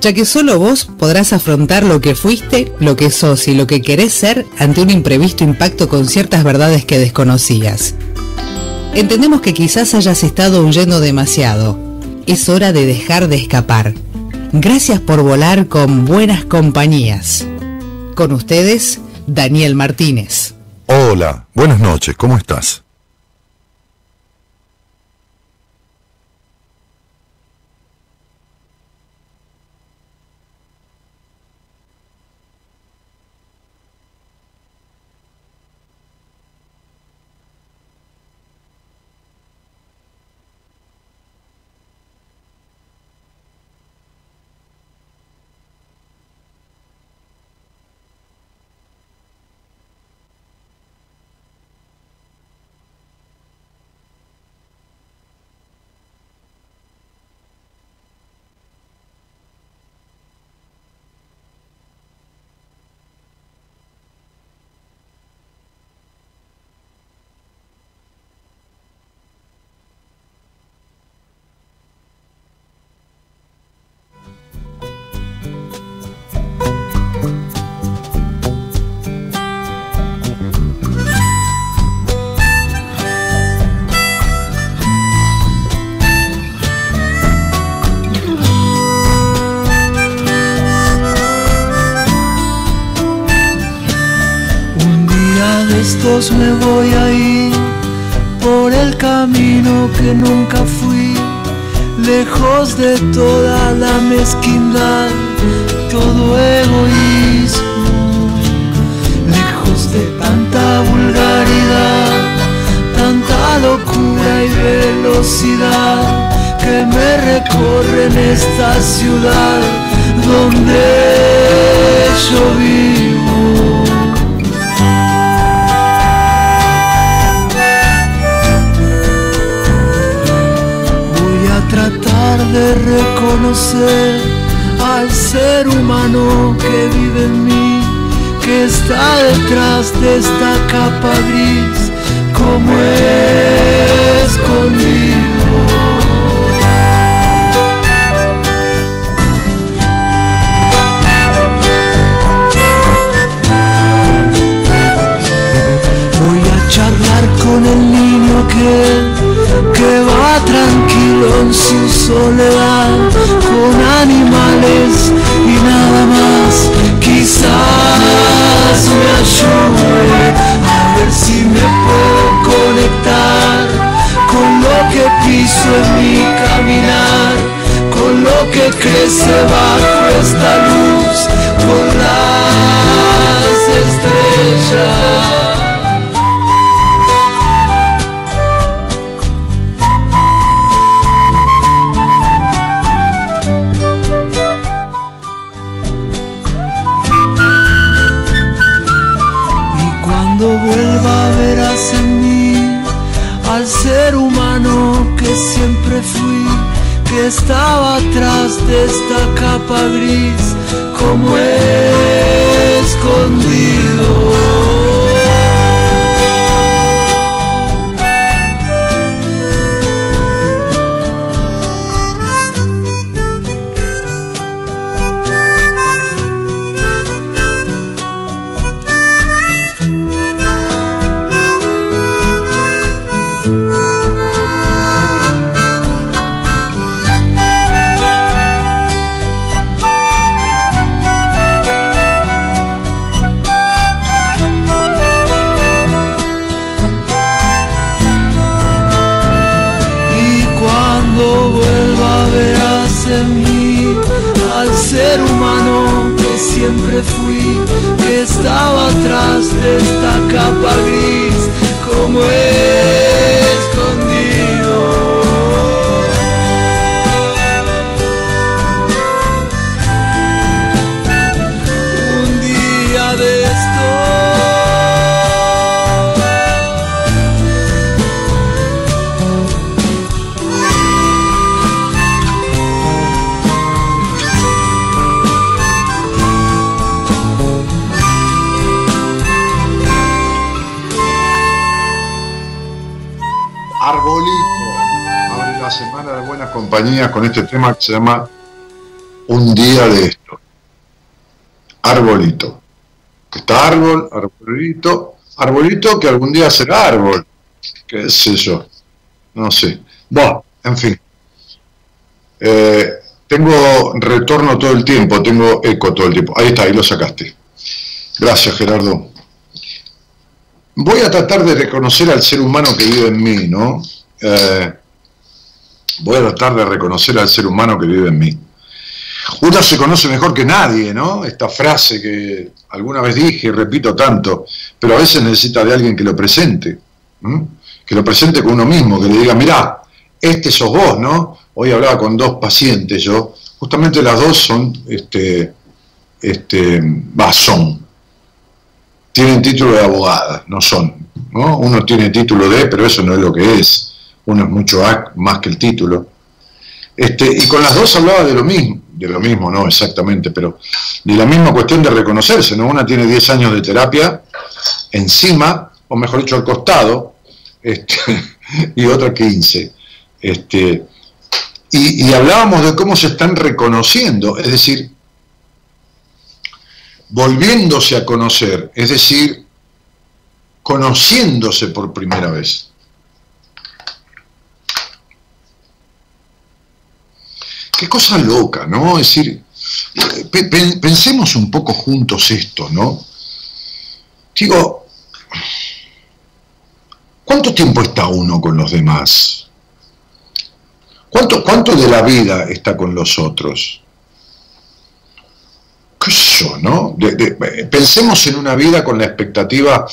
ya que solo vos podrás afrontar lo que fuiste, lo que sos y lo que querés ser ante un imprevisto impacto con ciertas verdades que desconocías. Entendemos que quizás hayas estado huyendo demasiado es hora de dejar de escapar. Gracias por volar con buenas compañías. Con ustedes, Daniel Martínez. Hola, buenas noches, ¿cómo estás? Que nunca fui, lejos de toda la mezquindad, todo egoísmo, lejos de tanta vulgaridad, tanta locura y velocidad que me recorre en esta ciudad donde yo vivo. De reconocer al ser humano que vive en mí, que está detrás de esta capa gris, como escondido. Voy a charlar con el niño que que va tranquilo en su soledad con animales y nada más. Quizás me ayude a ver si me puedo conectar con lo que piso en mi caminar, con lo que crece bajo esta luz, con las estrellas. Capa esta con este tema que se llama Un día de esto. Arbolito. Está árbol, arbolito, arbolito que algún día será árbol. ¿Qué sé yo? No sé. Bueno, en fin. Eh, tengo retorno todo el tiempo, tengo eco todo el tiempo. Ahí está, ahí lo sacaste. Gracias, Gerardo. Voy a tratar de reconocer al ser humano que vive en mí, ¿no? Eh, voy a tratar de reconocer al ser humano que vive en mí. Uno se conoce mejor que nadie, ¿no? Esta frase que alguna vez dije y repito tanto, pero a veces necesita de alguien que lo presente, que lo presente con uno mismo, que le diga, mirá, este sos vos, ¿no? Hoy hablaba con dos pacientes yo, justamente las dos son, este, este, son, tienen título de abogada, no son, ¿no? Uno tiene título de, pero eso no es lo que es, uno es mucho más que el título. Este, y con las dos hablaba de lo mismo, de lo mismo, no exactamente, pero de la misma cuestión de reconocerse, ¿no? Una tiene 10 años de terapia encima, o mejor dicho, al costado, este, y otra 15. Este, y, hablábamos de cómo se están reconociendo, es decir, volviéndose a conocer, es decir, conociéndose por primera vez. Qué cosa loca, ¿no? Es decir, pensemos un poco juntos esto, ¿no? Digo, ¿cuánto tiempo está uno con los demás? ¿Cuánto, cuánto de la vida está con los otros? ¿Qué no? pensemos en una vida con la expectativa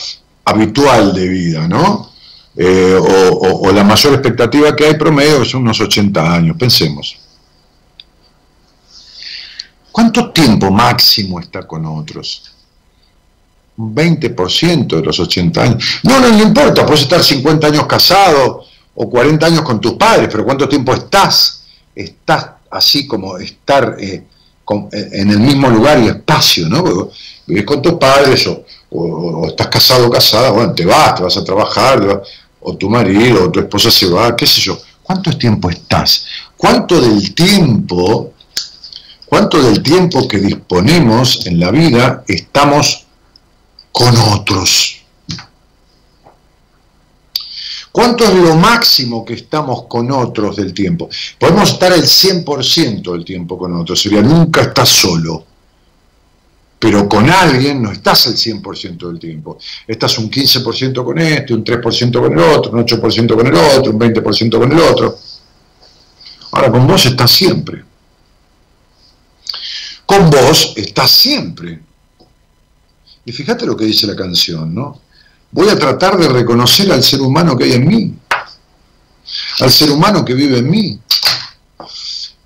habitual de vida, ¿no? Eh, o, la mayor expectativa que hay promedio es unos 80 años, pensemos. ¿Cuánto tiempo máximo está con otros? Un 20% de los 80 años. No, no, no importa, puedes estar 50 años casado, o 40 años con tus padres, pero ¿cuánto tiempo estás? Estás así como estar eh, eh, en el mismo lugar y espacio, ¿no? vives con tus padres o, estás casado o casada, bueno, te vas, te vas a trabajar, o tu marido o tu esposa se va, qué sé yo. ¿Cuánto tiempo estás? ¿Cuánto del tiempo, cuánto del tiempo que disponemos en la vida estamos con otros? ¿Cuánto es lo máximo que estamos con otros del tiempo? Podemos estar el 100% del tiempo con otros, sería nunca estás solo. Pero con alguien no estás el 100% del tiempo. Estás un 15% con este, un 3% con el otro, un 8% con el otro, un 20% con el otro. Ahora con vos estás siempre. Con vos estás siempre. Y fíjate lo que dice la canción, ¿no? Voy a tratar de reconocer al ser humano que hay en mí, al ser humano que vive en mí.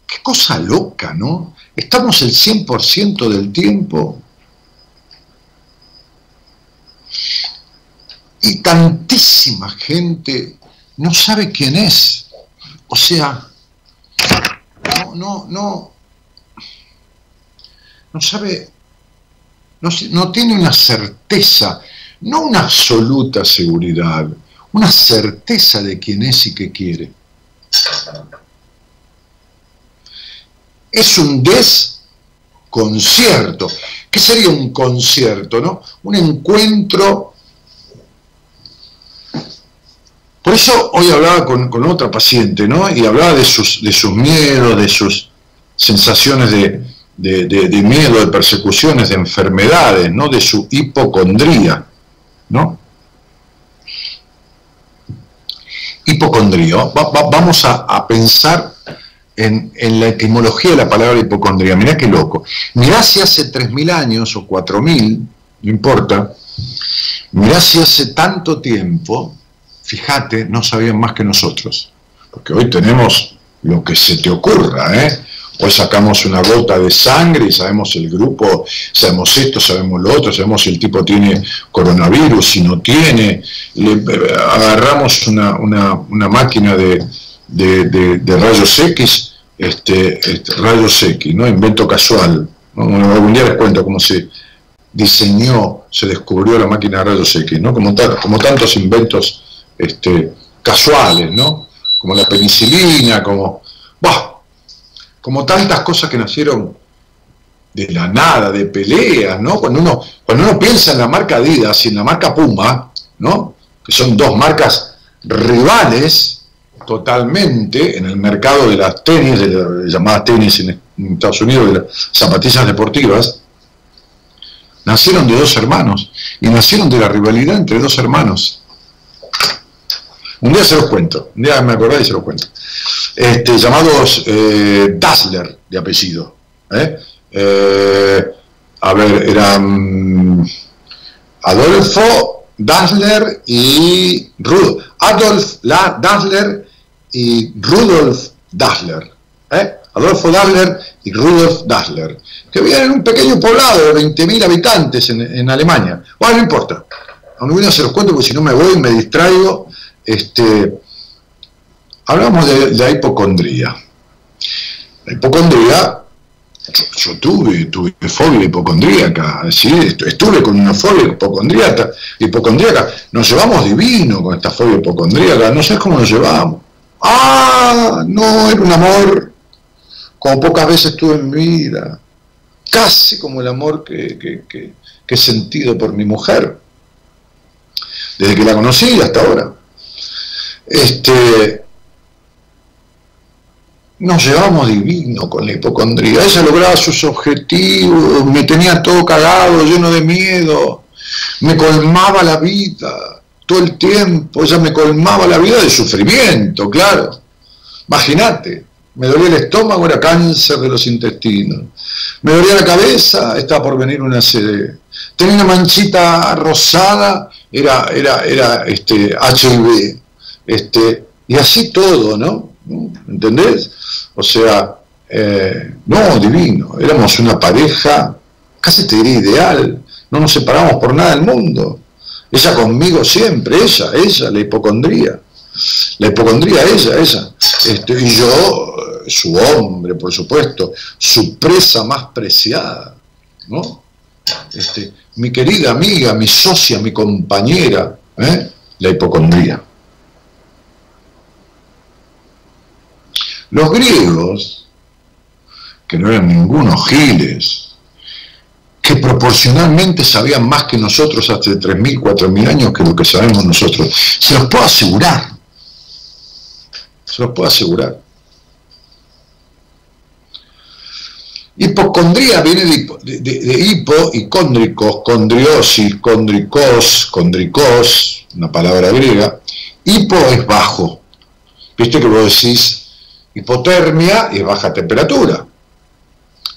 Qué cosa loca, ¿no? Estamos el 100% del tiempo. Y tantísima gente no sabe quién es. O sea, no, no, no, no sabe, no, tiene una certeza no una absoluta seguridad, una certeza de quién es y qué quiere. Es un desconcierto. ¿Qué sería un concierto? No? Un encuentro. Por eso hoy hablaba con, otra paciente, ¿no? Y hablaba de sus, de sus miedos, de sus sensaciones de, de, miedo, de persecuciones, de enfermedades, ¿no? De su hipocondría. ¿no? Hipocondrío. vamos a, pensar en, la etimología de la palabra hipocondría. Mirá qué loco. Mirá si hace 3.000 años o 4.000, no importa, mirá si hace tanto tiempo, fíjate, no sabían más que nosotros. Porque hoy tenemos lo que se te ocurra, ¿eh? Hoy sacamos una gota de sangre y sabemos el grupo, sabemos esto, sabemos lo otro, sabemos si el tipo tiene coronavirus, si no tiene. agarramos una, máquina de, rayos X, este, este, rayos X, ¿no? invento casual. algún día les cuento cómo se diseñó, se descubrió la máquina de rayos X, ¿no? como, como tantos inventos este, casuales, ¿no? como la penicilina, como Bah, como tantas cosas que nacieron de la nada, de peleas, ¿no? Cuando uno, cuando uno piensa en la marca Adidas y en la marca Puma, ¿no? Que son dos marcas rivales totalmente en el mercado de las tenis, de las llamadas tenis en Estados Unidos, de las zapatillas deportivas, nacieron de dos hermanos y nacieron de la rivalidad entre dos hermanos. Un día se los cuento, un día me acordé y se los cuento. Este, llamados eh, Dassler de apellido. ¿eh? Eh, a ver, eran Adolfo Dassler y Rudolf. Adolf Dassler y Rudolf Dassler. ¿eh? Adolfo Dassler y Rudolf Dassler, que vivían en un pequeño poblado de 20.000 habitantes en, Alemania. Bueno, no importa. A no se los cuento porque si no me voy me distraigo. Este, hablamos de, la hipocondría. La hipocondría yo, tuve, tuve fobia hipocondríaca, ¿sí? estuve con una fobia hipocondríaca, hipocondríaca, nos llevamos divino con esta fobia hipocondríaca, no sé cómo nos llevamos. Ah, no, era un amor como pocas veces tuve en mi vida, casi como el amor que, que he sentido por mi mujer, desde que la conocí hasta ahora. Este, nos llevamos divino con la hipocondría. Ella lograba sus objetivos, me tenía todo cagado, lleno de miedo, me colmaba la vida todo el tiempo, ella me colmaba la vida de sufrimiento, claro. Imagínate, me dolía el estómago, era cáncer de los intestinos. Me dolía la cabeza, estaba por venir una CD. Tenía una manchita rosada, era, era, era este, HIV. Este, y así todo, ¿no? ¿Entendés? O sea, eh, no, divino, éramos una pareja, casi te diría ideal, no nos separamos por nada del mundo. Ella conmigo siempre, ella, ella, la hipocondría. La hipocondría, ella, ella. Este, y yo, su hombre, por supuesto, su presa más preciada, ¿no? Este, mi querida amiga, mi socia, mi compañera, ¿eh? la hipocondría. Los griegos, que no eran ningunos giles, que proporcionalmente sabían más que nosotros hace 3.000, 4.000 años que lo que sabemos nosotros, se los puedo asegurar, se los puedo asegurar. Hipocondría viene de, hipo y cóndricos, condriosis, condricos, condricos, una palabra griega. Hipo es bajo. Viste que vos decís Hipotermia y baja temperatura.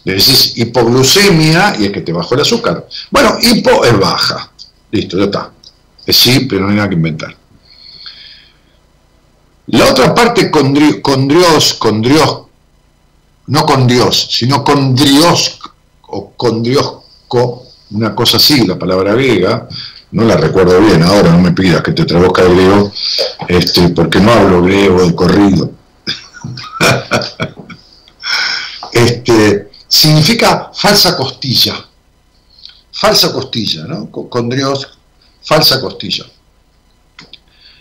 Le decís hipoglucemia y es que te bajó el azúcar. Bueno, hipo es baja. Listo, ya está. Es simple, no hay nada que inventar. La otra parte con Dios, con Dios, no con Dios, sino con Dios o con Diosco, una cosa así, la palabra griega, no la recuerdo bien ahora, no me pidas que te traduzca el griego, este, porque no hablo griego de corrido. este, significa falsa costilla. Falsa costilla, ¿no? Con Dios, falsa costilla.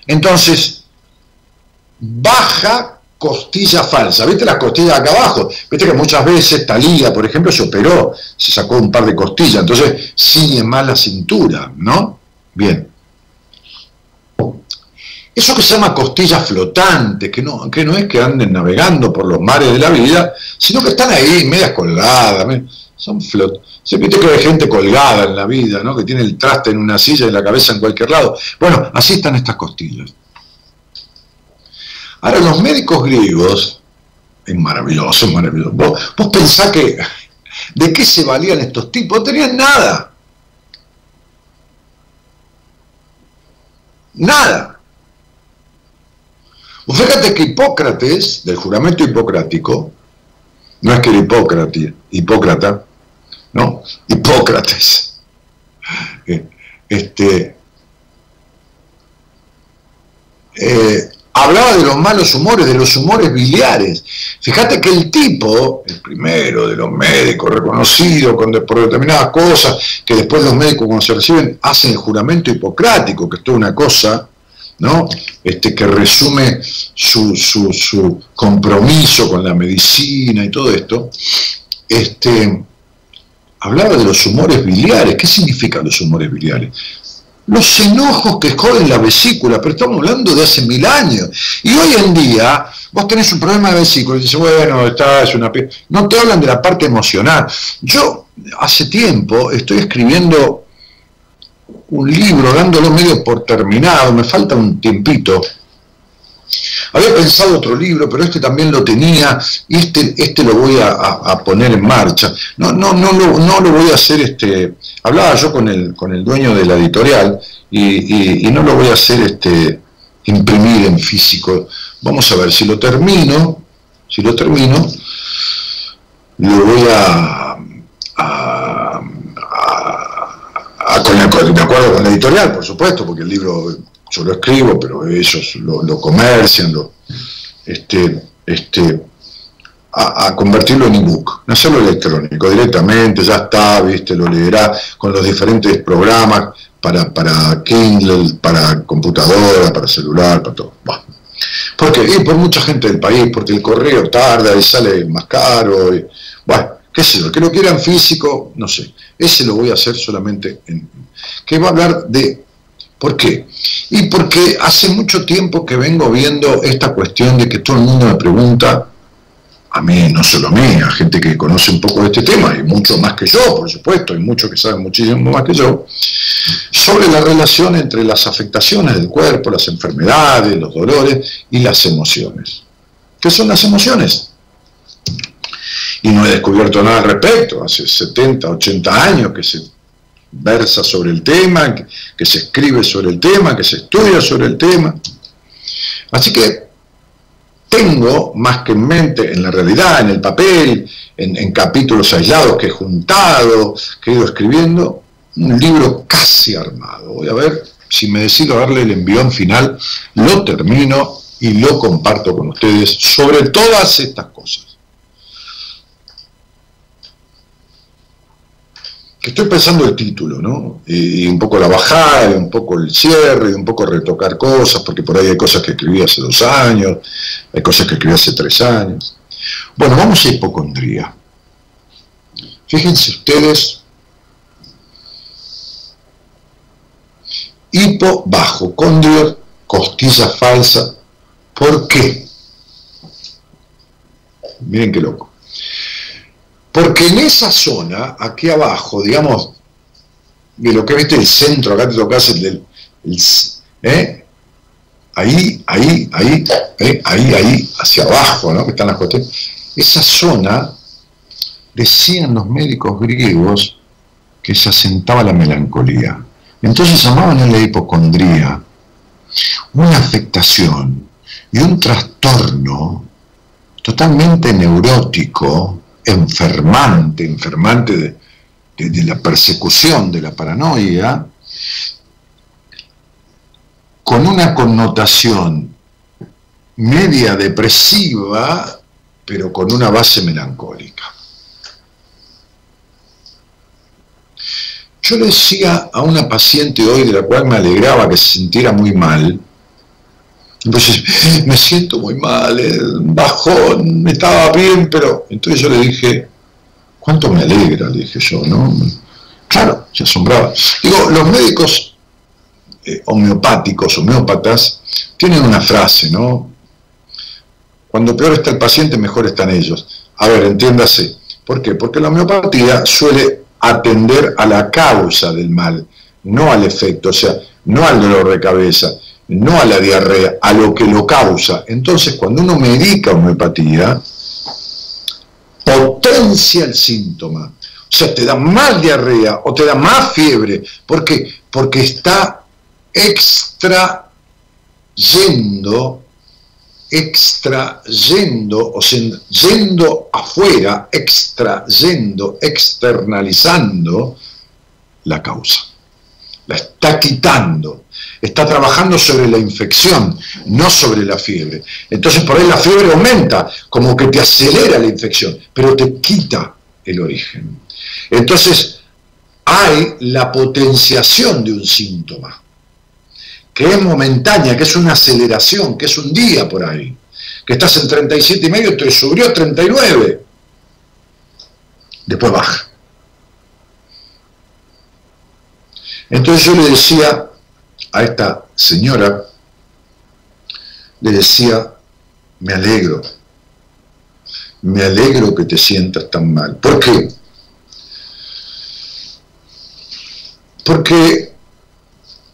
Entonces, baja costilla falsa. ¿Viste las costillas acá abajo? Viste que muchas veces Talía, por ejemplo, se operó, se sacó un par de costillas, entonces sigue más la cintura, ¿no? Bien. Eso que se llama costillas flotantes, que no, que no es que anden navegando por los mares de la vida, sino que están ahí, medias colgadas, son flot. Se viste que hay gente colgada en la vida, ¿no? que tiene el traste en una silla y la cabeza en cualquier lado. Bueno, así están estas costillas. Ahora, los médicos griegos, es maravilloso, es maravilloso. Vos, vos pensás que, ¿de qué se valían estos tipos? No tenían nada. Nada. Pues fíjate que Hipócrates, del juramento hipocrático, no es que era Hipócrata, no, Hipócrates, eh, este, eh, hablaba de los malos humores, de los humores biliares. Fíjate que el tipo, el primero de los médicos reconocidos con, por determinadas cosas, que después los médicos cuando se reciben hacen el juramento hipocrático, que es toda una cosa, ¿no? Este, que resume su, su, compromiso con la medicina y todo esto, este, hablaba de los humores biliares. ¿Qué significan los humores biliares? Los enojos que joden la vesícula, pero estamos hablando de hace mil años. Y hoy en día, vos tenés un problema de vesícula y dices, bueno, está, es una... No te hablan de la parte emocional. Yo hace tiempo estoy escribiendo un libro, dándolo medio por terminado, me falta un tiempito. Había pensado otro libro, pero este también lo tenía y este, este lo voy a, poner en marcha. No, no, no, lo, voy a hacer, este, hablaba yo con el, con el dueño de la editorial y, no lo voy a hacer este, imprimir en físico. Vamos a ver, si lo termino, si lo termino, lo voy a, con de acuerdo con la editorial, por supuesto, porque el libro yo lo escribo, pero ellos lo, comercian, lo, este, este, a, convertirlo en ebook, no hacerlo electrónico, directamente, ya está, viste, lo leerá con los diferentes programas para, para Kindle, para computadora, para celular, para todo. Porque, y por mucha gente del país, porque el correo tarda y sale más caro, bueno, qué sé yo, que lo quieran físico, no sé. Ese lo voy a hacer solamente en... que va a hablar de... ¿Por qué? Y porque hace mucho tiempo que vengo viendo esta cuestión de que todo el mundo me pregunta, a mí, no solo a mí, a gente que conoce un poco de este tema, y mucho más que yo, por supuesto, y muchos que saben muchísimo más que yo, sobre la relación entre las afectaciones del cuerpo, las enfermedades, los dolores y las emociones. ¿Qué son las emociones? Y no he descubierto nada al respecto, hace 70, 80 años que se versa sobre el tema, que, se escribe sobre el tema, que se estudia sobre el tema. Así que tengo más que en mente, en la realidad, en el papel, en, capítulos aislados que he juntado, que he ido escribiendo, un libro casi armado. Voy a ver si me decido darle el envión final, lo termino y lo comparto con ustedes sobre todas estas cosas. Estoy pensando el título, ¿no? Y, un poco la bajada, y un poco el cierre, y un poco retocar cosas, porque por ahí hay cosas que escribí hace dos años, hay cosas que escribí hace tres años. Bueno, vamos a hipocondría. Fíjense ustedes, hipo bajo, condrio, costilla falsa. ¿Por qué? Miren qué loco. Porque en esa zona, aquí abajo, digamos, de lo que viste el centro, acá te tocas el del. ¿eh? Ahí, ahí, ahí, ¿eh? ahí, ahí, hacia abajo, ¿no? Que están las costas. Esa zona, decían los médicos griegos que se asentaba la melancolía. Entonces llamaban la hipocondría una afectación y un trastorno totalmente neurótico enfermante, enfermante de, la persecución, de la paranoia, con una connotación media depresiva, pero con una base melancólica. Yo le decía a una paciente hoy de la cual me alegraba que se sintiera muy mal, entonces, me siento muy mal, eh, bajón, estaba bien, pero... Entonces yo le dije, ¿cuánto me alegra? Le dije yo, ¿no? Claro, se asombraba. Digo, los médicos eh, homeopáticos, homeópatas, tienen una frase, ¿no? Cuando peor está el paciente, mejor están ellos. A ver, entiéndase. ¿Por qué? Porque la homeopatía suele atender a la causa del mal, no al efecto, o sea, no al dolor de cabeza, no a la diarrea, a lo que lo causa. Entonces, cuando uno medica homeopatía, potencia el síntoma. O sea, te da más diarrea o te da más fiebre. ¿Por qué? Porque está extrayendo, extrayendo, o sea, yendo afuera, extrayendo, externalizando la causa. La está quitando está trabajando sobre la infección, no sobre la fiebre. Entonces por ahí la fiebre aumenta, como que te acelera la infección, pero te quita el origen. Entonces hay la potenciación de un síntoma, que es momentánea, que es una aceleración, que es un día por ahí, que estás en 37 y medio, te subió a 39, después baja. Entonces yo le decía a esta señora, le decía, me alegro, me alegro que te sientas tan mal. ¿Por qué? Porque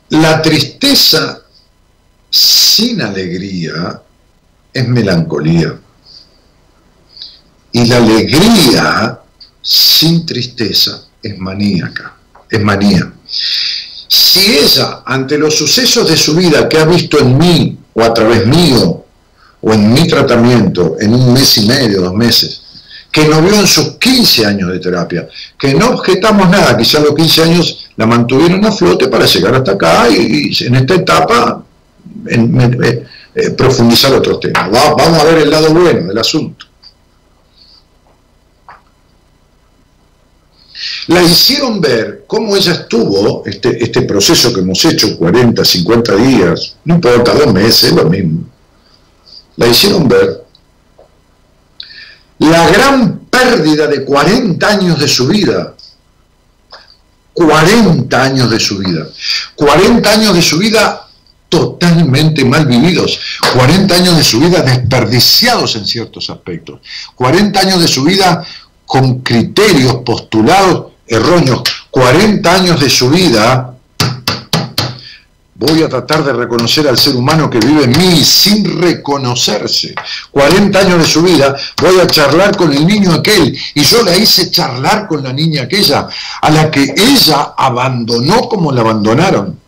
la tristeza sin alegría es melancolía. Y la alegría sin tristeza es maníaca, es manía. Si ella, ante los sucesos de su vida que ha visto en mí, o a través mío, o en mi tratamiento, en un mes y medio, dos meses, que no vio en sus 15 años de terapia, que no objetamos nada, quizás los 15 años la mantuvieron a flote para llegar hasta acá y, en esta etapa eh, eh, profundizar otros temas. vamos a ver el lado bueno del asunto. La hicieron ver cómo ella estuvo, este, este proceso que hemos hecho, 40, 50 días, no importa, dos meses, lo mismo. La hicieron ver la gran pérdida de 40 años de su vida. 40 años de su vida. 40 años de su vida totalmente mal vividos. 40 años de su vida desperdiciados en ciertos aspectos. 40 años de su vida con criterios postulados erróneos. 40 años de su vida Voy a tratar de reconocer al ser humano que vive en mí sin reconocerse. 40 años de su vida voy a charlar con el niño aquel y yo la hice charlar con la niña aquella, a la que ella abandonó como la abandonaron.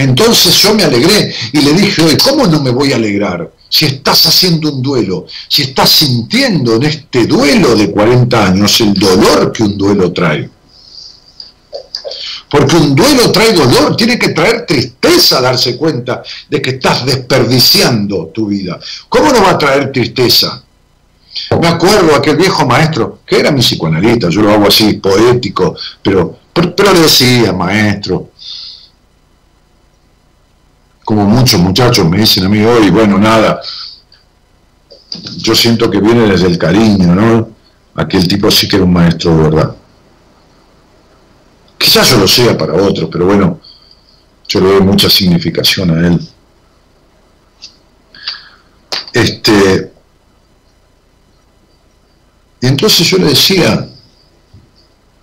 Entonces yo me alegré y le dije, oye, ¿cómo no me voy a alegrar? Si estás haciendo un duelo, si estás sintiendo en este duelo de 40 años el dolor que un duelo trae. Porque un duelo trae dolor, tiene que traer tristeza darse cuenta de que estás desperdiciando tu vida. ¿Cómo no va a traer tristeza? Me acuerdo aquel viejo maestro, que era mi psicoanalista, yo lo hago así, poético, pero, pero, le decía, maestro, como muchos muchachos me dicen a mí hoy, bueno, nada, yo siento que viene desde el cariño, ¿no? Aquel tipo sí que era un maestro de verdad. Quizás yo lo sea para otros, pero bueno, yo le doy mucha significación a él. Este, entonces yo le decía,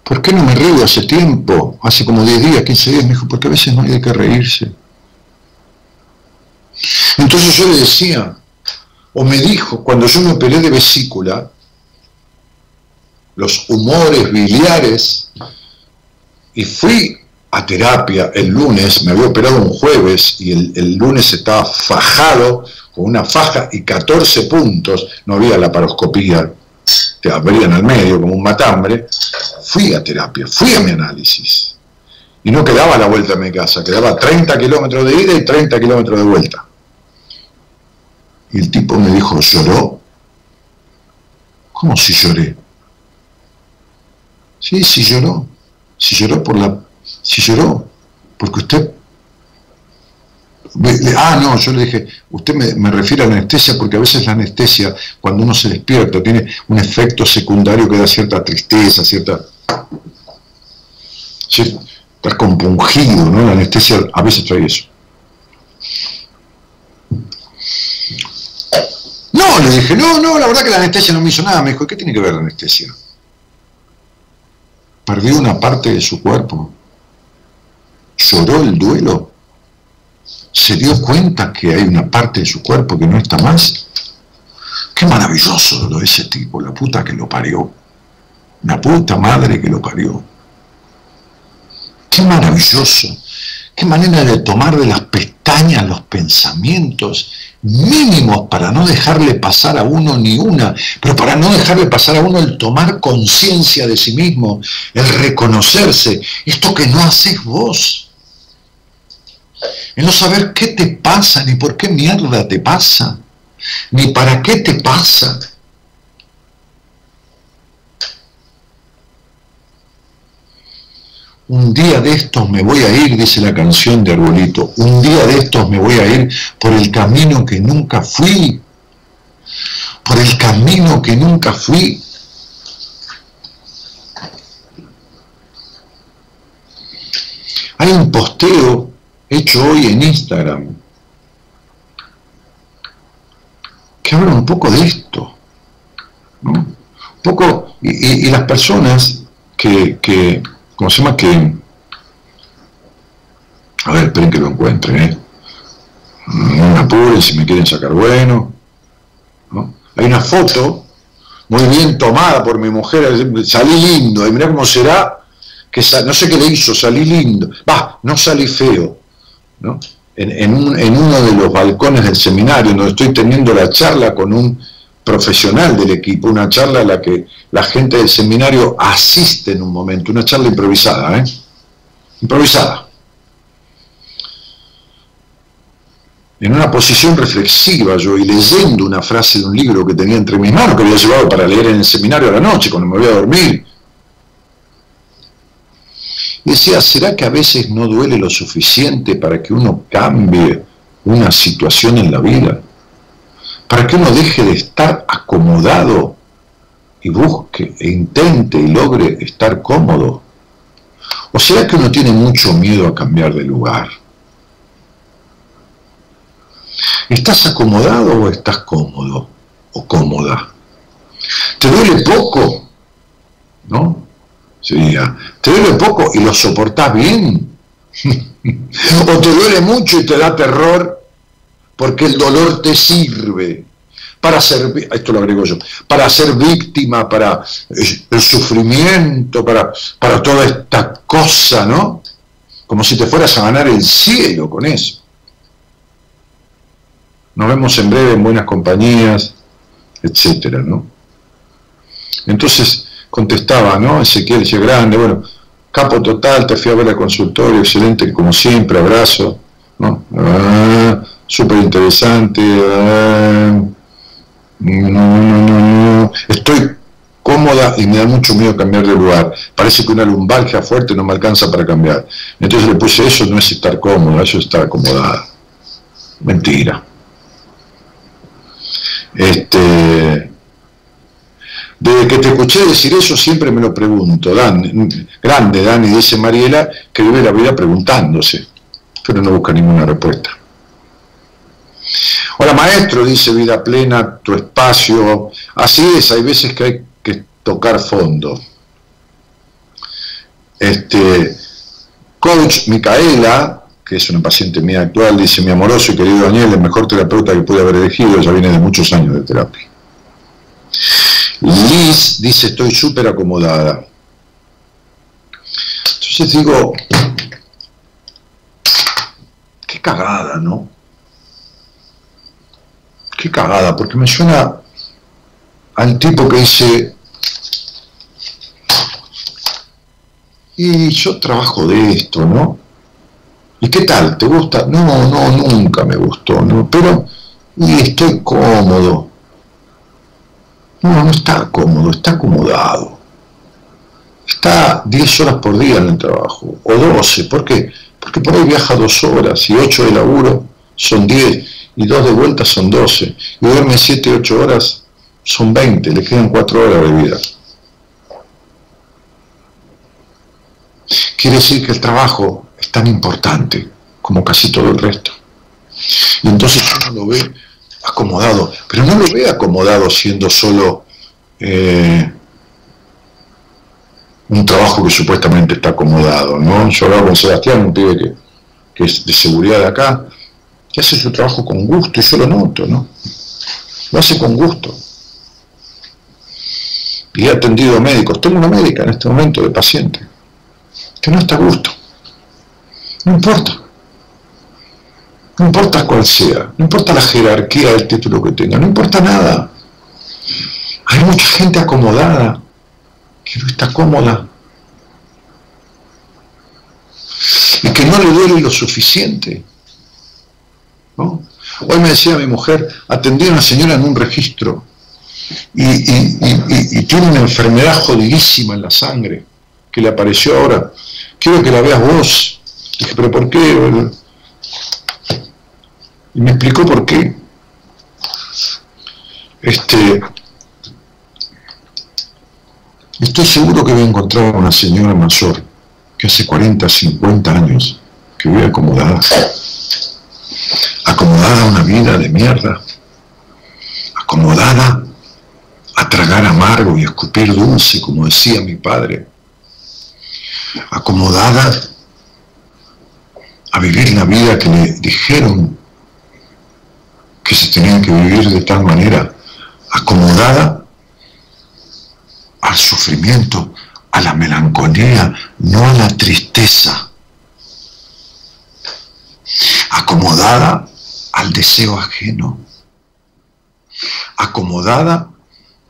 ¿por qué no me río hace tiempo? Hace como 10 días, 15 días, me dijo, porque a veces no hay de qué reírse. Entonces yo le decía, o me dijo, cuando yo me operé de vesícula, los humores biliares y fui a terapia el lunes, me había operado un jueves y el, lunes estaba fajado con una faja y 14 puntos, no había la paroscopía, te abrían al medio como un matambre, fui a terapia, fui a mi análisis. Y no quedaba la vuelta a mi casa, quedaba 30 kilómetros de ida y 30 kilómetros de vuelta. Y el tipo me dijo, ¿lloró? ¿Cómo si lloré? Sí, sí lloró si lloró por la, si lloró, porque usted, ah, no, yo le dije, usted me, refiere a la anestesia porque a veces la anestesia, cuando uno se despierta, tiene un efecto secundario que da cierta tristeza, cierta, estar compungido, ¿no? La anestesia a veces trae eso. Le dije, no, no, la verdad que la anestesia no me hizo nada. Me dijo, ¿qué tiene que ver la anestesia? perdió una parte de su cuerpo, lloró el duelo, se dio cuenta que hay una parte de su cuerpo que no está más. Qué maravilloso lo de ese tipo, la puta que lo parió, la puta madre que lo parió. Qué maravilloso, qué manera de tomar de las pestañas los pensamientos mínimos para no dejarle pasar a uno ni una, pero para no dejarle pasar a uno el tomar conciencia de sí mismo, el reconocerse, esto que no haces vos, el no saber qué te pasa, ni por qué mierda te pasa, ni para qué te pasa. Un día de estos me voy a ir, dice la canción de Arbolito. Un día de estos me voy a ir por el camino que nunca fui. Por el camino que nunca fui. Hay un posteo hecho hoy en Instagram que habla un poco de esto. Un poco, y, las personas que, que, ¿cómo se llama? Que, a ver, esperen que lo encuentren, ¿eh? No me apuren si me quieren sacar bueno. Hay una foto muy bien tomada por mi mujer, salí lindo, y mira cómo será, que no sé qué le hizo, salí lindo. Va, no salí feo. ¿no? en, uno de los balcones del seminario, donde estoy teniendo la charla con un profesional del equipo, una charla a la que la gente del seminario asiste en un momento, una charla improvisada, ¿eh? Improvisada. En una posición reflexiva yo y leyendo una frase de un libro que tenía entre mis manos, que había llevado para leer en el seminario a la noche, cuando me voy a dormir, decía, ¿será que a veces no duele lo suficiente para que uno cambie una situación en la vida? Para que uno deje de estar acomodado y busque e intente y logre estar cómodo. ¿O será que uno tiene mucho miedo a cambiar de lugar? ¿Estás acomodado o estás cómodo o cómoda? ¿Te duele poco? ¿No? ¿te duele poco y lo soportás bien? ¿O te duele mucho y te da terror porque el dolor te sirve para ser, esto lo agrego yo, para ser víctima, para eh, el sufrimiento, para, para toda esta cosa, ¿no? Como si te fueras a ganar el cielo con eso. Nos vemos en breve en buenas compañías, etcétera, ¿no? Entonces, contestaba, ¿no? Ezequiel decía grande, bueno, capo total, te fui a ver al consultorio, excelente como siempre, abrazo, ¿no? Ah, Súper interesante, ah, estoy cómoda y me da mucho miedo cambiar de lugar. Parece que una lumbalgia fuerte no me alcanza para cambiar. Entonces le puse, eso no es estar cómoda, eso es estar acomodada. Mentira. Este, desde que te escuché decir eso siempre me lo pregunto. Dan, grande, Dani, dice Mariela, que vive la vida preguntándose, pero no busca ninguna respuesta. Hola maestro, dice Vida Plena, tu espacio. Así es, hay veces que hay que tocar fondo. Este, coach Micaela, que es una paciente mía actual, dice, mi amoroso y querido Daniel, el mejor terapeuta que pude haber elegido, ya viene de muchos años de terapia. Liz dice, estoy súper acomodada. Entonces digo, qué cagada, ¿no? Cagada, porque me suena al tipo que dice, y yo trabajo de esto, ¿no? ¿Y qué tal? ¿Te gusta? No, no, nunca me gustó, ¿no? Pero, y estoy cómodo. No, no está cómodo, está acomodado. Está 10 horas por día en el trabajo, o 12. ¿Por qué? Porque por ahí viaja 2 horas y 8 de laburo son 10 y 2 de vuelta son 12. Y duerme 7, 8 horas son 20, le quedan 4 horas de vida. Quiere decir que el trabajo es tan importante como casi todo el resto. Y entonces uno lo ve acomodado, pero no lo ve acomodado siendo solo eh, un trabajo que supuestamente está acomodado, ¿no? Yo hablaba con Sebastián, un pibe que, que es de seguridad de acá, que hace su trabajo con gusto, y yo lo noto, ¿no? Lo hace con gusto. Y he atendido médicos, tengo una médica en este momento de paciente, que no está a gusto. No importa. No importa cuál sea, no importa la jerarquía del título que tenga, no importa nada. Hay mucha gente acomodada que no está cómoda y que no le duele lo suficiente. Hoy me decía mi mujer, atendí a una señora en un registro y, tiene una enfermedad jodidísima en la sangre que le apareció ahora quiero que la veas vos. Dije, pero ¿por qué? Y me explicó por qué. Este, estoy seguro que voy a encontrar a una señora mayor que hace 40, 50 años, que vive acomodada, acomodada a una vida de mierda, acomodada a tragar amargo y escupir dulce, como decía mi padre, acomodada a vivir la vida que le dijeron que se tenía que vivir de tal manera, acomodada al sufrimiento, a la melancolía, no a la tristeza, acomodada al deseo ajeno, acomodada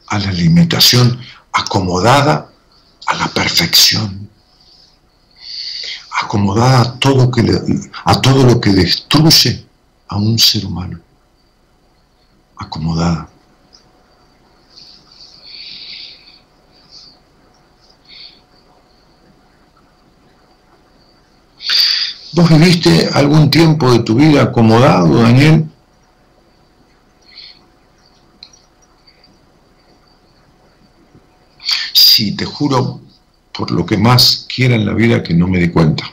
a la limitación, acomodada a la perfección, acomodada a todo, a todo lo que destruye a un ser humano, acomodada. ¿Vos viviste algún tiempo de tu vida acomodado, Daniel? Sí, te juro por lo que más quiera en la vida que no me di cuenta.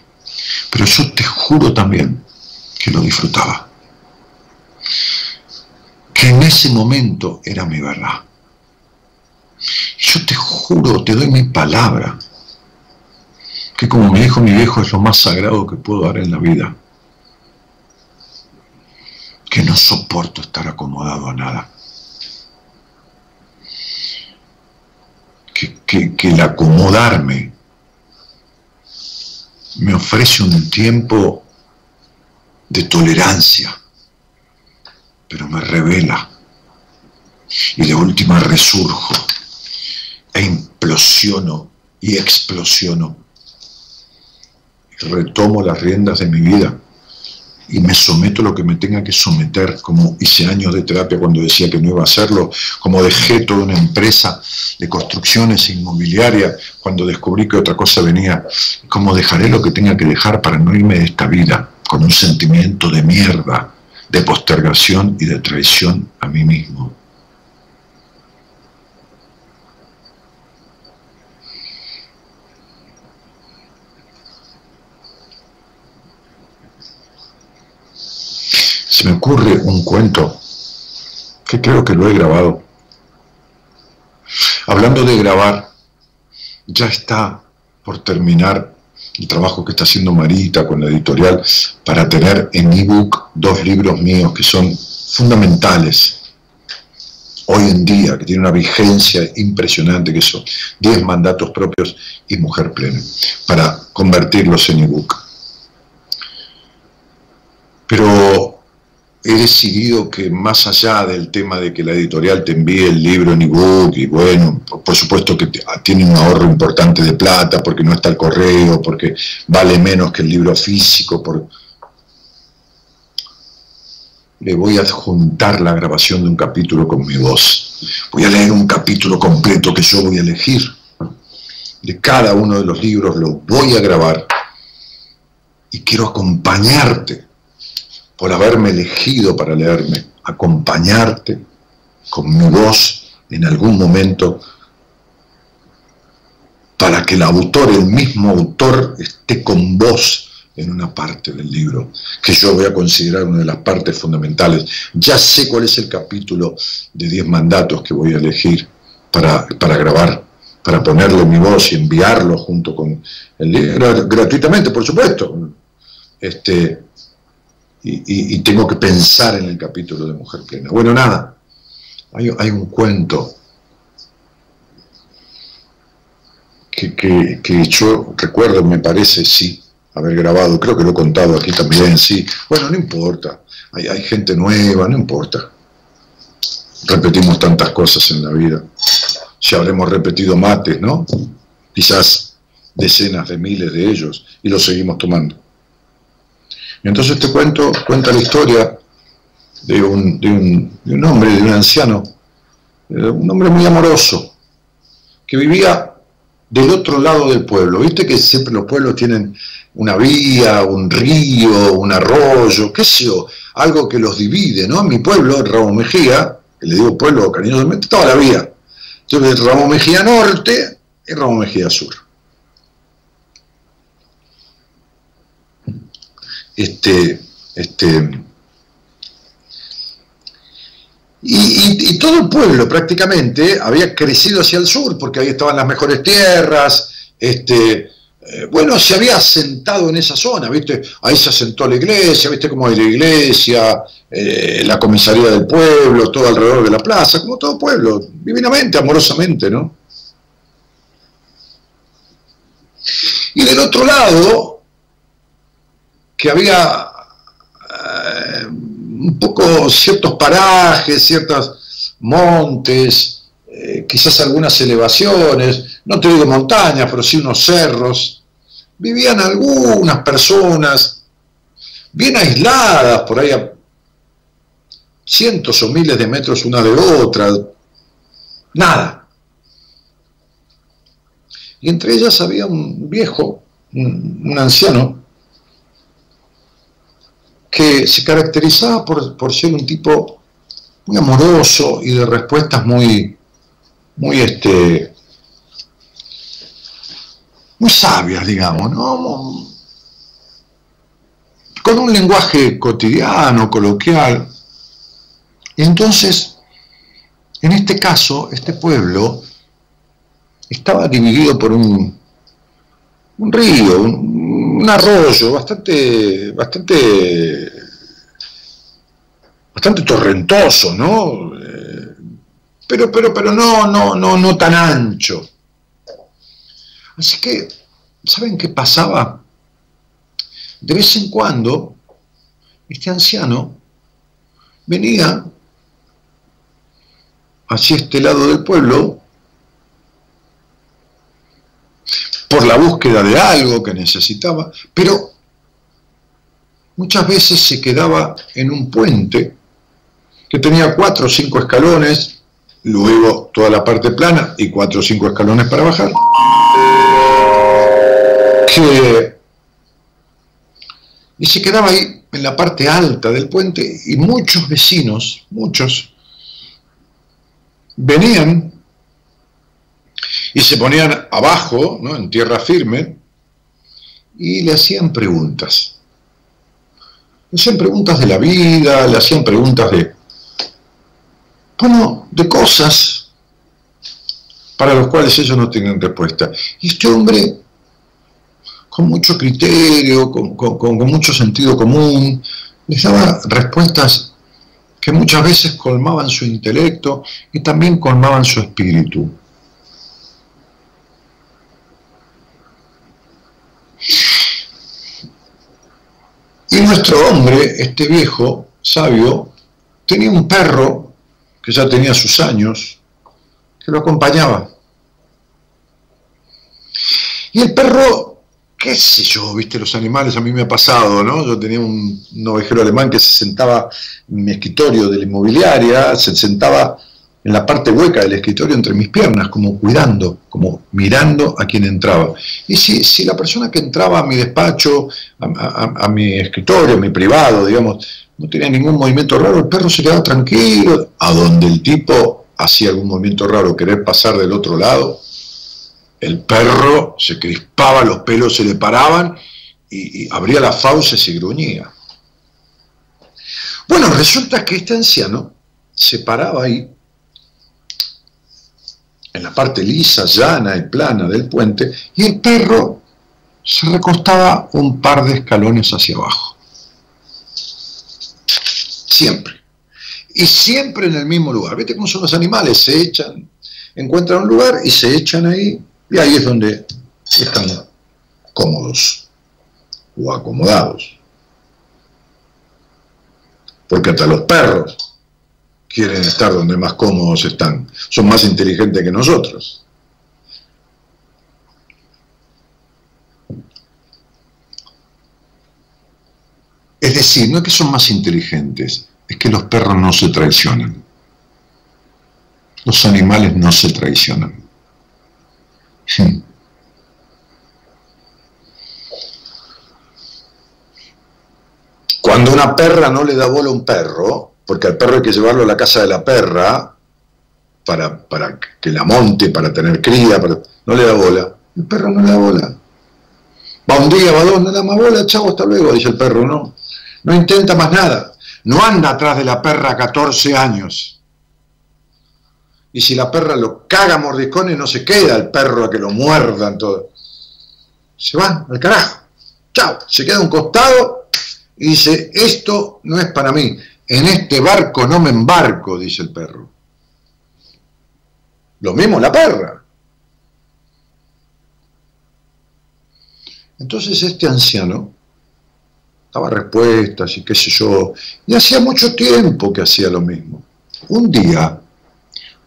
Pero yo te juro también que lo disfrutaba. Que en ese momento era mi verdad. Yo te juro, te doy mi palabra, que como me dijo mi viejo es lo más sagrado que puedo dar en la vida, que no soporto estar acomodado a nada, que, el acomodarme me ofrece un tiempo de tolerancia, pero me revela. Y de última resurjo e implosiono y explosiono retomo las riendas de mi vida y me someto a lo que me tenga que someter, como hice años de terapia cuando decía que no iba a hacerlo, como dejé toda una empresa de construcciones inmobiliarias cuando descubrí que otra cosa venía, como dejaré lo que tenga que dejar para no irme de esta vida con un sentimiento de mierda, de postergación y de traición a mí mismo. Se me ocurre un cuento que creo que lo he grabado. Hablando de grabar, ya está por terminar el trabajo que está haciendo Marita con la editorial para tener en ebook dos libros míos que son fundamentales hoy en día, que tienen una vigencia impresionante, que son 10 mandatos propios y mujer plena, para convertirlos en ebook. Pero he decidido que más allá del tema de que la editorial te envíe el libro en ebook y bueno, por, supuesto que ah, tiene un ahorro importante de plata porque no está el correo, porque vale menos que el libro físico, le voy a adjuntar la grabación de un capítulo con mi voz. Voy a leer un capítulo completo que yo voy a elegir. De cada uno de los libros lo voy a grabar y quiero acompañarte por haberme elegido para leerme, acompañarte con mi voz en algún momento para que el autor, el mismo autor, esté con vos en una parte del libro, que yo voy a considerar una de las partes fundamentales. Ya sé cuál es el capítulo de 10 mandatos que voy a elegir para, para grabar, para ponerle mi voz y enviarlo junto con el libro, gratuitamente, por supuesto. Este, y, tengo que pensar en el capítulo de Mujer Plena. Bueno, nada, hay, un cuento que, yo recuerdo, me parece, sí, haber grabado, creo que lo he contado aquí también, sí. Bueno, no importa, hay, hay gente nueva, no importa. Repetimos tantas cosas en la vida. Ya habremos repetido mates, ¿no? Quizás decenas de miles de ellos y los seguimos tomando. Y entonces te cuento, cuenta la historia de un, de un, hombre, de un anciano, un hombre muy amoroso, que vivía del otro lado del pueblo. Viste que siempre los pueblos tienen una vía, un río, un arroyo, qué sé yo, algo que los divide, ¿no? Mi pueblo, Ramón Mejía, le digo pueblo cariñosamente, toda la vía. Entonces, Ramón Mejía Norte y Ramón Mejía Sur. Este, este, y, todo el pueblo prácticamente había crecido hacia el sur, porque ahí estaban las mejores tierras, este, eh, bueno, se había asentado en esa zona, ¿viste? Ahí se asentó la iglesia, ¿viste cómo hay la iglesia, eh, la comisaría del pueblo, todo alrededor de la plaza, como todo pueblo, divinamente, amorosamente, ¿no? Y del otro lado, que había eh, un poco ciertos parajes, ciertos montes, eh, quizás algunas elevaciones, no te digo montañas, pero sí unos cerros, vivían algunas personas bien aisladas, por ahí cientos o miles de metros una de otra, nada. Y entre ellas había un viejo, un anciano, que se caracterizaba por, ser un tipo muy amoroso y de respuestas muy, muy, este, muy sabias, digamos, ¿no? con un lenguaje cotidiano, coloquial. Y entonces, en este caso, este pueblo estaba dividido por un, un río, un, arroyo bastante, bastante, bastante torrentoso, ¿no? Eh, pero, pero, pero no, no, no, no tan ancho. Así que, ¿saben qué pasaba? De vez en cuando, este anciano venía hacia este lado del pueblo por la búsqueda de algo que necesitaba, pero muchas veces se quedaba en un puente que tenía cuatro o cinco escalones, luego toda la parte plana y cuatro o cinco escalones para bajar, y se quedaba ahí en la parte alta del puente y muchos vecinos, muchos, venían y se ponían abajo, ¿no? en tierra firme, y le hacían preguntas. Le hacían preguntas de la vida, le hacían preguntas de, bueno, de cosas para los cuales ellos no tenían respuesta. Y este hombre, con mucho criterio, con, con mucho sentido común, les daba respuestas que muchas veces colmaban su intelecto y también colmaban su espíritu. Y nuestro hombre, este viejo, sabio, tenía un perro que ya tenía sus años, que lo acompañaba. Y el perro, qué sé yo, viste, los animales a mí me ha pasado, ¿no? Yo tenía un, un ovejero alemán que se sentaba en mi escritorio de la inmobiliaria, se sentaba en la parte hueca del escritorio entre mis piernas, como cuidando, como mirando a quien entraba. Y si, si la persona que entraba a mi despacho, a, mi escritorio, a mi privado, digamos, no tenía ningún movimiento raro, el perro se quedaba tranquilo, a donde el tipo hacía algún movimiento raro, querer pasar del otro lado, el perro se crispaba, los pelos se le paraban y, abría las fauces y gruñía. Bueno, resulta que este anciano se paraba ahí en la parte lisa, llana y plana del puente, y el perro se recostaba un par de escalones hacia abajo. Siempre. Y siempre en el mismo lugar. ¿Viste cómo son los animales? Se echan, encuentran un lugar y se echan ahí, y ahí es donde están cómodos o acomodados. Porque hasta los perros quieren estar donde más cómodos están. Son más inteligentes que nosotros. Es decir, no es que son más inteligentes, es que los perros no se traicionan. Los animales no se traicionan. Hmm. Cuando una perra no le da bola a un perro, porque al perro hay que llevarlo a la casa de la perra para, para que la monte, para tener cría, no le da bola. El perro no le da bola. Va un día, va dos, no le da más bola, chavo, hasta luego, dice el perro, no. No intenta más nada. No anda atrás de la perra 14 años. Y si la perra lo caga mordiscones, no se queda el perro a que lo muerdan todo. Se va al carajo. Chao. Se queda a un costado y dice, esto no es para mí. En este barco no me embarco, dice el perro. Lo mismo la perra. Entonces este anciano daba respuestas y qué sé yo, y hacía mucho tiempo que hacía lo mismo. Un día,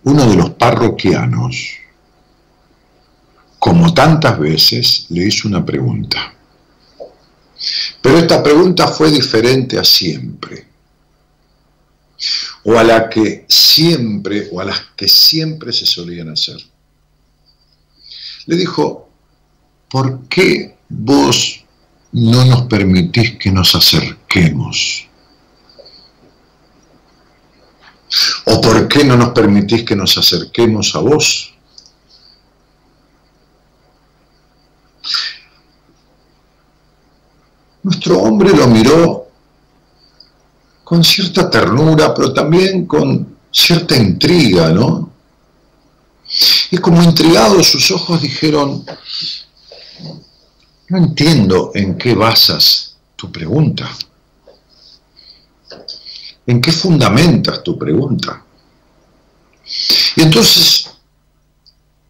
uno de los parroquianos, como tantas veces, le hizo una pregunta. Pero esta pregunta fue diferente a siempre, o a la que siempre, o a las que siempre se solían hacer. Le dijo, ¿por qué vos no nos permitís que nos acerquemos? ¿O por qué no nos permitís que nos acerquemos a vos? Nuestro hombre lo miró con cierta ternura, pero también con cierta intriga, ¿no? Y como intrigados sus ojos dijeron, no entiendo en qué basas tu pregunta. ¿En qué fundamentas tu pregunta? Y entonces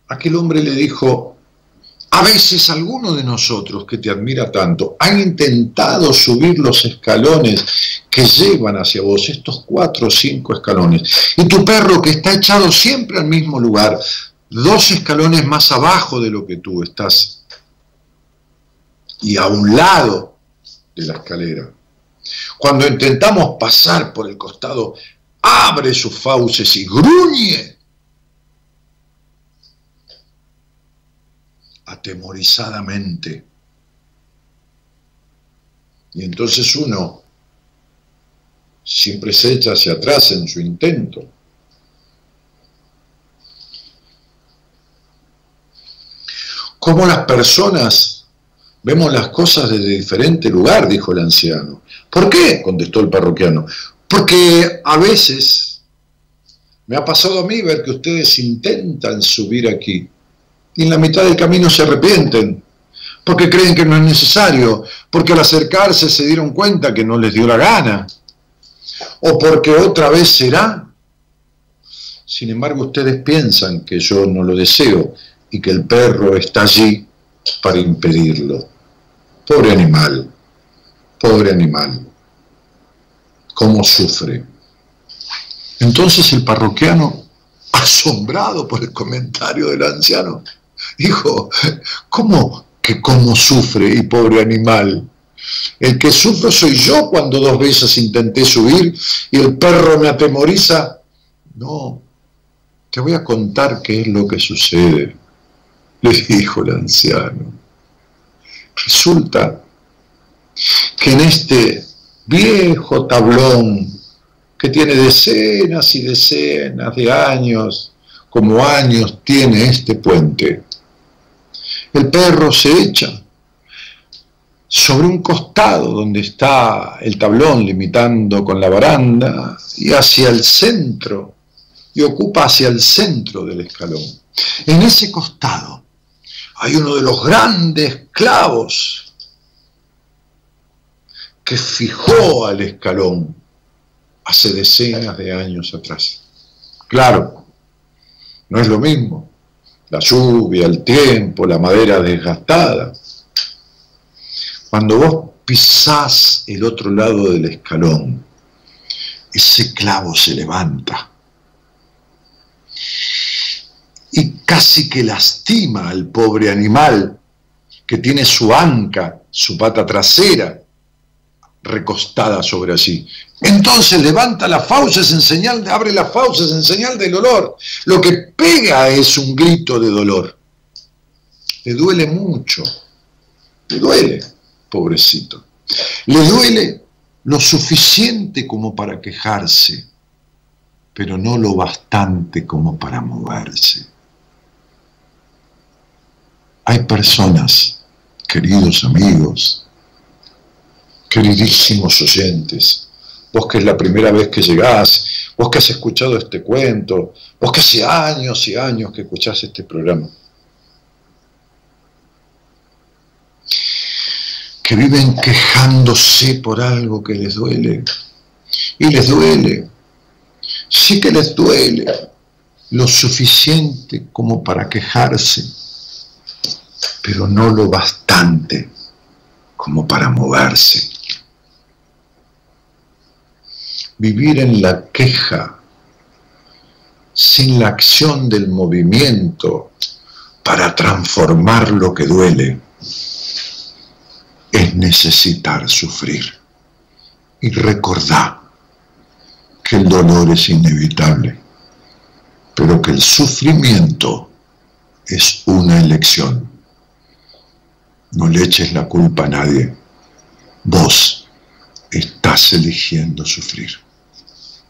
aquel hombre le dijo, a veces alguno de nosotros que te admira tanto han intentado subir los escalones que llevan hacia vos, estos cuatro o cinco escalones, y tu perro que está echado siempre al mismo lugar, dos escalones más abajo de lo que tú estás y a un lado de la escalera. Cuando intentamos pasar por el costado, abre sus fauces y gruñe. Atemorizadamente. Y entonces uno siempre se echa hacia atrás en su intento. Como las personas Vemos las cosas desde diferente lugar, dijo el anciano. ¿Por qué? contestó el parroquiano. Porque a veces me ha pasado a mí ver que ustedes intentan subir aquí y en la mitad del camino se arrepienten, porque creen que no es necesario, porque al acercarse se dieron cuenta que no les dio la gana, o porque otra vez será. Sin embargo, ustedes piensan que yo no lo deseo y que el perro está allí para impedirlo. Pobre animal, pobre animal, cómo sufre. Entonces el parroquiano, asombrado por el comentario del anciano, dijo, ¿cómo que cómo sufre y pobre animal? El que sufre soy yo cuando dos veces intenté subir y el perro me atemoriza. No, te voy a contar qué es lo que sucede, le dijo el anciano. Resulta que en este viejo tablón que tiene decenas y decenas de años, como años tiene este puente, el perro se echa sobre un costado donde está el tablón limitando con la baranda y hacia el centro, y ocupa hacia el centro del escalón. En ese costado hay uno de los grandes clavos que fijó al escalón hace decenas de años atrás. Claro, no es lo mismo. La lluvia, el tiempo, la madera desgastada. Cuando vos pisás el otro lado del escalón, ese clavo se levanta y casi que lastima al pobre animal que tiene su anca, su pata trasera, recostada sobre así. Entonces levanta las fauces en señal de, abre las fauces en señal del dolor. Lo que pega es un grito de dolor. Le duele mucho. Le duele, pobrecito. Le duele lo suficiente como para quejarse, pero no lo bastante como para moverse. Hay personas, queridos amigos, queridísimos oyentes, vos que es la primera vez que llegás, vos que has escuchado este cuento, vos que hace años y años que escuchás este programa, que viven quejándose por algo que les duele. Y les duele. Sí que les duele lo suficiente como para quejarse, pero no lo bastante como para moverse. Vivir en la queja sin la acción del movimiento para transformar lo que duele es necesitar sufrir. Y recordar que el dolor es inevitable, pero que el sufrimiento es una elección. No le eches la culpa a nadie. Vos estás eligiendo sufrir.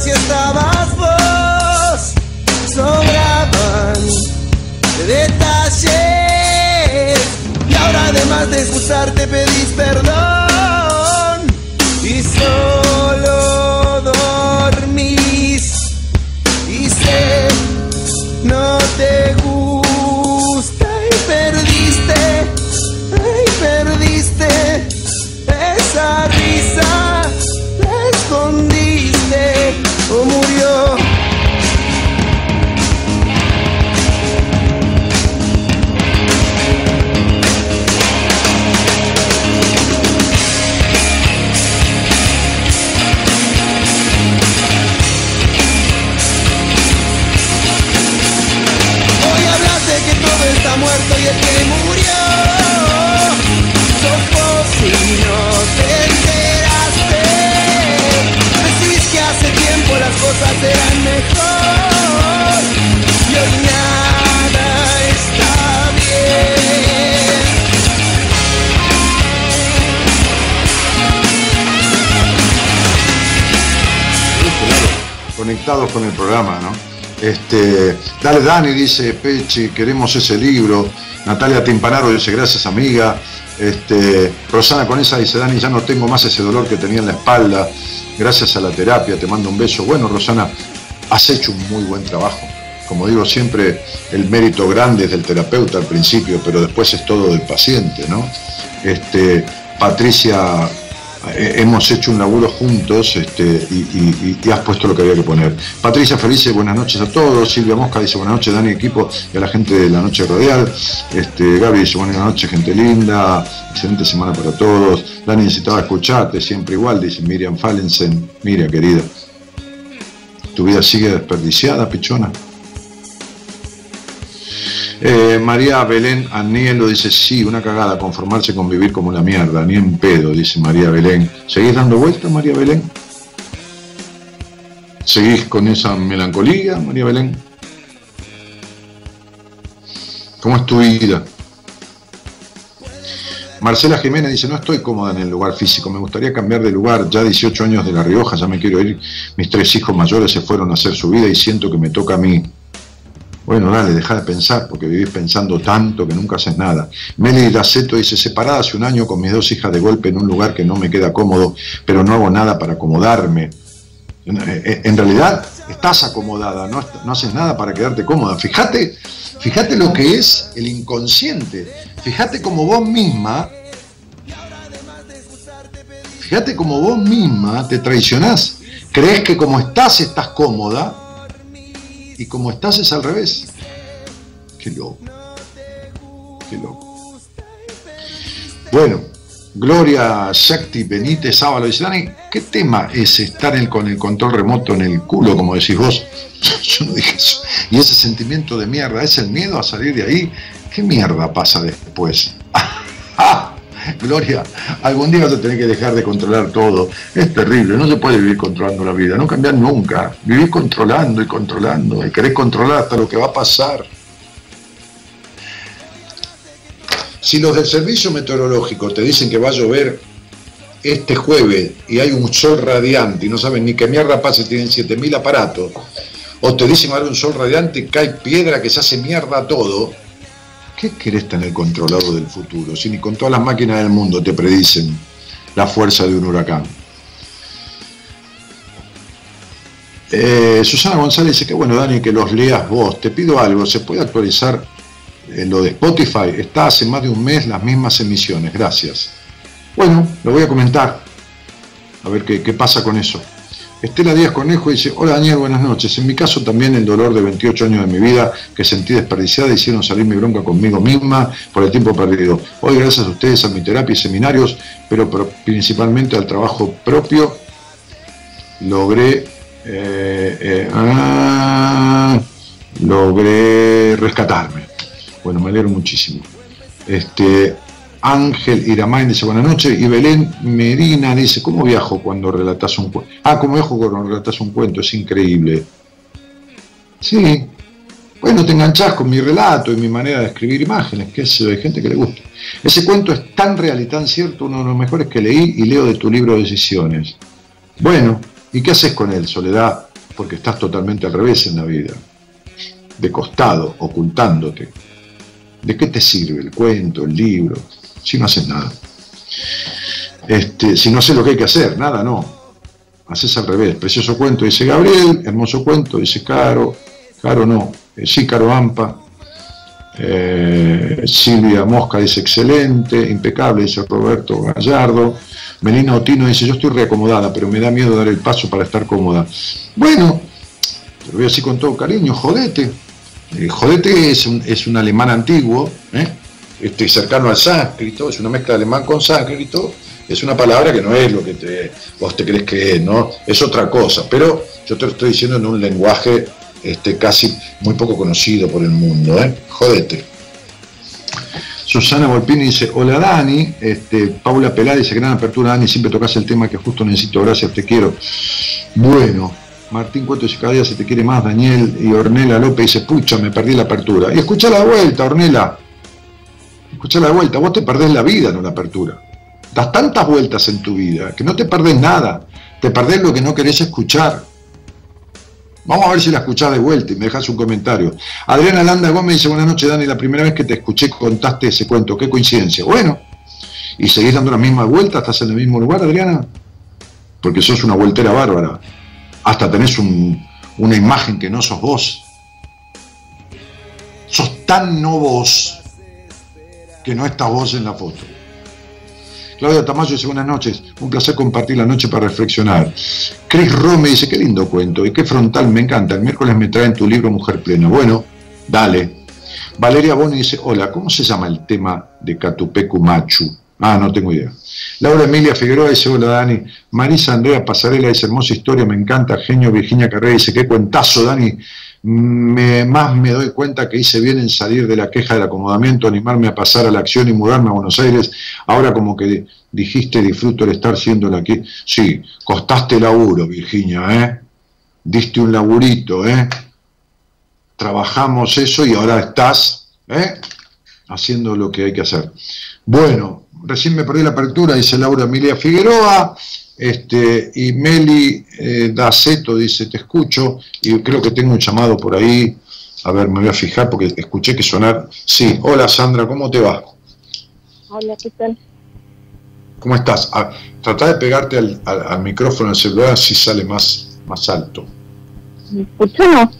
Si estabas vos. Sobraban detalles. Y ahora además de excusarte pedís perdón. Y solo dormís. Y no te gusta y perdiste. Ay, perdiste esa risa. La escondiste conectados con el programa, ¿no? Este, dale Dani, dice Pechi, queremos ese libro. Natalia Timpanaro dice, gracias amiga. Este, Rosana Conesa dice, Dani, ya no tengo más ese dolor que tenía en la espalda. Gracias a la terapia, te mando un beso. Bueno, Rosana, has hecho un muy buen trabajo. Como digo siempre, el mérito grande es del terapeuta al principio, pero después es todo del paciente, ¿no? Este, Patricia hemos hecho un laburo juntos este, y, has puesto lo que había que poner. Patricia Felice, buenas noches a todos. Silvia Mosca dice buenas noches, Dani, equipo y a la gente de la Noche Radial. Este, Gaby dice buenas noches, gente linda. Excelente semana para todos. Dani necesitaba escucharte, siempre igual, dice Miriam Fallensen. Miriam, querida. ¿Tu vida sigue desperdiciada, pichona? Eh, María Belén Anielo dice, sí, una cagada, conformarse con vivir como una mierda, ni en pedo, dice María Belén. ¿Seguís dando vueltas, María Belén? ¿Seguís con esa melancolía, María Belén? ¿Cómo es tu vida? Marcela Jiménez dice, no estoy cómoda en el lugar físico, me gustaría cambiar de lugar, ya 18 años de La Rioja, ya me quiero ir, mis tres hijos mayores se fueron a hacer su vida y siento que me toca a mí. Bueno, dale, deja de pensar, porque vivís pensando tanto que nunca haces nada. Meli Daceto dice, separada hace un año con mis dos hijas de golpe en un lugar que no me queda cómodo, pero no hago nada para acomodarme. En, en realidad estás acomodada, no, no haces nada para quedarte cómoda. Fíjate, fíjate lo que es el inconsciente. Fíjate como vos misma, fíjate como vos misma te traicionás. Crees que como estás, estás cómoda, y como estás es al revés. Qué loco. Qué loco. Bueno, Gloria Shakti Benítez Ábalo dice, Dani, ¿qué tema es estar con el control remoto en el culo, como decís vos? Yo no dije eso. Y ese sentimiento de mierda, ¿es el miedo a salir de ahí? ¿Qué mierda pasa después? Gloria, algún día vas a tener que dejar de controlar todo. Es terrible, no se puede vivir controlando la vida, no cambiar nunca. Vivir controlando y controlando, y querés controlar hasta lo que va a pasar. Si los del servicio meteorológico te dicen que va a llover este jueves y hay un sol radiante y no saben ni qué mierda pasa tienen 7000 aparatos, o te dicen va a haber un sol radiante y cae piedra que se hace mierda todo, ¿qué querés tener controlado del futuro? Si ni con todas las máquinas del mundo te predicen la fuerza de un huracán. Eh, Susana González dice que bueno, Dani, que los leas vos. Te pido algo, ¿se puede actualizar en lo de Spotify? Está hace más de un mes las mismas emisiones, gracias. Bueno, lo voy a comentar, a ver qué pasa con eso. Estela Díaz Conejo dice, hola Daniel, buenas noches. En mi caso también el dolor de 28 años de mi vida que sentí desperdiciada hicieron salir mi bronca conmigo misma por el tiempo perdido. Hoy gracias a ustedes, a mi terapia y seminarios, pero, principalmente al trabajo propio, logré, eh, eh, ah, logré rescatarme. Bueno, me alegro muchísimo. Este, Ángel Iramain dice buenas noches. Y Belén Medina dice, ¿cómo viajo cuando relatas un cuento? Ah, ¿cómo viajo cuando relatas un cuento? Es increíble. Sí. Bueno, te enganchás con mi relato y mi manera de escribir imágenes, que es, hay gente que le gusta. Ese cuento es tan real y tan cierto, uno de los mejores que leí y leo de tu libro de Decisiones. Bueno, ¿y qué haces con él, Soledad? Porque estás totalmente al revés en la vida. De costado, ocultándote. ¿De qué te sirve el cuento, el libro? Si no haces nada. Este, si no sé lo que hay que hacer, nada, no. Haces al revés. Precioso cuento, dice Gabriel, hermoso cuento, dice Caro, Caro no, eh, sí, Caro Ampa. Eh, Silvia Mosca dice excelente, impecable, dice Roberto Gallardo. Melina Otino dice, yo estoy reacomodada, pero me da miedo dar el paso para estar cómoda. Bueno, te lo voy a decir con todo cariño, jodete. Eh, jodete es un, es un alemán antiguo, ¿eh? Este, cercano al sánscrito, es una mezcla de alemán con sánscrito, es una palabra que no es lo que vos te crees que es, ¿no? Es otra cosa, pero yo te lo estoy diciendo en un lenguaje este, casi muy poco conocido por el mundo, ¿eh? Jodete. Susana Volpini dice, hola Dani, este, Paula Pelá dice, gran apertura Dani, siempre tocas el tema que justo necesito, gracias, te quiero. Bueno, Martín Cueto dice, cada día se te quiere más, Daniel, y Ornela López dice, pucha, me perdí la apertura. Y escucha la vuelta, Ornela, escucha la vuelta, vos te perdés la vida en una apertura. Das tantas vueltas en tu vida que no te perdés nada, te perdés lo que no querés escuchar. Vamos a ver si la escuchás de vuelta y me dejas un comentario. Adriana Landa Gómez dice, buenas noches Dani, la primera vez que te escuché contaste ese cuento, qué coincidencia. Bueno, y seguís dando la misma vuelta, estás en el mismo lugar, Adriana, porque sos una vueltera bárbara. Hasta tenés una imagen que no sos vos. Sos tan no vos que no está vos en la foto. Claudia Tamayo dice buenas noches, un placer compartir la noche para reflexionar. Chris Rome dice, qué lindo cuento y qué frontal, me encanta. El miércoles me traen tu libro Mujer Plena. Bueno, dale. Valeria Boni dice, hola, ¿cómo se llama el tema de Catupecu Machu? Ah, no tengo idea. Laura Emilia Figueroa dice, hola Dani. Marisa Andrea Pasarela dice, hermosa historia, me encanta. Genio Virginia Carrera dice, qué cuentazo, Dani me, más me doy cuenta que hice bien en salir de la queja del acomodamiento, animarme a pasar a la acción y mudarme a Buenos Aires. Ahora como que dijiste, disfruto el estar siendo aquí. Sí, costaste laburo, Virginia, ¿eh? Diste un laburito, ¿eh? Trabajamos eso y ahora estás, ¿eh? Haciendo lo que hay que hacer. Bueno, recién me perdí la apertura, dice Laura Emilia Figueroa. Este, y Meli eh, Daceto dice, te escucho, y creo que tengo un llamado por ahí. A ver, me voy a fijar porque escuché que sonar. Sí, hola Sandra, ¿cómo te va? Hola, ¿qué tal? ¿Cómo estás? Ah, trata de pegarte al, micrófono del celular así sale más, más alto. ¿Me no?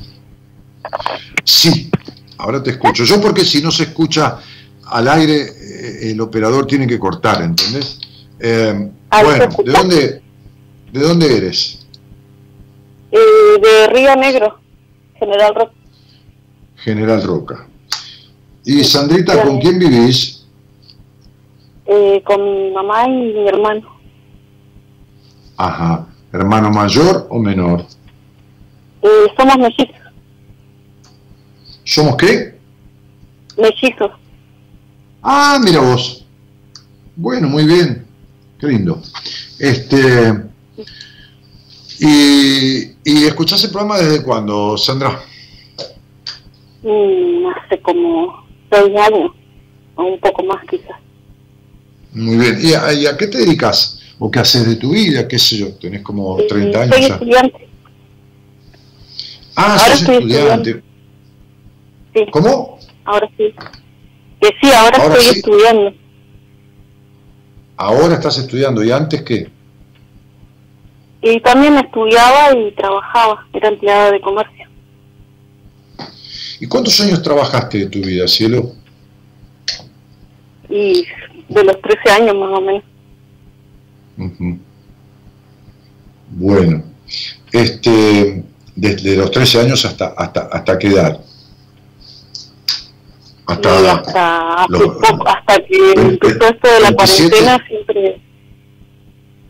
Sí, ahora te escucho. Yo porque si no se escucha al aire, eh, el operador tiene que cortar, ¿entendés? Eh, bueno, ¿de dónde, ¿de dónde eres? Eh, de Río Negro, General Roca. General Roca. Y Sandrita, ¿con quién vivís? Eh, con mi mamá y mi hermano. Ajá. ¿Hermano mayor o menor? Eh, somos mellizos. ¿Somos qué? Mellizos. Ah, mira vos. Bueno, muy bien. Qué lindo. Este. ¿Y, y escuchás el programa desde cuándo, Sandra? Mm, hace como seis años, o un poco más quizás. Muy bien. ¿Y a, y a qué te dedicas? ¿O qué haces de tu vida? ¿Qué sé yo? Tenés como Eh, 30 años Soy ya. estudiante. Ah, ahora sos estudiante. Sí, ¿Cómo? ahora sí. Que sí, ahora, Ahora estoy sí. estudiando. Ahora estás estudiando. ¿Y antes qué? Y también estudiaba y trabajaba, era empleada de comercio. ¿Y cuántos años trabajaste de tu vida, cielo? Y de los 13 años más o menos. Bueno, este, desde los 13 años hasta, hasta, hasta qué edad? Y Hasta, hasta hace los- poco, hasta que empezó esto de la 27. cuarentena siempre...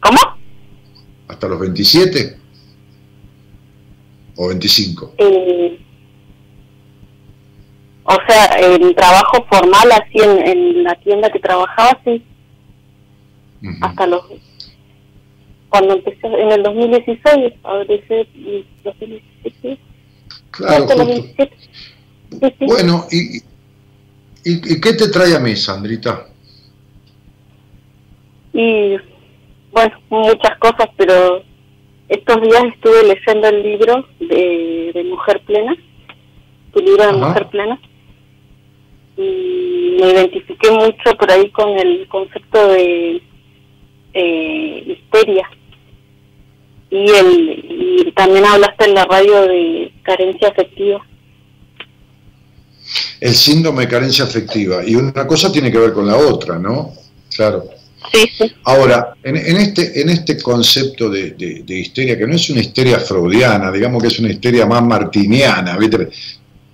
¿Cómo? hasta los 27 o 25. Eh, o sea, el trabajo formal así en, en la tienda que trabajaba, sí, Ujú. hasta los... Cuando empecé en el 2016, ahora dice 2016, Claro, hasta los justo. 27. Sí, sí. Bueno, ¿y, y, y qué te trae a mí, Sandrita? Y bueno, muchas cosas, pero estos días estuve leyendo el libro de, de Mujer Plena, tu libro de Ajá. Mujer Plena, y me identifiqué mucho por ahí con el concepto de eh, histeria. Y, el, y también hablaste en la radio de carencia afectiva. El síndrome de carencia afectiva. Y una cosa tiene que ver con la otra, ¿no? Claro. Sí, sí, Ahora, en, en este, en este concepto de, de- de histeria, que no es una histeria freudiana, digamos que es una histeria más martiniana, ¿viste?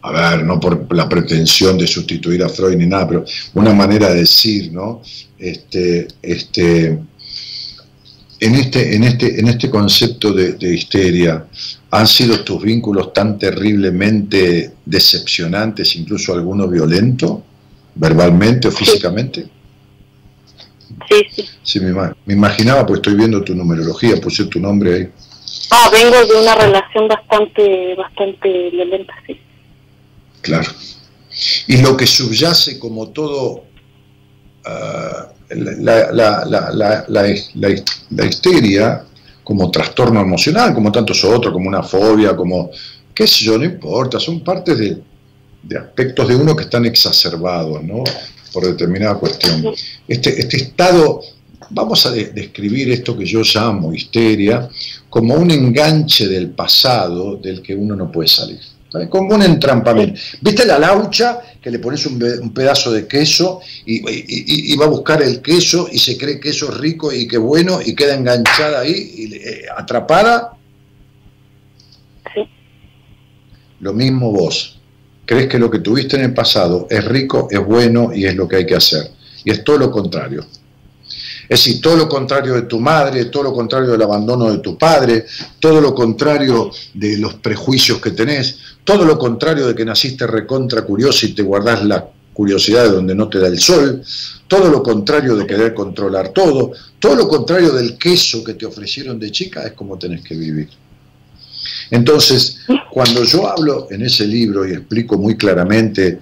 A ver, no por la pretensión de sustituir a Freud ni nada, pero una manera de decir, ¿no? Este, este, en, este, en, este, en este concepto de, de histeria, ¿han sido tus vínculos tan terriblemente decepcionantes, incluso alguno violento, verbalmente o físicamente? sí, sí. Sí, me, ima- me imaginaba, pues estoy viendo tu numerología, puse tu nombre ahí. Ah, vengo de una relación bastante, bastante violenta, sí. Claro. Y lo que subyace como todo la, la, la, la- la histeria, como trastorno emocional, como tantos otros, como una fobia, como, qué sé yo, no importa, son partes de, de aspectos de uno que están exacerbados, ¿no? Por determinada cuestión. Este, este estado, vamos a de- describir esto que yo llamo histeria, como un enganche del pasado del que uno no puede salir. ¿Sabes? Como un entrampamiento. ¿Viste la laucha que le pones un, pedazo de queso y, y- y- y va a buscar el queso y se cree que eso es rico y que bueno y queda enganchada ahí, y, eh, atrapada? Sí. Lo mismo vos. Crees que lo que tuviste en el pasado es rico, es bueno y es lo que hay que hacer. Y es todo lo contrario. Es decir, todo lo contrario de tu madre, todo lo contrario del abandono de tu padre, todo lo contrario de los prejuicios que tenés, todo lo contrario de que naciste recontra curioso y te guardás la curiosidad de donde no te da el sol, todo lo contrario de querer controlar todo, todo lo contrario del queso que te ofrecieron de chica es como tenés que vivir. Entonces, cuando yo hablo en ese libro y explico muy claramente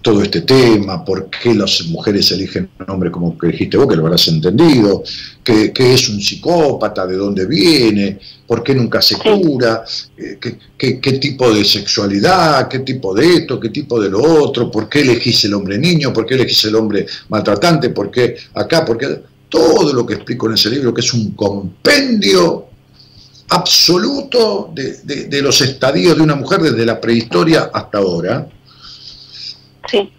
todo este tema, por qué las mujeres eligen un hombre como que dijiste vos, que lo habrás entendido, qué, qué es un psicópata, de dónde viene, por qué nunca se cura, eh, qué, qué- qué tipo de sexualidad, qué tipo de esto, qué tipo de lo otro, por qué elegís el hombre niño, por qué elegís el hombre maltratante, por qué acá, por qué... Todo lo que explico en ese libro, que es un compendio absoluto de, de- de los estadios de una mujer desde la prehistoria hasta ahora, Sí,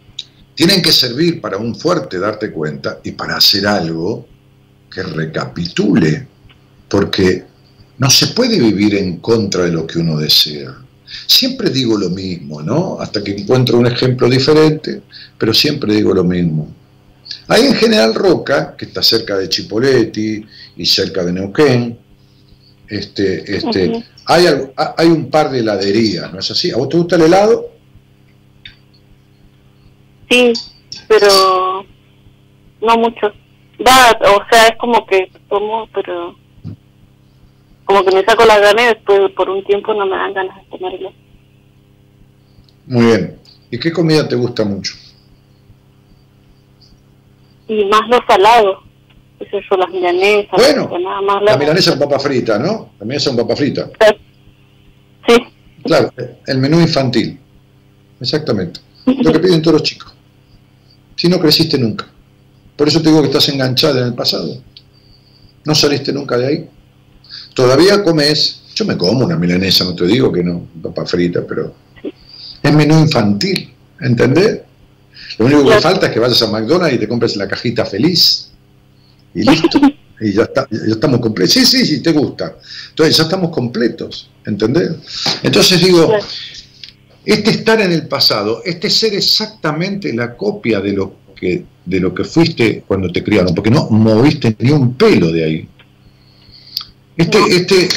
tienen que servir para un fuerte darte cuenta y para hacer algo que recapitule, porque no se puede vivir en contra de lo que uno desea. Siempre digo lo mismo, ¿no? Hasta que encuentro un ejemplo diferente, pero siempre digo lo mismo. Ahí en General Roca, que está cerca de Chipoleti y cerca de Neuquén, este, este, hay, hay un par de heladerías, ¿no es así? ¿A vos te gusta el helado? Sí, pero no mucho. Va, o sea, es como que tomo, pero como que me saco la gana y después por un tiempo no me dan ganas de comerlo. Muy bien. ¿Y qué comida te gusta mucho? Y más lo salado. Eso yo, las milanesas. Bueno, nada más la, milanesa con papa frita, ¿no? La milanesa con papa frita. Sí. Claro, el menú infantil. Exactamente. Lo que piden todos los chicos. Si no creciste nunca. Por eso te digo que estás enganchada en el pasado. No saliste nunca de ahí. Todavía comes, yo me como una milanesa, no te digo que no, papa frita, pero es menú infantil, ¿entendés? Lo único que falta es que vayas a McDonald's y te compres la cajita feliz y listo. Y ya, está, ya estamos completos. Sí, sí, sí, te gusta. Entonces ya estamos completos, ¿entendés? Entonces digo, este estar en el pasado, este ser exactamente la copia de lo que, de lo que fuiste cuando te criaron, porque no moviste ni un pelo de ahí. Este, este,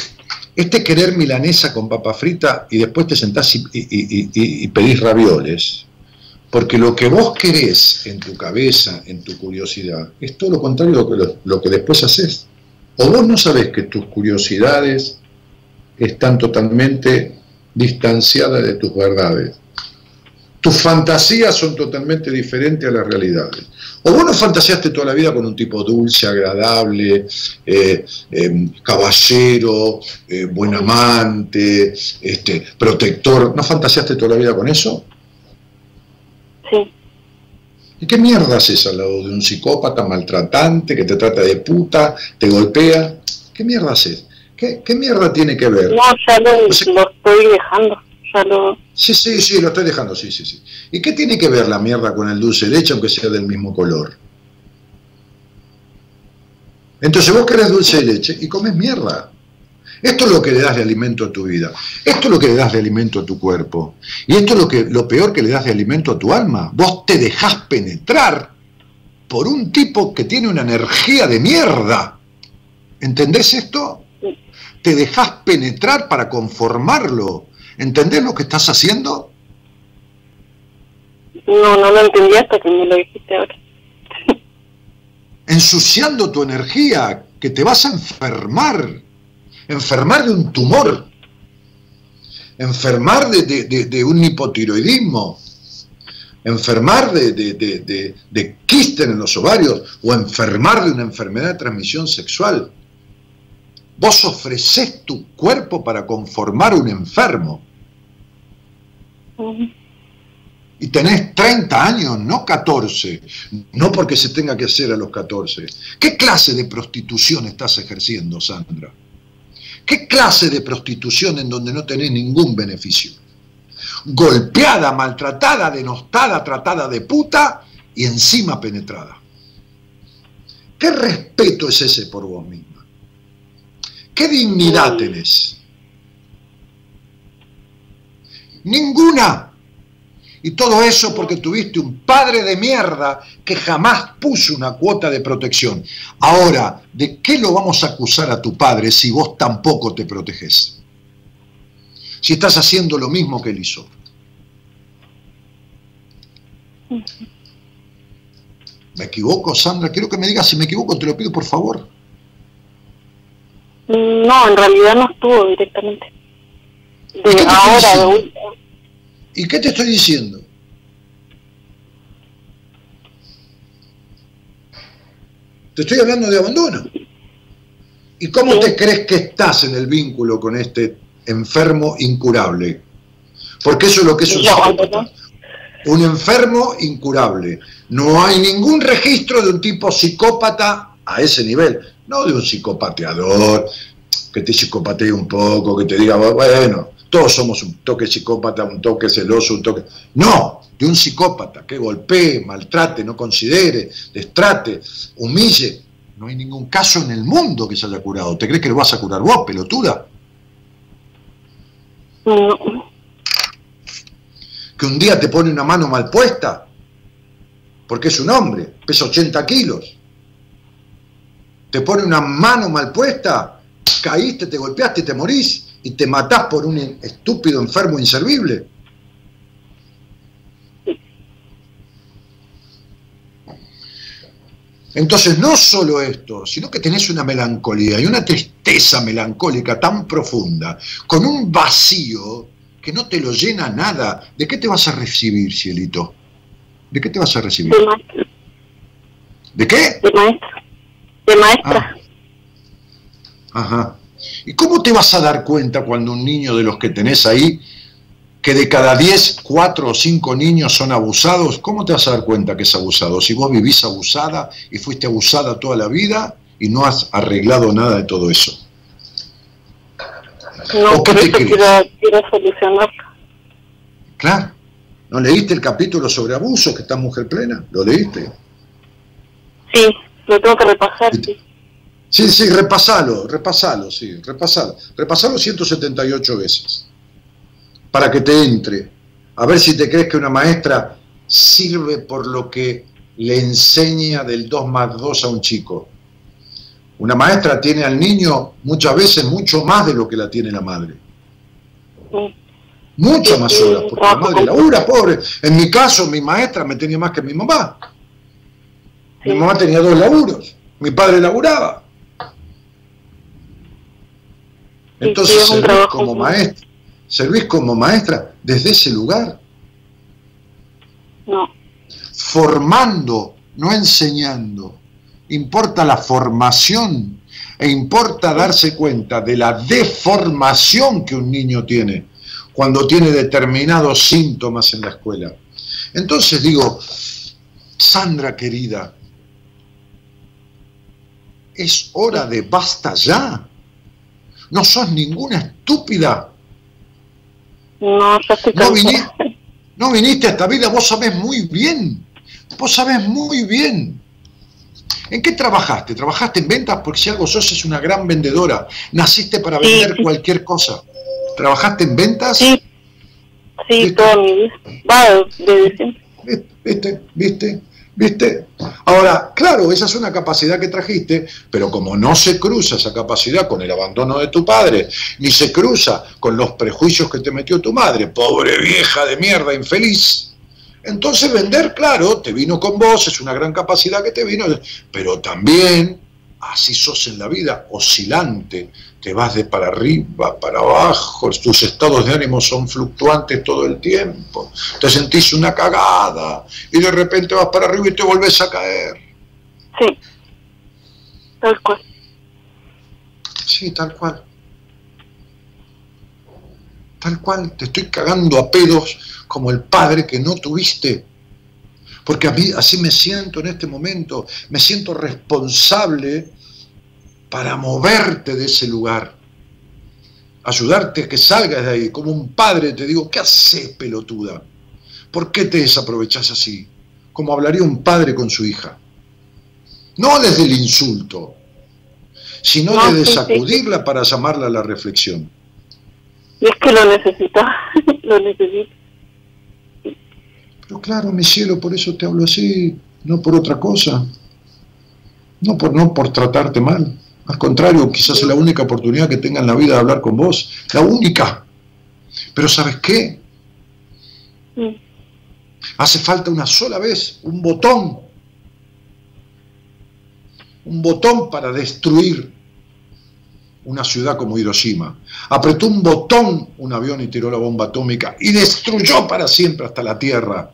este querer milanesa con papa frita y después te sentás y, pedís ravioles, porque lo que vos querés en tu cabeza, en tu curiosidad, es todo lo contrario de lo que, lo que después haces. O vos no sabés que tus curiosidades están totalmente distanciadas de tus verdades. Tus fantasías son totalmente diferentes a las realidades. O vos no fantaseaste toda la vida con un tipo dulce, agradable, eh, em, caballero, eh, buen amante, este, protector. ¿No fantaseaste toda la vida con eso? Sí. ¿Y qué mierda haces al lado de un psicópata maltratante que te trata de puta, te golpea? ¿Qué mierda haces? ¿Qué, mierda tiene que ver? No, ya lo estoy dejando. Sí, sí, sí, lo estoy dejando, sí, sí, sí. ¿Y qué tiene que ver la mierda con el dulce de leche, aunque sea del mismo color? Entonces vos querés dulce de leche y comes mierda. Esto es lo que le das de alimento a tu vida. Esto es lo que le das de alimento a tu cuerpo. Y esto es lo, que, lo peor que le das de alimento a tu alma. Vos te dejás penetrar por un tipo que tiene una energía de mierda. ¿Entendés esto? Te dejás penetrar para conformarlo. ¿Entendés lo que estás haciendo? No, no lo entendí hasta que me lo dijiste ahora. Ensuciando tu energía, que te vas a enfermar, enfermar de un tumor, enfermar de, un hipotiroidismo, enfermar de, de, de, quiste en los ovarios o enfermar de una enfermedad de transmisión sexual. Vos ofreces tu cuerpo para conformar un enfermo. Y tenés 30 años, no 14. No porque se tenga que hacer a los 14. ¿Qué clase de prostitución estás ejerciendo, Sandra? ¿Qué clase de prostitución en donde no tenés ningún beneficio? Golpeada, maltratada, denostada, tratada de puta y encima penetrada. ¿Qué respeto es ese por vos mismo? ¿Qué dignidad tenés? Ninguna. Y todo eso porque tuviste un padre de mierda que jamás puso una cuota de protección. Ahora, ¿de qué lo vamos a acusar a tu padre si vos tampoco te proteges? Si estás haciendo lo mismo que él hizo. ¿Me equivoco, Sandra? Quiero que me digas si me equivoco, te lo pido por favor. No, en realidad no estuvo directamente. De ahora, ¿Y qué te estoy diciendo? Te estoy hablando de abandono. ¿Y cómo te crees que estás en el vínculo con este enfermo incurable? Porque eso es lo que es un psicópata. Un enfermo incurable. No hay ningún registro de un tipo psicópata a ese nivel no de un psicopateador, que te psicopatee un poco, que te diga, bueno, todos somos un toque psicópata, un toque celoso, un toque... No, de un psicópata que golpee, maltrate, no considere, destrate, humille. No hay ningún caso en el mundo que se haya curado. ¿Te crees que lo vas a curar vos, pelotuda? Que un día te pone una mano mal puesta porque es un hombre, pesa 80 kilos. Te pone una mano mal puesta, caíste, te golpeaste te morís y te matás por un estúpido enfermo inservible. Entonces, no solo esto, sino que tenés una melancolía y una tristeza melancólica tan profunda, con un vacío que no te lo llena nada. ¿De qué te vas a recibir, cielito? ¿De qué te vas a recibir? De maestra. ¿De qué? De maestra. De maestra. Ah. Ajá. ¿Y cómo te vas a dar cuenta cuando un niño de los que tenés ahí, que de cada 10, 4 o 5 niños son abusados, ¿cómo te vas a dar cuenta que es abusado? Si vos vivís abusada y fuiste abusada toda la vida y no has arreglado nada de todo eso. No, ¿O qué te quiero, quiero solucionarlo. Claro. ¿No leíste el capítulo sobre abuso que está Mujer Plena? ¿Lo leíste? Sí, lo tengo que repasar, sí. Sí, sí, repasalo, repasalo, sí, repasalo. Repasalo 178 veces para que te entre. A ver si te crees que una maestra sirve por lo que le enseña del 2 más 2 a un chico. Una maestra tiene al niño muchas veces mucho más de lo que la tiene la madre. Sí. Mucho Sí, más horas, porque la madre labura, pobre. En mi caso, mi maestra me tenía más que mi mamá. Mi mamá tenía dos laburos, mi padre laburaba. Entonces sí, servís como maestra, servís como maestra desde ese lugar, No, formando, no enseñando. Importa la formación e importa darse cuenta de la deformación que un niño tiene cuando tiene determinados síntomas en la escuela. Entonces digo, Sandra querida, es hora de basta ya. No sos ninguna estúpida. no, estoy No viniste, no viniste a esta vida, vos sabés muy bien. Vos sabés muy bien. ¿En qué trabajaste? ¿Trabajaste en ventas? Porque si algo sos es una gran vendedora. Naciste para Sí, vender sí. cualquier cosa. ¿Trabajaste en ventas? Sí, sí, ¿Viste? toda mi vida. Va. ¿Viste? ¿Viste? ¿Viste? Ahora, claro, esa es una capacidad que trajiste, pero como no se cruza esa capacidad con el abandono de tu padre, ni se cruza con los prejuicios que te metió tu madre, pobre vieja de mierda, infeliz, entonces vender, claro, te vino con vos, es una gran capacidad que te vino, pero también, así sos en la vida, oscilante, te vas de para arriba, para abajo, tus estados de ánimo son fluctuantes todo el tiempo, te sentís una cagada y de repente vas para arriba y te volvés a caer. Sí, tal cual. Sí, tal cual. Tal cual, te estoy cagando a pedos como el padre que no tuviste. Porque a mí así me siento en este momento, me siento responsable para moverte de ese lugar, ayudarte a que salgas de ahí. Como un padre te digo, ¿qué haces, pelotuda? ¿Por qué te desaprovechás así? Como hablaría un padre con su hija. No desde el insulto, sino No, desde sí, sí. sacudirla para llamarla a la reflexión. Y es que lo necesito, lo necesito. Pero claro, mi cielo, por eso te hablo así, no por otra cosa. No por, no por tratarte mal. Al contrario, quizás es la única oportunidad que tenga en la vida de hablar con vos. La única. Pero ¿sabes qué? Hace falta una sola vez, un botón. Un botón para destruir una ciudad como Hiroshima. Apretó un botón un avión y tiró la bomba atómica y destruyó para siempre hasta la Tierra.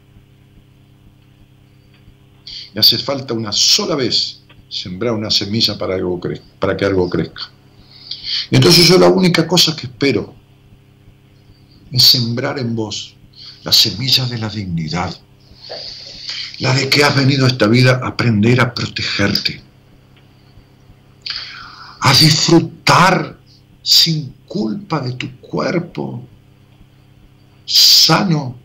Y hace falta una sola vez sembrar una semilla para, algo que algo crezca. Entonces yo la única cosa que espero es sembrar en vos la semilla de la dignidad, la de que has venido a esta vida a aprender a protegerte, a disfrutar sin culpa de tu cuerpo sano,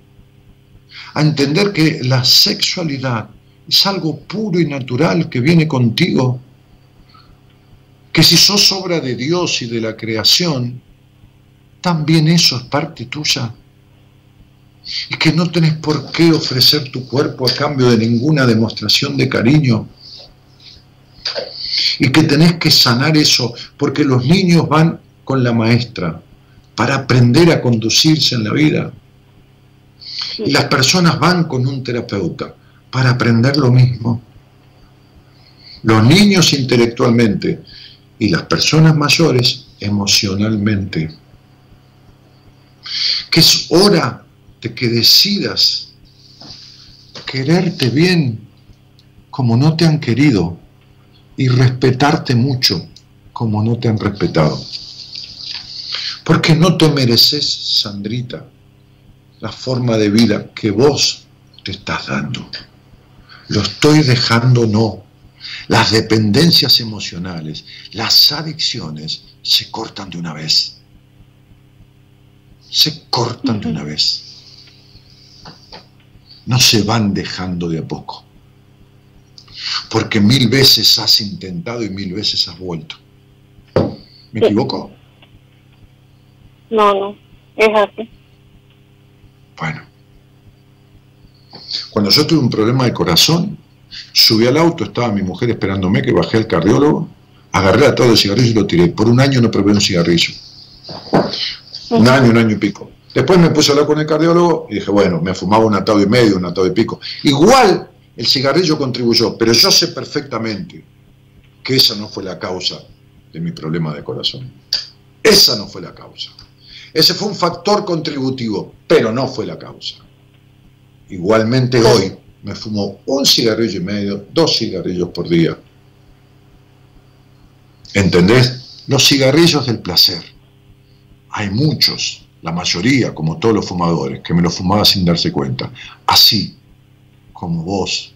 a entender que la sexualidad es algo puro y natural que viene contigo, que si sos obra de Dios y de la creación, también eso es parte tuya. y que no tenés por qué ofrecer tu cuerpo a cambio de ninguna demostración de cariño. Y que tenés que sanar eso porque los niños van con la maestra para aprender a conducirse en la vida. Y las personas van con un terapeuta para aprender lo mismo. Los niños intelectualmente y las personas mayores emocionalmente. Que es hora de que decidas quererte bien como no te han querido y respetarte mucho como no te han respetado. Porque no te mereces, Sandrita, la forma de vida que vos te estás dando. Lo estoy dejando no. Las dependencias emocionales, las adicciones se cortan de una vez. Se cortan de una vez. No se van dejando de a poco. Porque mil veces has intentado y mil veces has vuelto. ¿Me equivoco? No, no, es así. Bueno. Cuando yo tuve un problema de corazón, subí al auto, estaba mi mujer esperándome, que bajé al cardiólogo, agarré a todo el cigarrillo y lo tiré. Por un año no probé un cigarrillo. Un año, un año y pico. Después me puse a hablar con el cardiólogo y dije, bueno, me fumaba un atado y medio, un atado y pico. Igual el cigarrillo contribuyó, pero yo sé perfectamente que esa no fue la causa de mi problema de corazón. Esa no fue la causa. Ese fue un factor contributivo, pero no fue la causa. Igualmente hoy me fumo un cigarrillo y medio, dos cigarrillos por día. ¿Entendés? Los cigarrillos del placer. Hay muchos, la mayoría, como todos los fumadores, que me lo fumaba sin darse cuenta. Así como vos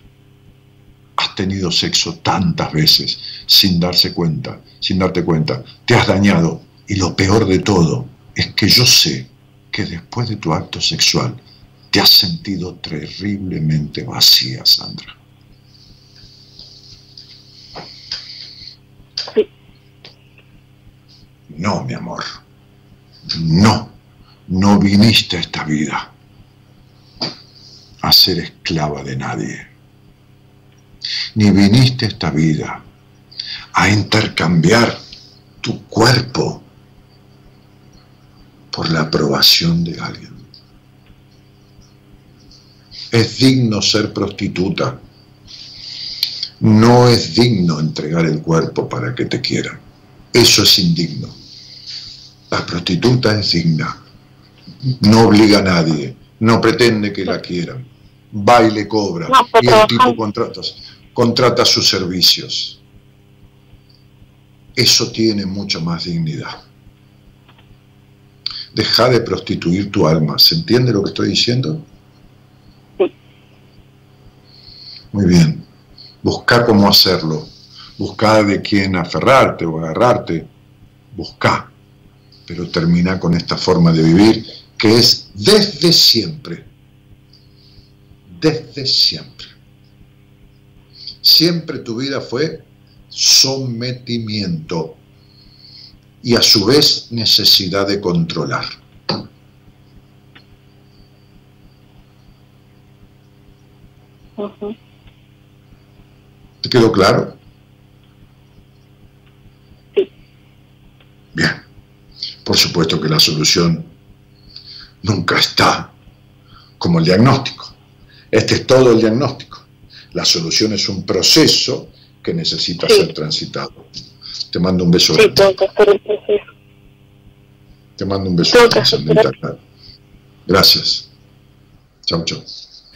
has tenido sexo tantas veces sin darse cuenta, sin darte cuenta, te has dañado y lo peor de todo, es que yo sé que después de tu acto sexual te has sentido terriblemente vacía, Sandra. No, mi amor. No, no viniste a esta vida a ser esclava de nadie. Ni viniste a esta vida a intercambiar tu cuerpo por la aprobación de alguien. Es digno ser prostituta. No es digno entregar el cuerpo para que te quieran. Eso es indigno. La prostituta es digna. No obliga a nadie. No pretende que la quieran. Va y le cobra. y el tipo contrata, contrata sus servicios. Eso tiene mucha más dignidad deja de prostituir tu alma. ¿Se entiende lo que estoy diciendo? Sí. Muy bien. Busca cómo hacerlo. Busca de quién aferrarte o agarrarte. Busca. Pero termina con esta forma de vivir que es desde siempre. Desde siempre. Siempre tu vida fue sometimiento y a su vez necesidad de controlar. ¿Te quedó claro? Sí. Bien. Por supuesto que la solución nunca está como el diagnóstico. Este es todo el diagnóstico. La solución es un proceso que necesita ser transitado. Te mando un beso. Sí, tengo que hacer el proceso. Te mando un beso. Gracias. Chau, chau.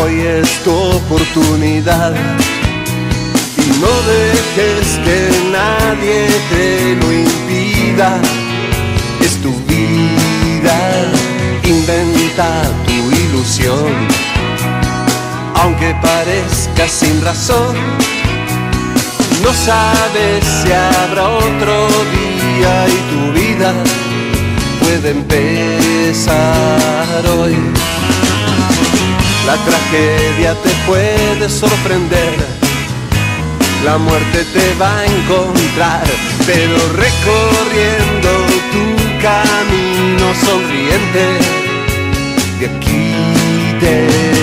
Hoy es tu oportunidad y no dejes que nadie te lo impida. Es tu vida, inventa tu ilusión, aunque parezca sin razón. No sabes si habrá otro día y tu vida puede empezar hoy. La tragedia te puede sorprender, la muerte te va a encontrar, pero recorriendo tu camino sonriente, de aquí te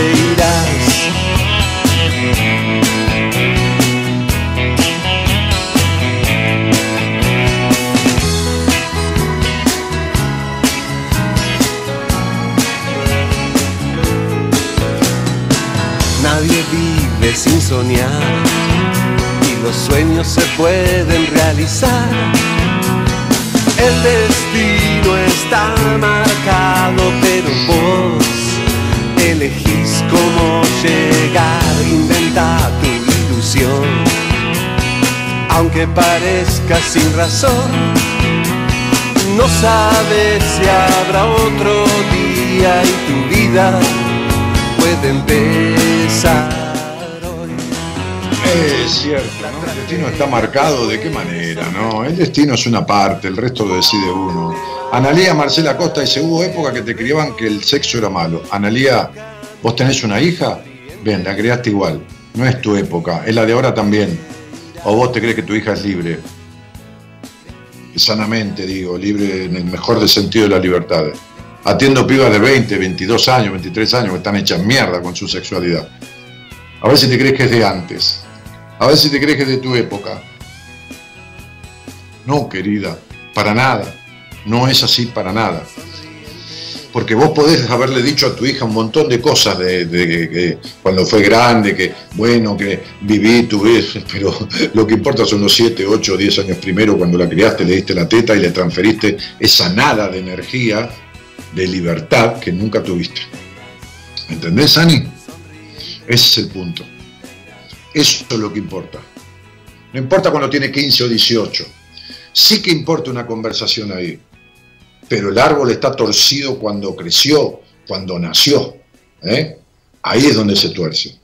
vive sin soñar y los sueños se pueden realizar. El destino está marcado, pero vos elegís cómo llegar, inventa tu ilusión. Aunque parezca sin razón, no sabes si habrá otro día y tu vida puede empezar. Es cierto, ¿no? El destino está marcado de qué manera, ¿no? El destino es una parte, el resto lo decide uno. Analía Marcela Costa dice, hubo época que te criaban que el sexo era malo. Analía, ¿vos tenés una hija? Bien, la criaste igual. No es tu época, es la de ahora también. O vos te crees que tu hija es libre. Sanamente, digo, libre en el mejor del sentido de la libertad. Atiendo pibas de 20, 22 años, 23 años que están hechas mierda con su sexualidad. A ver si te crees que es de antes. A ver si te crees que es de tu época. No, querida, para nada. No es así para nada. Porque vos podés haberle dicho a tu hija un montón de cosas de, cuando fue grande, que bueno, que viví tu vida, pero lo que importa son los 7, 8, 10 años primero cuando la criaste, le diste la teta y le transferiste esa nada de energía, de libertad que nunca tuviste. ¿Entendés, Ani? Ese es el punto. Eso es lo que importa. No importa cuando tiene 15 o 18. Sí que importa una conversación ahí. Pero el árbol está torcido cuando creció, cuando nació. ¿eh? Ahí es donde se tuerce.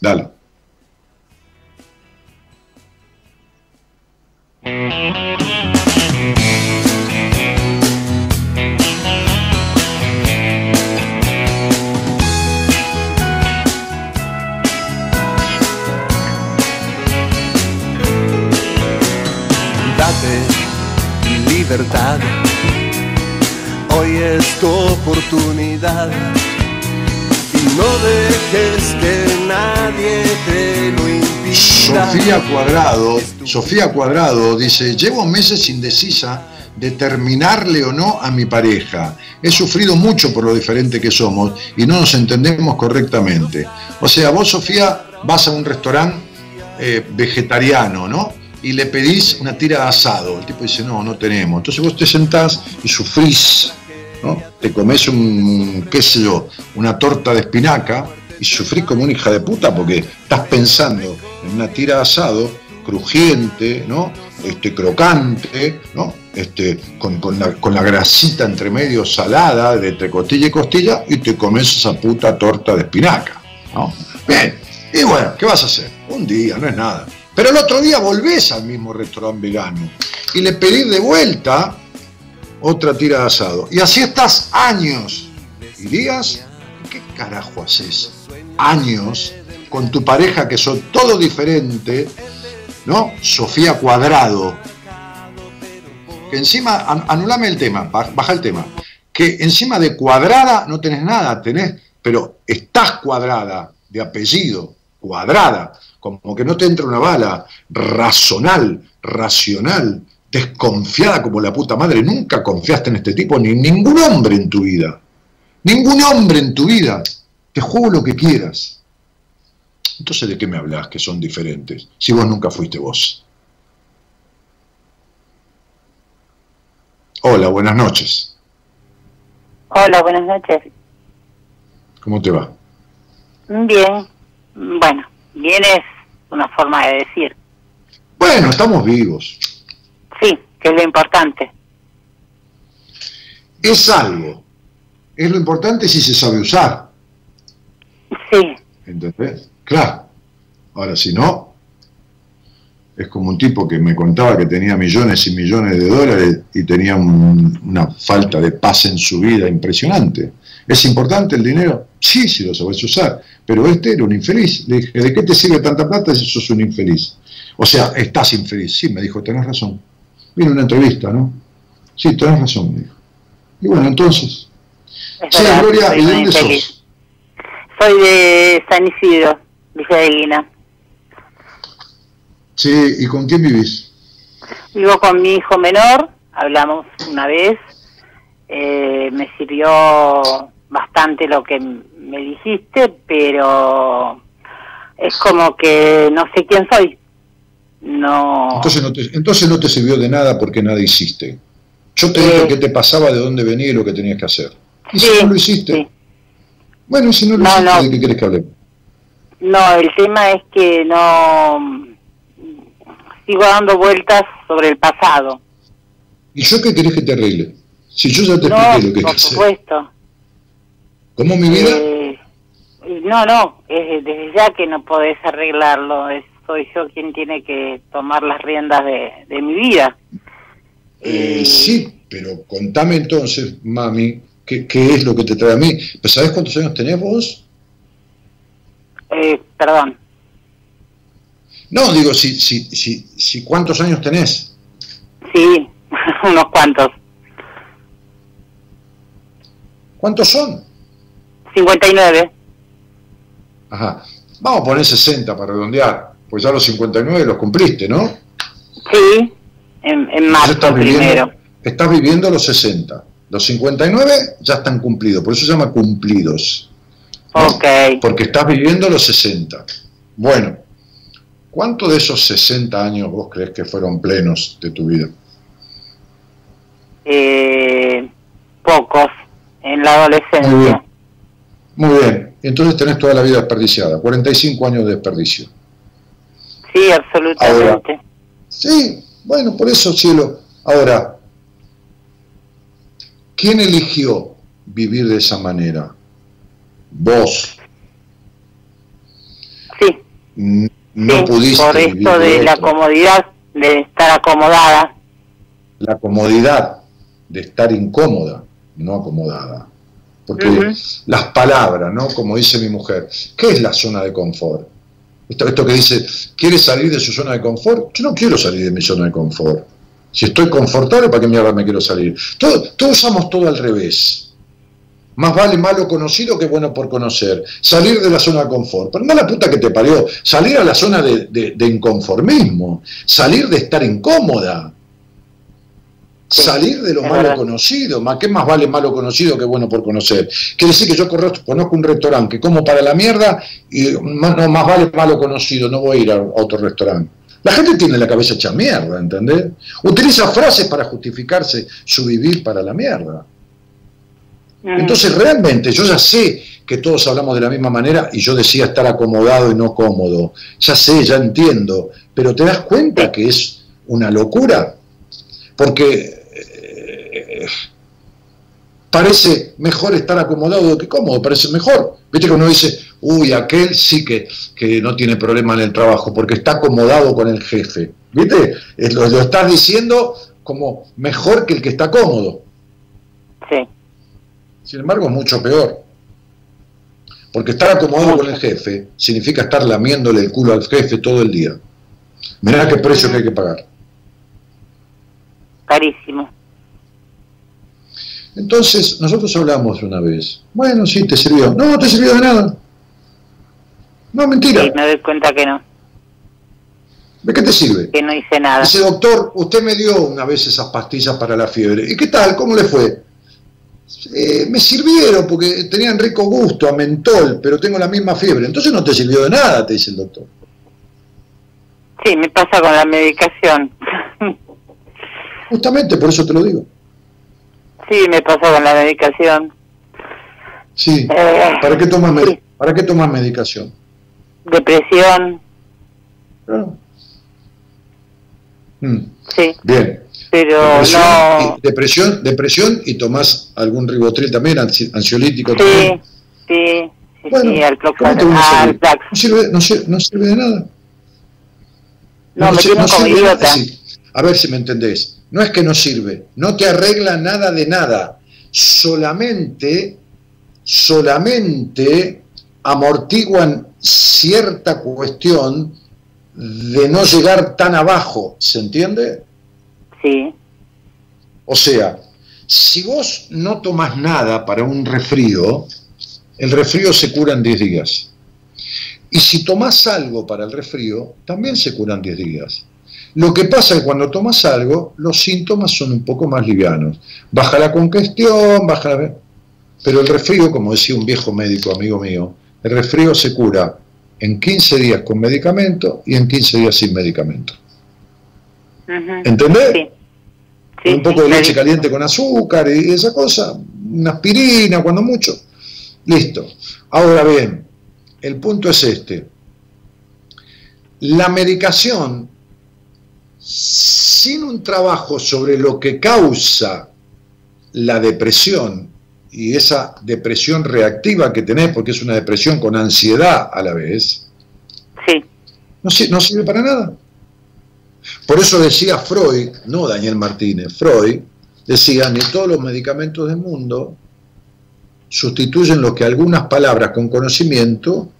Dale. Libertad. Hoy es tu oportunidad. Y no dejes que nadie te lo impida. Sofía Cuadrado, Sofía Cuadrado dice, llevo meses indecisa de terminarle o no a mi pareja. He sufrido mucho por lo diferente que somos y no nos entendemos correctamente. O sea, vos, Sofía, vas a un restaurante eh, vegetariano, ¿no? Y le pedís una tira de asado. El tipo dice, no, no tenemos. Entonces vos te sentás y sufrís, ¿no? Te comes un, qué sé yo, una torta de espinaca y sufrís como una hija de puta porque estás pensando en una tira de asado crujiente, ¿no? Este, crocante, ¿no? Este, con, con la, con la grasita entre medio salada de entre costilla y costilla y te comes esa puta torta de espinaca, ¿no? Bien, y bueno, ¿qué vas a hacer? Un día, no es nada. Pero el otro día volvés al mismo restaurante vegano y le pedís de vuelta otra tira de asado. Y así estás años. Y digas, ¿qué carajo haces? Años con tu pareja que son todo diferente, ¿no? Sofía Cuadrado. Que encima, an- anulame el tema, ba- baja el tema. Que encima de cuadrada no tenés nada, tenés, pero estás cuadrada de apellido, cuadrada, como que no te entra una bala, razonal, racional, desconfiada como la puta madre. Nunca confiaste en este tipo, ni en ningún hombre en tu vida. Ningún hombre en tu vida. Te juego lo que quieras. Entonces, ¿de qué me hablas que son diferentes? Si vos nunca fuiste vos. Hola, buenas noches. Hola, buenas noches. ¿Cómo te va? Bien, bueno, bien es una forma de decir. Bueno, estamos vivos. Sí, que es lo importante. Es algo es lo importante si se sabe usar. Sí. ¿Entendés? Claro. Ahora, si no, es como un tipo que me contaba que tenía millones y millones de dólares y tenía un- una falta de paz en su vida impresionante. ¿Es importante el dinero? Sí, si lo sabes usar. Pero este era un infeliz. Le dije, ¿de qué te sirve tanta plata si sos un infeliz? O sea, estás infeliz. Sí, me dijo, tenés razón. Vino una entrevista, ¿no? Sí, tenés razón, me dijo. Y bueno, entonces. Es Sí, verdad, Gloria, soy ¿y de dónde infeliz. sos? Soy de San Isidro, Villa de Guina. Sí, ¿y con quién vivís? Vivo con mi hijo menor, hablamos una vez, eh, me sirvió bastante lo que me dijiste, pero es como que no sé quién soy. No. Entonces no, te, entonces no te sirvió de nada porque nada hiciste. Yo te dije qué te pasaba, de dónde venía y lo que tenías que hacer. Y Sí, si no lo hiciste, sí. bueno, si no lo No, hiciste, no. ¿de qué querés que hablemos? No, el tema es que no sigo dando vueltas sobre el pasado. ¿Y yo qué querés que te arregle? Si yo ya te expliqué lo que por hacer. ¿Cómo mi vida? Eh, no, no, es desde ya que no podés arreglarlo. Es, soy yo quien tiene que tomar las riendas de, de mi vida. Eh, y- sí, pero contame entonces, mami, ¿qué, qué es lo que te trae a mí? ¿Pues ¿Sabés cuántos años tenés vos? Eh, perdón, No, digo, si, si, si, si cuántos años tenés. sí, unos cuantos. ¿Cuántos son? 59, Ajá. Vamos a poner 60 para redondear, pues ya los 59 los cumpliste, ¿no? sí, en, marzo estás primero. viviendo, estás viviendo los 60. Los 59 ya están cumplidos, por eso se llama cumplidos. ¿no? Ok, Porque estás viviendo los 60. Bueno, ¿cuánto de esos 60 años vos crees que fueron plenos de tu vida? eh, pocos en la adolescencia. Muy bien, entonces tenés toda la vida desperdiciada, 45 años de desperdicio. Sí, absolutamente. Sí, bueno, por eso, cielo. Ahora, ¿quién eligió vivir de esa manera? Vos. Sí, No sí, pudiste por vivir esto de la comodidad, de estar acomodada. la comodidad de estar incómoda, no acomodada. Porque las palabras, ¿no? Como dice mi mujer, ¿qué es la zona de confort? Esto, esto que dice, ¿quiere salir de su zona de confort? Yo no quiero salir de mi zona de confort. Si estoy confortable, ¿para qué mierda me quiero salir? Todo, todos usamos todo al revés. Más vale malo conocido que bueno por conocer. Salir de la zona de confort. Pero no la puta que te parió. Salir a la zona de, de- de inconformismo. Salir de estar incómoda. Sí, Salir de lo malo verdad. conocido. ¿Más qué más vale malo conocido que bueno por conocer? Quiere decir que yo conozco un restaurante que como para la mierda y más, no, más vale malo conocido. No voy a ir a otro restaurante. La gente tiene la cabeza hecha mierda, ¿entendés? Utiliza frases para justificarse su vivir para la mierda. Entonces realmente yo ya sé que todos hablamos de la misma manera y yo decía estar acomodado y no cómodo. Ya sé, ya entiendo, pero te das cuenta que es una locura, porque parece mejor estar acomodado que cómodo, parece mejor. Viste que uno dice, uy, aquel sí que, que no tiene problema en el trabajo porque está acomodado con el jefe. ¿Viste? Lo, lo estás diciendo como mejor que el que está cómodo. sí, Sin embargo, es mucho peor. Porque estar acomodado con el jefe significa estar lamiéndole el culo al jefe todo el día. Mirá qué precio que hay que pagar. carísimo. Entonces, nosotros hablamos una vez. Bueno, sí, te sirvió. No, no te sirvió de nada. No, mentira. Sí, me doy cuenta que no, ¿De qué te sirve? que no hice nada. Dice, doctor, usted me dio una vez esas pastillas para la fiebre. ¿Y qué tal? ¿Cómo le fue? "Eh, me sirvieron porque tenían rico gusto a mentol, pero tengo la misma fiebre. Entonces no te sirvió de nada, te dice el doctor. Sí, me pasa con la medicación. Justamente por eso te lo digo. Sí, me pasa con la medicación. Sí. Eh, ¿Para qué tomas, sí. ¿para qué tomas medicación? Depresión, Claro. Mm. Sí. Bien. Pero depresión, no. y, depresión, depresión y tomás algún ribotril también, ansi- ansiolítico Sí, también. sí, sí, Bueno, sí, al. No sirve, no, sirve, no sirve de nada. No, me sir- tiene como sirve de nada, sí. A ver si me entendés. No es que no sirve, no te arregla nada de nada. Solamente, solamente amortiguan cierta cuestión de no llegar tan abajo, ¿se entiende? Sí, O sea, si vos no tomás nada para un resfrío, el resfrío se cura en 10 días. Y si tomás algo para el resfrío, también se curan 10 días. Lo que pasa es que cuando tomas algo, los síntomas son un poco más livianos. Baja la congestión, baja la... Pero el resfrío, como decía un viejo médico amigo mío, el resfrío se cura en 15 días con medicamento y en 15 días sin medicamento. ujú. ¿Entendés? sí. Sí, un poco sí, de leche caliente con azúcar y esa cosa, una aspirina cuando mucho. Listo. Ahora bien, el punto es este. La medicación, sin un trabajo sobre lo que causa la depresión y esa depresión reactiva que tenés, porque es una depresión con ansiedad a la vez, Sí, no, sir- no sirve para nada. Por eso decía Freud, no Daniel Martínez, Freud decía, ni todos los medicamentos del mundo sustituyen lo que algunas palabras con conocimiento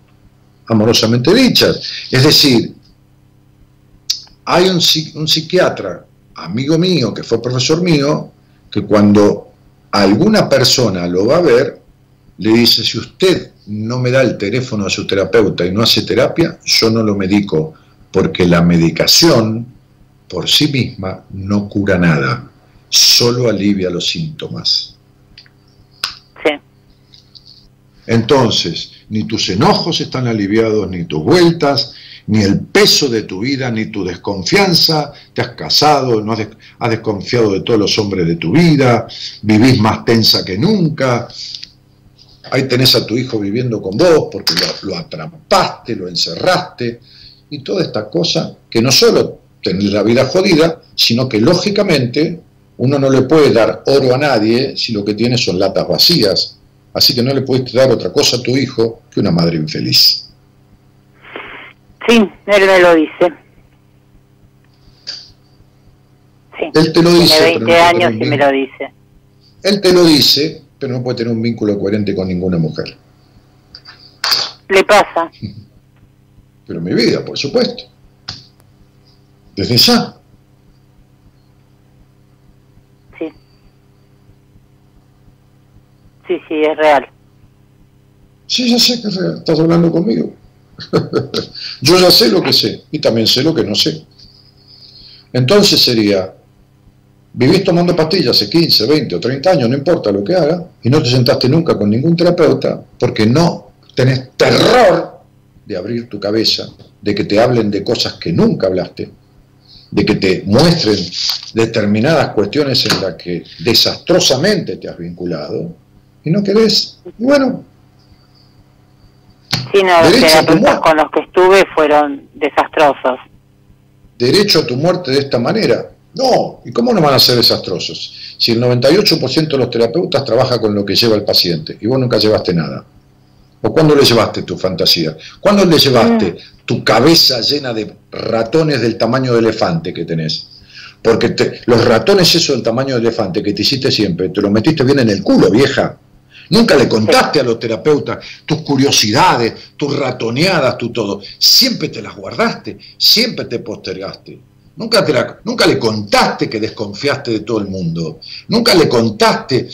amorosamente dichas. Es decir, hay un, psi- un psiquiatra, amigo mío, que fue profesor mío, que cuando alguna persona lo va a ver, le dice, si usted no me da el teléfono a su terapeuta y no hace terapia, yo no lo medico, porque la medicación por sí misma no cura nada, solo alivia los síntomas. sí, Entonces, ni tus enojos están aliviados, ni tus vueltas, ni el peso de tu vida, ni tu desconfianza. Te has casado, no has, has desconfiado de todos los hombres de tu vida, vivís más tensa que nunca. Ahí tenés a tu hijo viviendo con vos porque lo, lo atrapaste, lo encerraste, y toda esta cosa que no solo tenés la vida jodida, sino que lógicamente uno no le puede dar oro a nadie si lo que tiene son latas vacías. Así que no le puedes dar otra cosa a tu hijo que una madre infeliz. Sí, él me lo dice. Sí, Él te lo dice, tiene pero no 20 puede años y me lo dice. Él te lo dice, pero no puede tener un vínculo coherente con ninguna mujer. Le pasa, Pero mi vida, por supuesto. Desde ya. sí. Sí, sí, es real. Sí, ya sé que es real. Estás hablando conmigo. Yo ya sé lo que sé y también sé lo que no sé. Entonces sería, vivís tomando pastillas hace 15, 20 o 30 años, no importa lo que haga, y no te sentaste nunca con ningún terapeuta porque no tenés terror de abrir tu cabeza, de que te hablen de cosas que nunca hablaste, de que te muestren determinadas cuestiones en las que desastrosamente te has vinculado, y no querés. Y bueno, Sí, no, los terapeutas con los que estuve fueron desastrosos. derecho a tu muerte de esta manera. No, ¿y cómo no van a ser desastrosos? Si el 98% de los terapeutas trabaja con lo que lleva el paciente y vos nunca llevaste nada. ¿O cuándo le llevaste tu fantasía? ¿Cuándo le llevaste tu cabeza llena de ratones del tamaño de elefante que tenés? Porque te- los ratones esos del tamaño de elefante que te hiciste siempre, te los metiste bien en el culo, vieja. Nunca le contaste a los terapeutas tus curiosidades, tus ratoneadas, tu todo. Siempre te las guardaste, siempre te postergaste. Nunca, te la- nunca le contaste que desconfiaste de todo el mundo. Nunca le contaste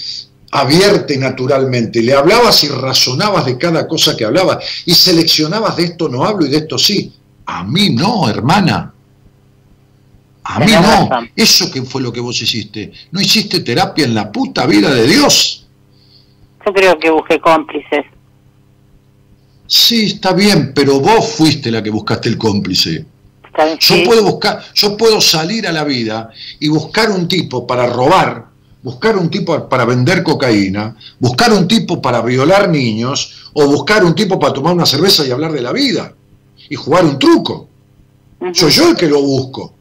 abierta y naturalmente. Le hablabas y razonabas de cada cosa que hablaba y seleccionabas de esto no hablo y de esto sí. A mí no, hermana. A mí no. Eso que fue lo que vos hiciste. No hiciste terapia en la puta vida de Dios. Yo creo que busqué cómplices. Sí, está bien, pero vos fuiste la que buscaste el cómplice. Yo sí. puedo buscar, yo puedo salir a la vida y buscar un tipo para robar, buscar un tipo para vender cocaína, buscar un tipo para violar niños o buscar un tipo para tomar una cerveza y hablar de la vida y jugar un truco. Soy yo el que lo busco.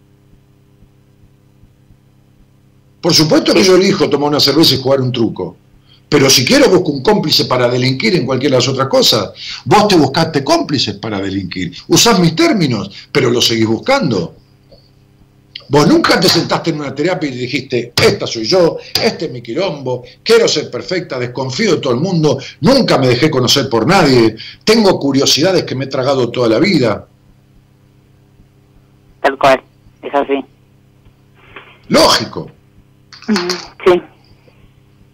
Por supuesto que yo elijo tomar una cerveza y jugar un truco. Pero si quiero busco un cómplice para delinquir en cualquiera de las otras cosas. Vos te buscaste cómplices para delinquir. Usás mis términos, pero los seguís buscando. Vos nunca te sentaste en una terapia y dijiste, esta soy yo, este es mi quilombo, quiero ser perfecta, desconfío de todo el mundo, nunca me dejé conocer por nadie, tengo curiosidades que me he tragado toda la vida. Tal cual, es así. Lógico. Sí.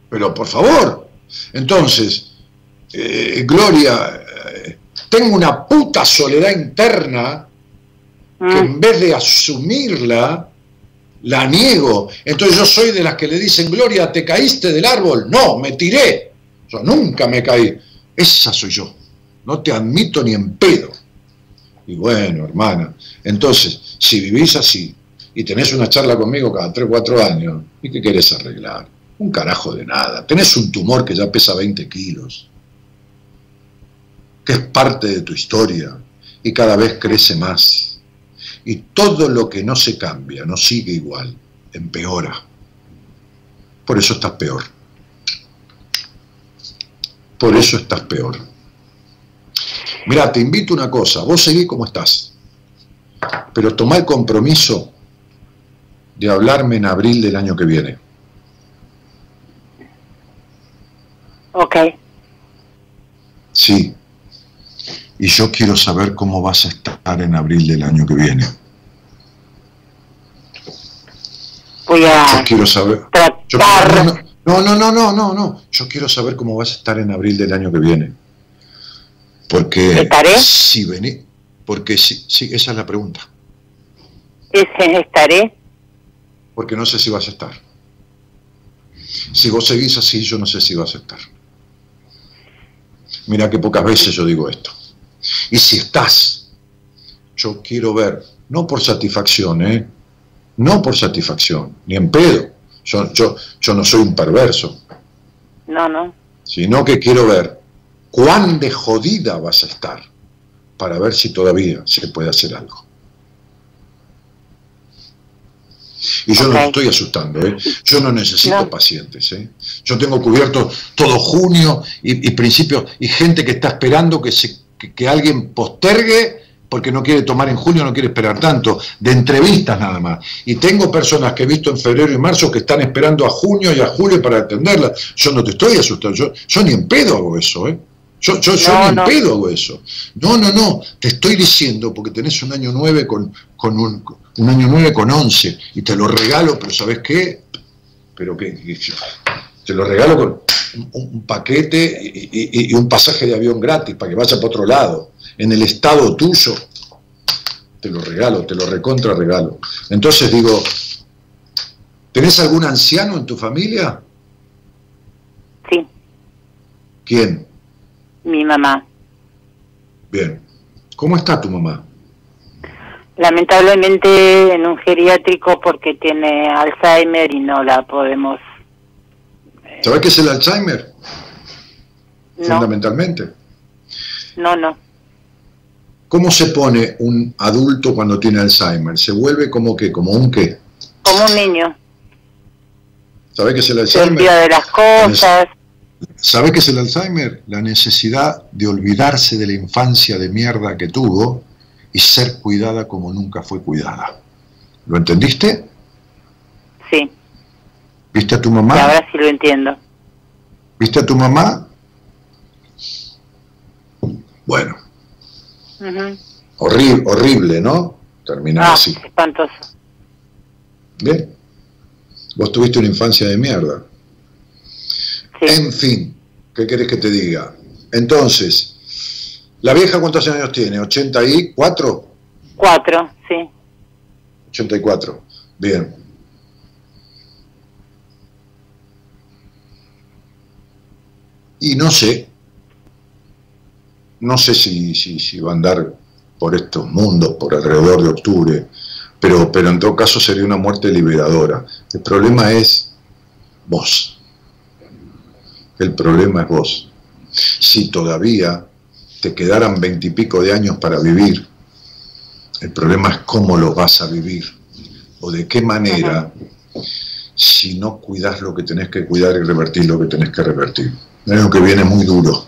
Pero por favor, entonces, eh, Gloria, eh, tengo una puta soledad interna que Mm. en vez de asumirla, la niego. Entonces yo soy de las que le dicen, Gloria, ¿te caíste del árbol? No, me tiré. Yo nunca me caí. Esa soy yo. No te admito ni en pedo. Y bueno, hermana, entonces, si vivís así y tenés una charla conmigo cada 3 4 años, ¿y qué querés arreglar? Un carajo de nada. Tenés un tumor que ya pesa 20 kilos, que es parte de tu historia y cada vez crece más. Y todo lo que no se cambia, no sigue igual, empeora. Por eso estás peor. Por eso estás peor. Mira, te invito a una cosa, vos seguís como estás, pero tomá el compromiso de hablarme en abril del año que viene. Ok. Sí. Y yo quiero saber cómo vas a estar en abril del año que viene. Voy Yo a quiero saber. Yo- tratar. no, no, no, no, no, no. Yo quiero saber cómo vas a estar en abril del año que viene. Porque ¿Estaré? si vení, porque si, sí, esa es la pregunta. Estaré. Porque no sé si vas a estar. Si vos seguís así, yo no sé si vas a estar. Mira que pocas veces yo digo esto. Y si estás, yo quiero ver, no por satisfacción, ¿eh? No por satisfacción, ni en pedo. Yo, yo, yo no soy un perverso, No, no. sino que quiero ver cuán de jodida vas a estar para ver si todavía se puede hacer algo. Y yo no estoy asustando, ¿eh? yo no necesito No. pacientes. ¿eh? Yo tengo cubierto todo junio y, y principio y gente que está esperando que, se, que, que alguien postergue porque no quiere tomar en junio, no quiere esperar tanto, de entrevistas nada más. Y tengo personas que he visto en febrero y marzo que están esperando a junio y a julio para atenderlas. Yo no te estoy asustando, yo, yo ni en pedo hago eso, ¿eh? Yo, yo, yo No, ni en pedo hago eso. No, no, no, te estoy diciendo porque tenés un año 9 con, con un, un año 9 con 11 y te lo regalo, pero ¿sabes qué? Pero que, te lo regalo con un, un paquete y, y- y un pasaje de avión gratis para que vaya para otro lado, en el estado tuyo. Te lo regalo, te lo recontra regalo. Entonces digo, ¿tenés algún anciano en tu familia? Sí, ¿Quién? mi mamá. Bien. ¿Cómo está tu mamá? Lamentablemente en un geriátrico porque tiene Alzheimer y no la podemos. ¿Sabés qué es el Alzheimer? No, Fundamentalmente. no, no. ¿Cómo se pone un adulto cuando tiene Alzheimer? ¿Se vuelve como que, como un qué? Como un niño. ¿Sabés qué es el Alzheimer? olvida de las cosas. ¿Sabés qué es el Alzheimer? La necesidad de olvidarse de la infancia de mierda que tuvo y ser cuidada como nunca fue cuidada. ¿Lo entendiste? Sí, ¿Viste a tu y mamá? ahora sí lo entiendo. ¿Viste a tu mamá? Bueno, horrible, horrible, ¿no? Terminar Ah, así. espantoso. ¿Bien? Vos tuviste una infancia de mierda. Sí, En fin, ¿qué querés que te diga? Entonces, ¿la vieja cuántos años tiene? ¿84? cuatro, sí. 84. Bien. Y no sé, no sé si, si, si va a andar por estos mundos, por alrededor de octubre, pero, pero en todo caso sería una muerte liberadora. El problema es vos. El problema es vos. Si todavía te quedaran veintipico de años para vivir, el problema es cómo lo vas a vivir o de qué manera, si si no cuidas lo que tenés que cuidar y revertir lo que tenés que revertir. El año que viene es muy duro.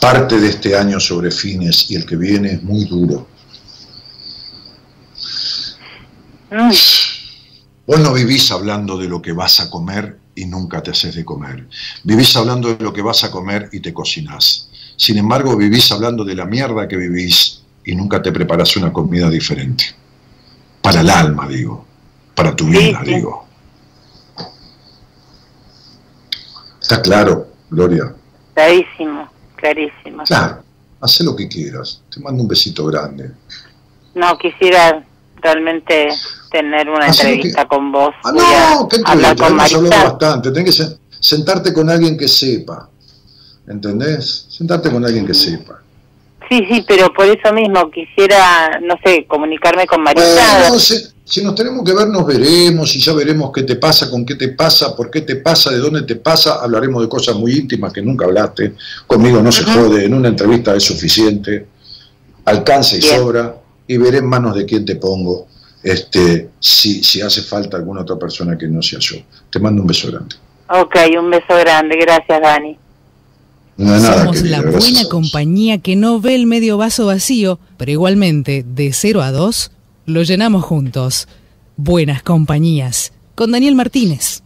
Parte de este año sobre fines y el que viene es muy duro. Vos no vivís hablando de lo que vas a comer y nunca te haces de comer. Vivís hablando de lo que vas a comer y te cocinás. Sin embargo, vivís hablando de la mierda que vivís y nunca te preparás una comida diferente. Para el alma, digo. Para tu vida, digo. Está claro, Gloria. Clarísimo, clarísimo. Claro, haz lo que quieras. Te mando un besito grande. No, quisiera realmente tener una entrevista con vos. Ah, no, qué entrevista, hemos hablado bastante. Tenés que sentarte con alguien que sepa. ¿Entendés? Sentarte con alguien que sepa. Sí, sí, pero por eso mismo quisiera, no sé, comunicarme con Marisa. si, nos tenemos que ver, nos veremos y ya veremos qué te pasa, con qué te pasa, por qué te pasa, de dónde te pasa. Hablaremos de cosas muy íntimas que nunca hablaste. Conmigo no se jode, en una entrevista es suficiente. Alcanza y sobra y veré en manos de quién te pongo este, si, si hace falta alguna otra persona que no sea yo. Te mando un beso grande. Ok, un beso grande. Gracias, Dani. Somos la buena compañía que no ve el medio vaso vacío, pero igualmente, de 0 a 2, lo llenamos juntos. Buenas compañías. Con Daniel Martínez.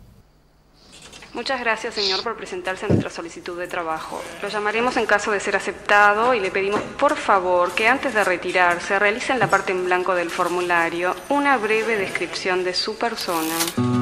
Muchas gracias, señor, por presentarse a nuestra solicitud de trabajo. Lo llamaremos en caso de ser aceptado y le pedimos, por favor, que antes de retirarse realice en la parte en blanco del formulario una breve descripción de su persona.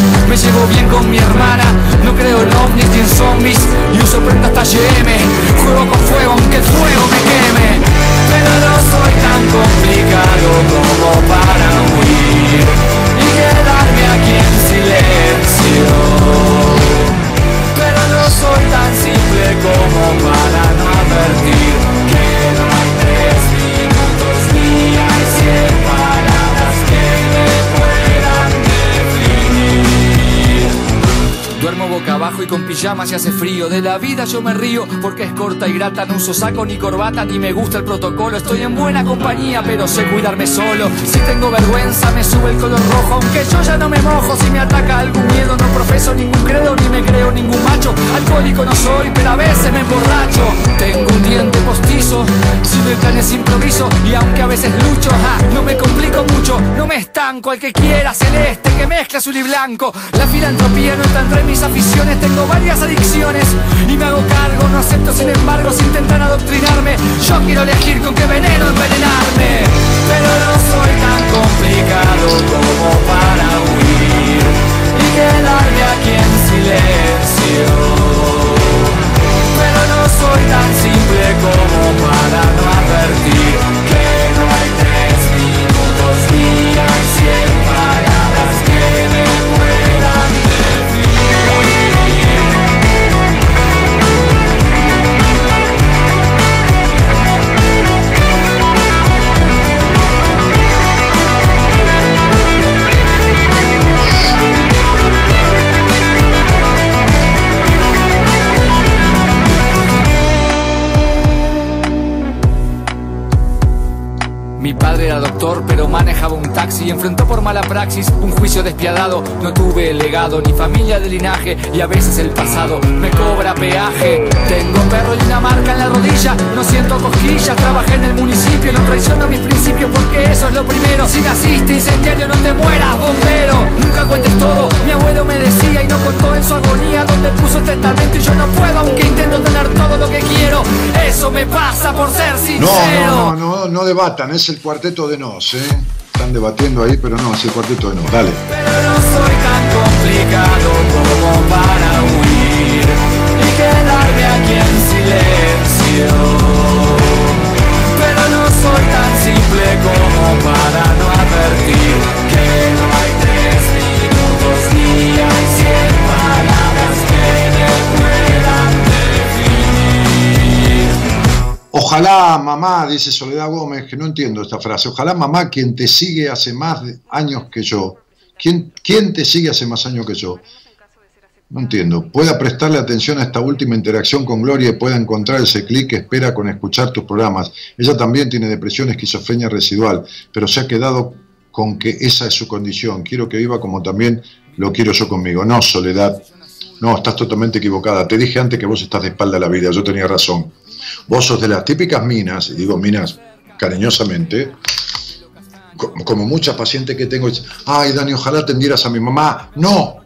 me llevo bien con mi hermana, no creo en ovnis ni en zombies y uso prenda hasta GM. Juego con fuego aunque el fuego me queme. Pero no soy tan complicado como para huir y quedarme aquí en silencio. Pero no soy tan simple como para no advertir boca abajo y con pijama se hace frío. De la vida yo me río porque es corta y grata. No uso saco ni corbata ni me gusta el protocolo. Estoy en buena compañía, pero sé cuidarme solo. Si tengo vergüenza, me sube el color rojo. Aunque yo ya no me mojo. Si me ataca algún miedo, no profeso ningún credo ni me creo ningún macho. Alcohólico no soy, pero a veces me emborracho. Tengo un diente postizo, es improviso. Y aunque a veces lucho, no me No me estanco al que quiera celeste que mezcla azul y blanco. La filantropía no está entre mis aficiones tengo varias adicciones y me hago cargo, no acepto sin embargo si intentan adoctrinarme. Yo quiero elegir con qué veneno envenenarme, pero no soy tan complicado como para huir y quedarme aquí en silencio. Pero no soy tan simple como para no advertir que pero manejaba un taxi enfrentó por mala praxis un juicio despiadado. No tuve legado ni familia de linaje y a veces el pasado me cobra peaje. Tengo perro y una marca en la rodilla, no siento cosquillas, trabajé en el municipio, no traiciono mis principios porque eso es lo primero. Si naciste incendiario, no te mueras, bombero. Nunca cuentes todo, mi abuelo me decía y no contó en su agonía donde puso el testamento y yo no puedo, aunque intento tener todo lo que quiero. Eso me pasa por ser sincero. No, no, no, no, no debatan, es el cuarteto de Nos, ¿eh? Están debatiendo ahí, pero no, es el cuarteto de Nos. Dale. Pero no soy tan complicado como para huir y quedarme aquí en silencio. Pero no soy tan simple como para Ojalá mamá, dice Soledad Gómez, que no entiendo esta frase, ojalá mamá quien te sigue hace más años que yo, ¿quién, quién te sigue hace más años que yo? No entiendo. Pueda prestarle atención a esta última interacción con Gloria y pueda encontrar ese clic que espera con escuchar tus programas. Ella también tiene depresión, esquizofrenia residual, pero se ha quedado con que esa es su condición. Quiero que viva como también lo quiero yo conmigo. No, Soledad. No, estás totalmente equivocada. Te dije antes que vos estás de espalda a la vida. Yo tenía razón. Vos sos de las típicas minas, y digo minas cariñosamente, como muchas pacientes que tengo, ay Dani, ojalá atendieras a mi mamá. No,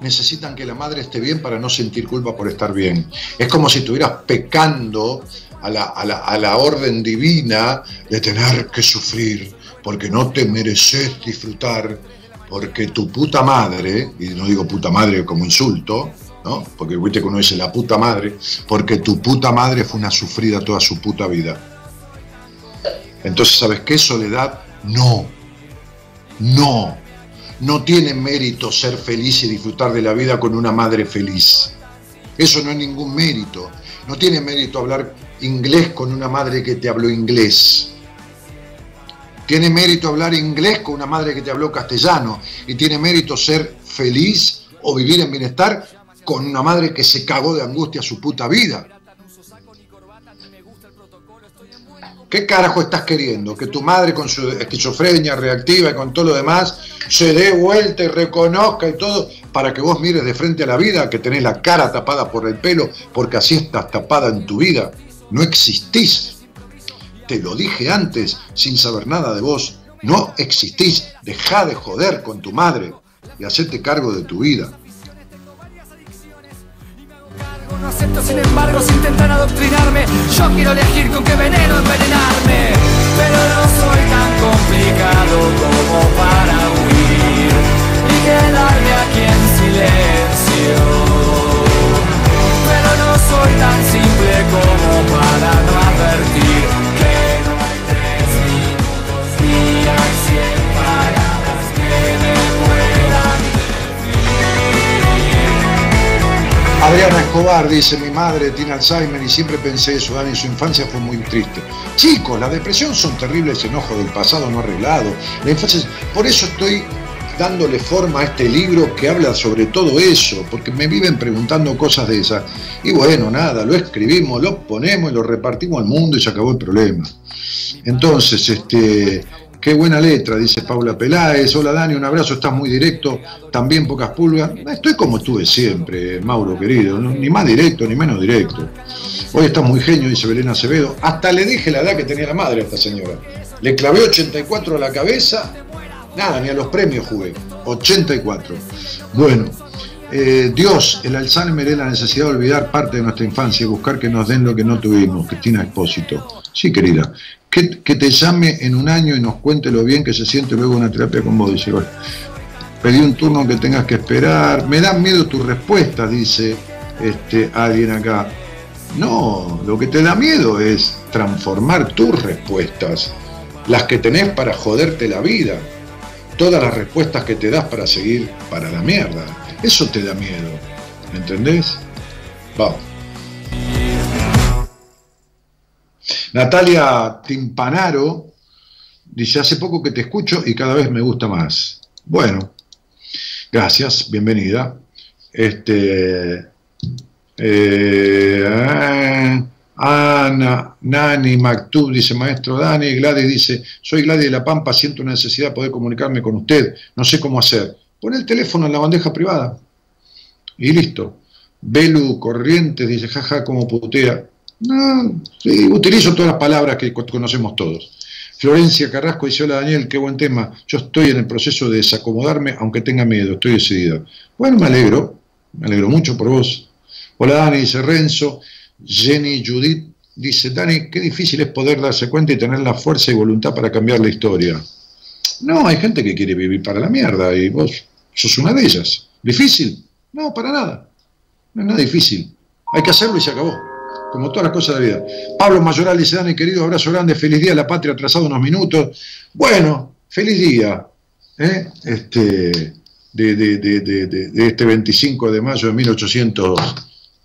necesitan que la madre esté bien para no sentir culpa por estar bien. Es como si estuvieras pecando a la, a la, orden divina de tener que sufrir, porque no te mereces disfrutar, porque tu puta madre, y no digo puta madre como insulto, ¿no? porque viste que uno dice la puta madre, porque tu puta madre fue una sufrida toda su puta vida. Entonces, ¿sabes qué? Soledad, no, no, no tiene mérito ser feliz y disfrutar de la vida con una madre feliz. Eso no es ningún mérito. No tiene mérito hablar inglés con una madre que te habló inglés. Tiene mérito hablar inglés con una madre que te habló castellano. Y tiene mérito ser feliz o vivir en bienestar con una madre que se cagó de angustia su puta vida. ¿Qué carajo estás queriendo? Que tu madre con su esquizofrenia reactiva y con todo lo demás se dé vuelta y reconozca y todo para que vos mires de frente a la vida, que tenés la cara tapada por el pelo, porque así estás tapada en tu vida. No existís. Te lo dije antes sin saber nada de vos. No existís. Deja de joder con tu madre y hacete cargo de tu vida. No acepto, sin embargo, si intentan adoctrinarme. Yo quiero elegir con qué veneno envenenarme. Pero no soy tan complicado como para huir y quedarme aquí en silencio. Pero no soy tan simple como para no advertir Adriana Escobar dice, mi madre tiene Alzheimer y siempre pensé eso, Dani, su infancia fue muy triste. Chicos, la depresión son terribles enojos del pasado no arreglado. Por eso estoy dándole forma a este libro que habla sobre todo eso, porque me viven preguntando cosas de esas. Y bueno, nada, lo escribimos, lo ponemos y lo repartimos al mundo y se acabó el problema. Entonces, este, Qué buena letra, dice Paula Peláez. Hola Dani, un abrazo, estás muy directo, también pocas pulgas. Estoy como estuve siempre, Mauro querido, ni más directo ni menos directo. Hoy estás muy genio, dice Belén Acevedo. Hasta le dije la edad que tenía la madre a esta señora. Le clavé 84 a la cabeza, nada, ni a los premios jugué. 84. Bueno, eh, Dios, el Alzheimer es la necesidad de olvidar parte de nuestra infancia y buscar que nos den lo que no tuvimos. Cristina Expósito. Sí, querida que, te llame en un año y nos cuente lo bien que se siente luego una terapia con vos. Dice, pedí un turno que tengas que esperar. Me dan miedo tus respuestas, dice este, alguien acá. No, lo que te da miedo es transformar tus respuestas, las que tenés para joderte la vida, todas las respuestas que te das para seguir para la mierda. Eso te da miedo, ¿me entendés? Vamos. Natalia Timpanaro dice, hace poco que te escucho y cada vez me gusta más. Bueno, gracias, bienvenida. Este, eh, Ana, Nani, Mactub dice, maestro Dani, Gladys dice, soy Gladys de La Pampa, siento una necesidad de poder comunicarme con usted, no sé cómo hacer. Pon el teléfono en la bandeja privada y listo. Belu Corrientes dice, jaja, como putea. No, utilizo todas las palabras que conocemos todos. Florencia Carrasco dice, hola Daniel, qué buen tema. Yo estoy en el proceso de desacomodarme, aunque tenga miedo, estoy decidida. Bueno, me alegro, me alegro mucho por vos. Hola Dani, dice Renzo. Jenny Judith dice, Dani, qué difícil es poder darse cuenta y tener la fuerza y voluntad para cambiar la historia. No, hay gente que quiere vivir para la mierda y vos sos una de ellas. ¿Difícil? No, para nada. No es nada difícil. Hay que hacerlo y se acabó como todas las cosas de la vida. Pablo Mayoral dice, Dani, querido, abrazo grande, feliz día a la patria, atrasado unos minutos. Bueno, feliz día ¿eh? este, de, este 25 de mayo de 1800.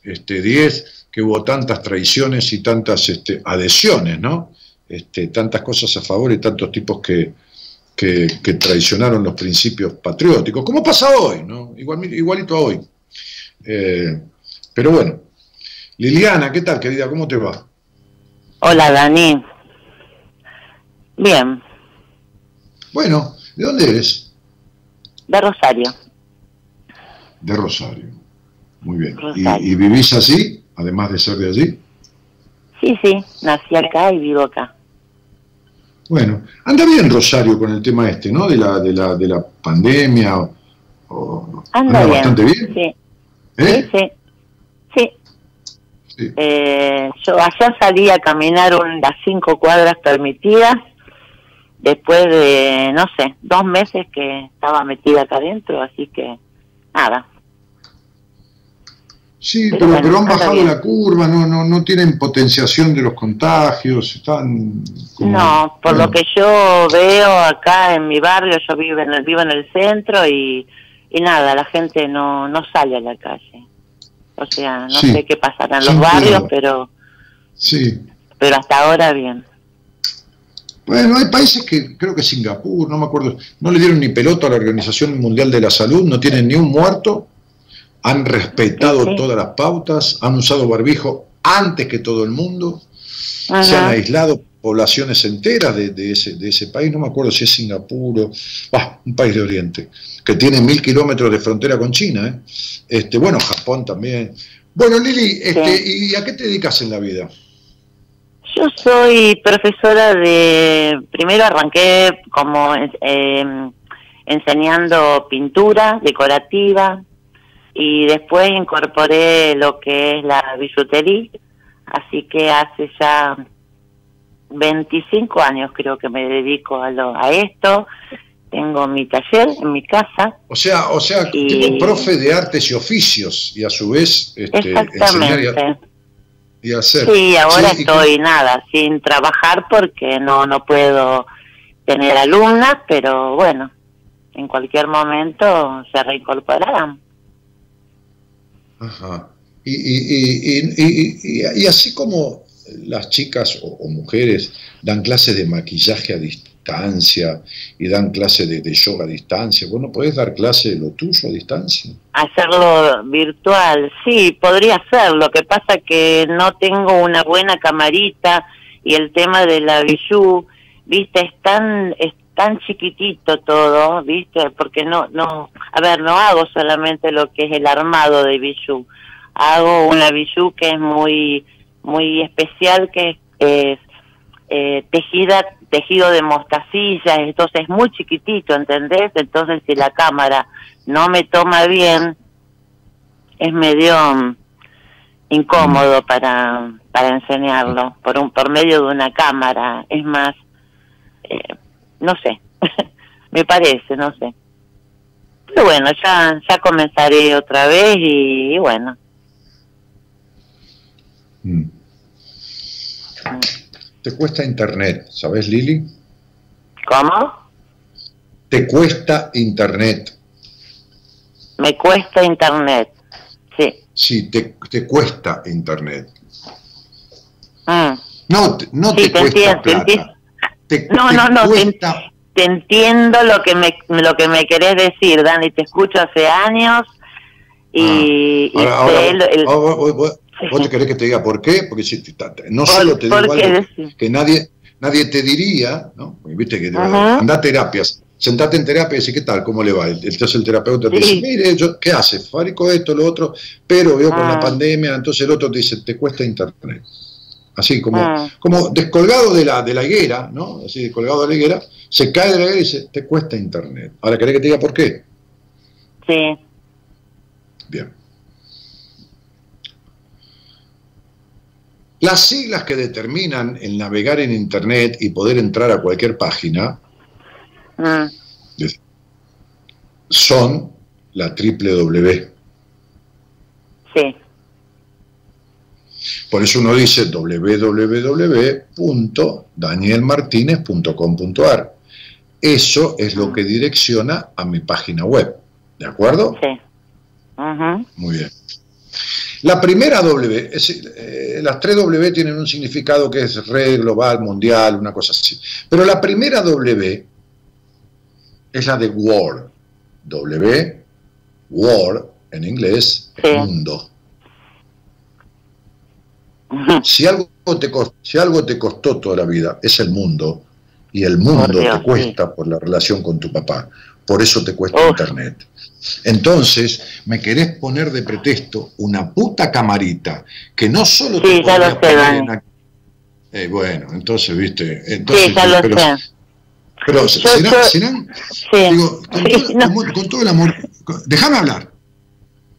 este, 10 que hubo tantas traiciones y tantas este, adhesiones, ¿no? Este, tantas cosas a favor y tantos tipos que, que, traicionaron los principios patrióticos, como pasa hoy, ¿no? Igual, igualito a hoy. Eh, pero bueno, Liliana, ¿qué tal, querida? ¿Cómo te va? Hola, Dani. Bien. Bueno, ¿de dónde eres? De Rosario. De Rosario. Muy bien. ¿Y, ¿Y, vivís así, además de ser de allí? Sí, sí, nací acá y vivo acá. Bueno, anda bien Rosario con el tema este, ¿no? De la, de la, de la pandemia. anda, bastante bien. Sí. ¿Eh? Sí, sí. sí. Eh, yo ayer salí a caminar las cinco cuadras permitidas después de, no sé, dos meses que estaba metida acá adentro, así que nada, Sí, pero, han bajado la curva, no, no, no tienen potenciación de los contagios, están... no, por lo que yo veo acá en mi barrio, yo vivo en el, vivo en el centro y, y nada, la gente no, no sale a la calle. O sea, no sé qué pasará en los barrios, pero... Sí. Pero hasta ahora bien. Bueno, hay países que, creo que Singapur, no me acuerdo, no le dieron ni pelota a la Organización Mundial de la Salud, no tienen ni un muerto han respetado todas las pautas, han usado barbijo antes que todo el mundo, se han aislado poblaciones enteras de, ese, de ese país, no me acuerdo si es Singapur o un país de Oriente, que tiene mil kilómetros de frontera con China. ¿eh? Este, bueno, Japón también. Bueno, Lili, este, ¿y a qué te dedicas en la vida? Yo soy profesora de, primero arranqué como eh, enseñando pintura decorativa, y después incorporé lo que es la billutería, así que hace ya 25 años creo que me dedico a, lo, a esto. Tengo mi taller en mi casa. O sea, o sea, tipo profe de artes y oficios y a su vez este, enseñar y, hacer. Sí, ahora estoy nada, sin trabajar porque no no puedo tener alumnas, pero bueno, en cualquier momento se reincorporarán. Ajá. Y, y, y, y, así como las chicas o, mujeres dan clases de maquillaje a distancia y dan clases de, yoga a distancia, ¿vos no podés dar clase de lo tuyo a distancia? Hacerlo virtual, sí, podría ser. Lo que pasa que no tengo una buena camarita y el tema de la bijou, viste, es tan, es tan chiquitito todo, ¿viste? Porque no, no, a ver, no hago solamente lo que es el armado de bijou, hago una bijou que es muy, muy especial, que es eh, tejida, tejido de mostacilla, entonces es muy chiquitito, ¿entendés? Entonces si la cámara no me toma bien, es medio mm, incómodo para, para enseñarlo por un por medio de una cámara, es más eh, no sé, me parece, no sé. Pero bueno, ya, ya comenzaré otra vez y, bueno. Mm. Te cuesta internet, ¿sabes, Lili? ¿Cómo? Te cuesta internet. Me cuesta internet, sí. Sí, te, te cuesta internet. Mm. No, no te, cuesta plata no, no, no, te, entiendo lo que me lo que me querés decir, Dani, te escucho hace años y, ah. vos, te querés que te diga por qué, porque si, no solo te digo algo que nadie nadie te diría, ¿no? viste que anda a terapias, sentate en terapia y dice, ¿qué tal? ¿Cómo le va? Entonces el terapeuta te dice, mire, yo, ¿qué hace? Fabrico esto, lo otro, pero veo con la ah. pandemia, entonces el otro te dice, te cuesta internet así como, ah. como descolgado de la, de la higuera, ¿no? Así descolgado de la higuera, se cae de la higuera y dice, te cuesta internet. Ahora, ¿querés que te diga por qué? Sí. Bien. Las siglas que determinan el navegar en internet y poder entrar a cualquier página ah. son la triple W. Sí. Por eso uno dice www.danielmartinez.com.ar. Eso es lo que direcciona a mi página web. ¿De acuerdo? Sí. Muy bien. La primera W, es, eh, las tres W tienen un significado que es red, global, mundial, una cosa así. Pero la primera W es la de war. W, war, en inglés, mundo. Si algo, te, si algo te costó toda la vida, es el mundo. Y el mundo te cuesta por la relación con tu papá. Por eso te cuesta Internet. Entonces, me querés poner de pretexto una puta camarita que no solo te podría poner en eh, bueno, entonces, viste, entonces, pero, pero serán, digo, con, todo, el amor, déjame hablar.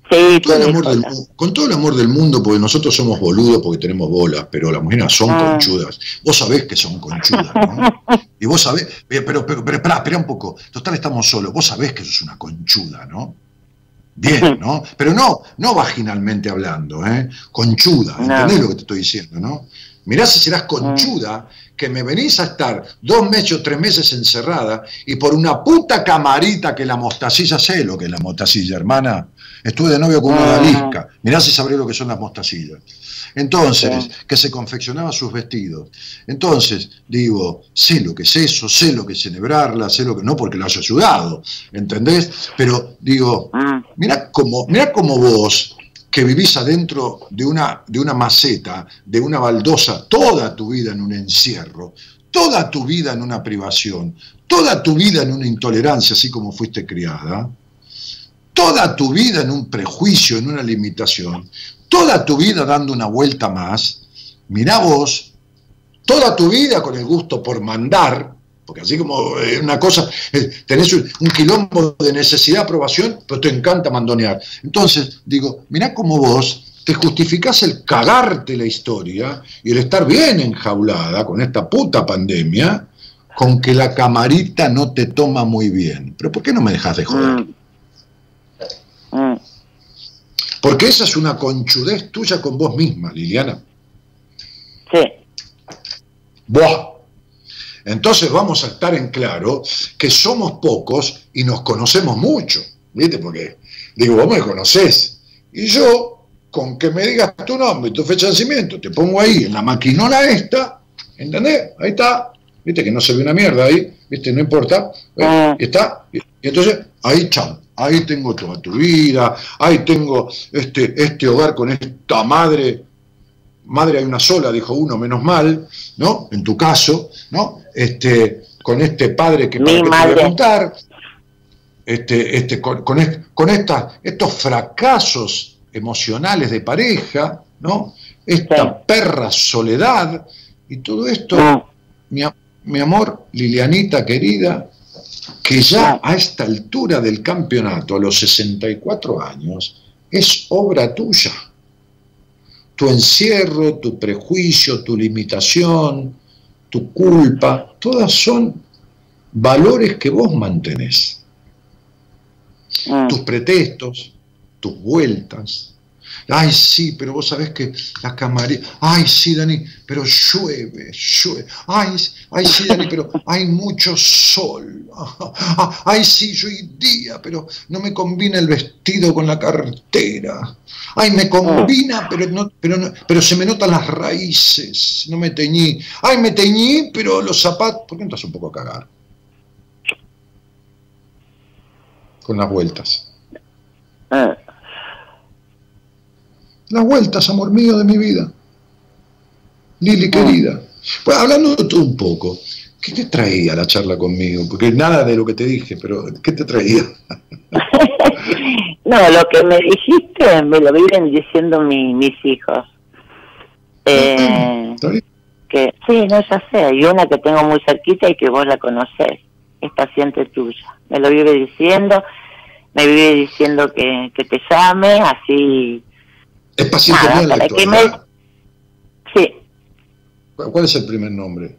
Con, todo el amor del, con todo el amor del mundo, porque nosotros somos boludos porque tenemos bolas, pero las mujeres son ah. conchudas. Vos sabés que son conchudas, ¿no? Y vos sabés, pero, pero, pero, espera, un poco. Total, estamos solos. Vos sabés que sos una conchuda, ¿no? Bien, ¿no? Pero no, no vaginalmente hablando, ¿eh? Conchuda, ¿entendés lo que te estoy diciendo, no? Mirá si serás conchuda que me venís a estar dos meses o tres meses encerrada y por una puta camarita que la mostacilla, sé lo que es la mostacilla, hermana. Estuve de novio con una dalisca. Mirá si sabré lo que son las mostacillas. Entonces, que se confeccionaba sus vestidos. Entonces, digo, sé lo que es eso, sé lo que es celebrarla, sé lo que, no porque lo haya ayudado, ¿entendés? Pero digo, mm. mira cómo, mira cómo vos, que vivís adentro de una, de una maceta, de una baldosa, toda tu vida en un encierro, toda tu vida en una privación, toda tu vida en una intolerancia, así como fuiste criada, toda tu vida en un prejuicio, en una limitación, toda tu vida dando una vuelta más, mirá vos, toda tu vida con el gusto por mandar, porque así como eh, una cosa, eh, tenés un, quilombo de necesidad, aprobación, pero te encanta mandonear. Entonces, digo, mirá cómo vos te justificás el cagarte la historia y el estar bien enjaulada con esta puta pandemia, con que la camarita no te toma muy bien. Pero ¿por qué no me dejas de joder? Mm. Mm. Porque esa es una conchudez tuya con vos misma, Liliana. Sí. Buah. Entonces vamos a estar en claro que somos pocos y nos conocemos mucho. ¿Viste? Porque, digo, vos me conocés. Y yo, con que me digas tu nombre y tu fecha de nacimiento, te pongo ahí en la maquinola esta, ¿entendés? Ahí está. ¿Viste? Que no se ve una mierda ahí, ¿viste? No importa. Ah. Está. Y entonces, ahí, chao ahí tengo toda tu vida, ahí tengo este, este hogar con esta madre, madre hay una sola, dijo uno, menos mal, ¿no? En tu caso, ¿no? Este, con este padre que para que te voy a contar, este, este, con, con, estos fracasos emocionales de pareja, ¿no? Esta perra soledad y todo esto, mi, mi amor, Lilianita querida, que ya a esta altura del campeonato, a los 64 años, es obra tuya. Tu encierro, tu prejuicio, tu limitación, tu culpa, todas son valores que vos mantenés. Ah. Tus pretextos, tus vueltas, Ay, sí, pero vos sabés que la camarera. Ay, sí, Dani, pero llueve, llueve. Ay, ay, sí, Dani, pero hay mucho sol. Ay, sí, yo hoy día, pero no me combina el vestido con la cartera. Ay, me combina, pero, no, pero, pero se me notan las raíces. No me teñí. Ay, me teñí, pero los zapatos. ¿Por qué entras un poco a cagar? Con las vueltas. Ah. Las vueltas, amor mío, de mi vida. Lili, querida. Pues hablando de todo un poco, ¿qué te traía la charla conmigo? Porque nada de lo que te dije, pero ¿qué te traía? no, lo que me dijiste me lo viven diciendo mis hijos. Eh, que sí, no, ya sé, hay una que tengo muy cerquita y que vos la conocés, es paciente tuya. Me lo vive diciendo, me vive diciendo que, que te llame, así es paciente mío la actualidad. Sí. ¿Cuál es el primer nombre?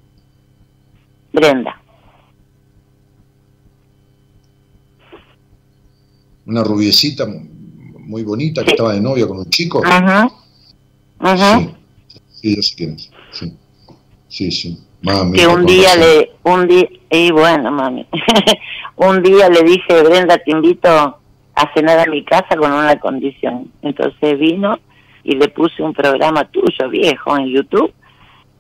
Brenda. Una rubiecita muy bonita que estaba de novia con un chico. Ajá. Ajá. Sí, sí yo sé quién es. Sí, sí. sí. Mami, que un día le, un día, y bueno, mami, un día le dije, Brenda, te invito a cenar a mi casa con una condición. Entonces vino y le puse un programa tuyo viejo en YouTube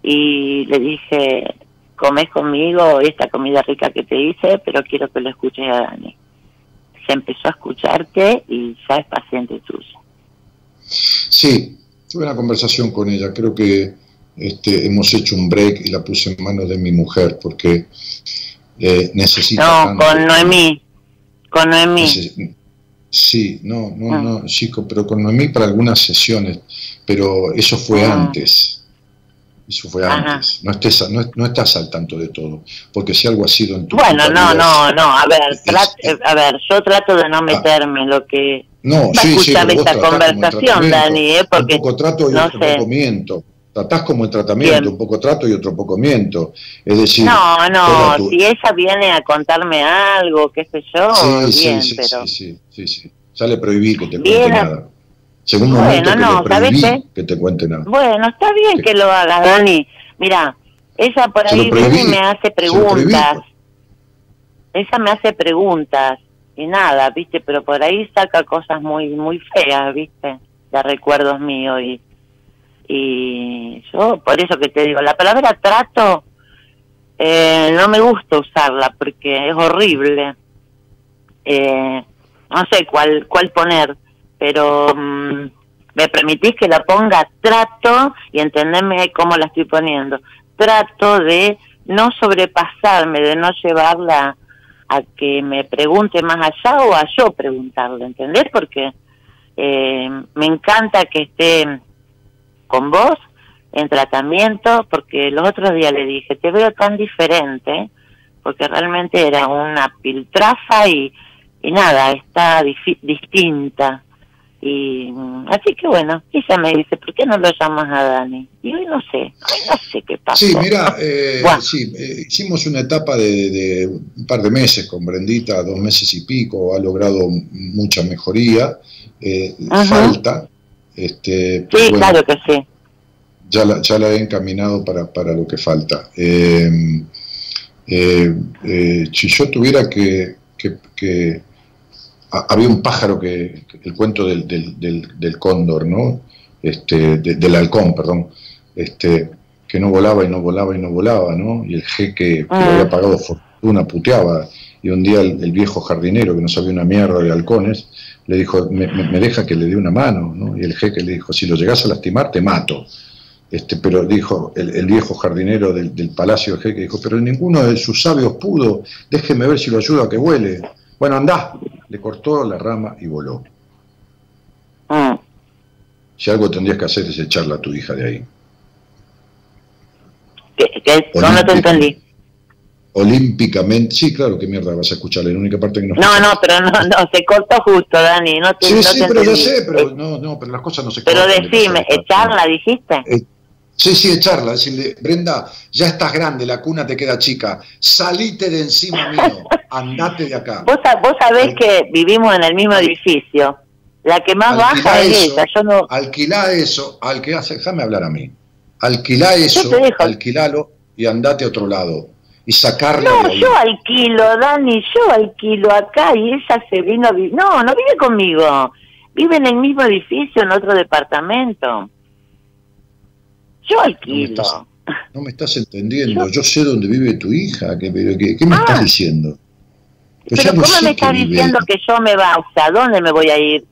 y le dije, comes conmigo esta comida rica que te hice, pero quiero que lo escuches a Dani. Se empezó a escucharte y ya es paciente tuyo. Sí, tuve una conversación con ella, creo que este, hemos hecho un break y la puse en manos de mi mujer porque eh, necesita... No, con Noemí, con Noemí. Sí, no, no, ah. no, chico, pero con Noemí para algunas sesiones, pero eso fue ah. antes. Eso fue antes. No, estés, no, no, estás al tanto de todo, porque si algo ha sido en tu Bueno, no, no, no, a ver, a ver, yo trato de no ah. meterme en lo que... No, sí, sí, esta conversación, Dani, ¿eh? porque... Un poco trato y no otro poco miento. Tratás como el tratamiento, un poco trato y otro poco miento. Es decir... No, no, si ella viene a contarme algo, qué sé yo, sí, bien, sí, pero... Sí, sí, sí, Ya le prohibí que te cuente nada. Según bueno, no, le que te cuente nada. Bueno, está bien que, lo hagas, Dani. Mira, ella por ahí viene y me hace preguntas. Ella me hace preguntas y nada, ¿viste? Pero por ahí saca cosas muy muy feas, ¿viste? De recuerdos míos y y yo por eso que te digo, la palabra trato eh, no me gusta usarla porque es horrible. Eh, no sé cuál cuál poner pero mm, me permitís que la ponga trato y entenderme cómo la estoy poniendo. Trato de no sobrepasarme, de no llevarla a que me pregunte más allá o a yo preguntarle, ¿entendés? Porque eh, me encanta que esté con vos en tratamiento, porque los otros días le dije, te veo tan diferente, porque realmente era una piltrafa y, y nada, está distinta. Y así que bueno, ella me dice, ¿por qué no lo llamas a Dani? Y hoy no sé, hoy no sé qué pasa. Sí, mira, eh, sí, eh, hicimos una etapa de, un par de meses con Brendita, dos meses y pico, ha logrado mucha mejoría, eh, falta. Este, sí, claro que sí. Ya la, ya la he encaminado para, para lo que falta. si yo tuviera que, que había un pájaro que, el cuento del, del, cóndor, ¿no? Este, del halcón, perdón, este, que no volaba y no volaba y no volaba, ¿no? Y el jeque que ah. había pagado fortuna puteaba, y un día el, viejo jardinero, que no sabía una mierda de halcones, le dijo, me, deja que le dé una mano, ¿no? Y el jeque le dijo, si lo llegas a lastimar, te mato. Este, pero dijo el, viejo jardinero del, del palacio del jeque, dijo, pero ninguno de sus sabios pudo, déjeme ver si lo ayuda a que vuele. Bueno, andá. Le cortó la rama y voló. Ah. Si algo tendrías que hacer es echarla a tu hija de ahí. ¿Qué, no te entendí. Olímpicamente, sí, claro, qué mierda vas a escuchar, la única parte que no. No, no, pero no, no, se cortó justo, Dani. No te, sí, sí, pero sé, pero no, no, pero las cosas no se cortan. Pero decime, ¿echarla dijiste? Eh, Sí, sí, echarla, decirle, Brenda, ya estás grande, la cuna te queda chica, salite de encima mío, andate de acá. Vos, vos sabés que vivimos en el mismo edificio, la que más baja es ella, yo no... Alquilá eso, alquilá, déjame hablar a mí, alquilá eso, alquilalo y andate a otro lado y sacarla No, yo alquilo, Dani, yo alquilo acá y ella se vino a vivir, no, no vive conmigo, vive en el mismo edificio, en otro departamento. Yo alquilo. No me estás, entendiendo. Yo, sé dónde vive tu hija. ¿Qué, qué, me estás ah. diciendo? pero ¿cómo me estás diciendo que yo me va? O sea, ¿dónde me voy a ir?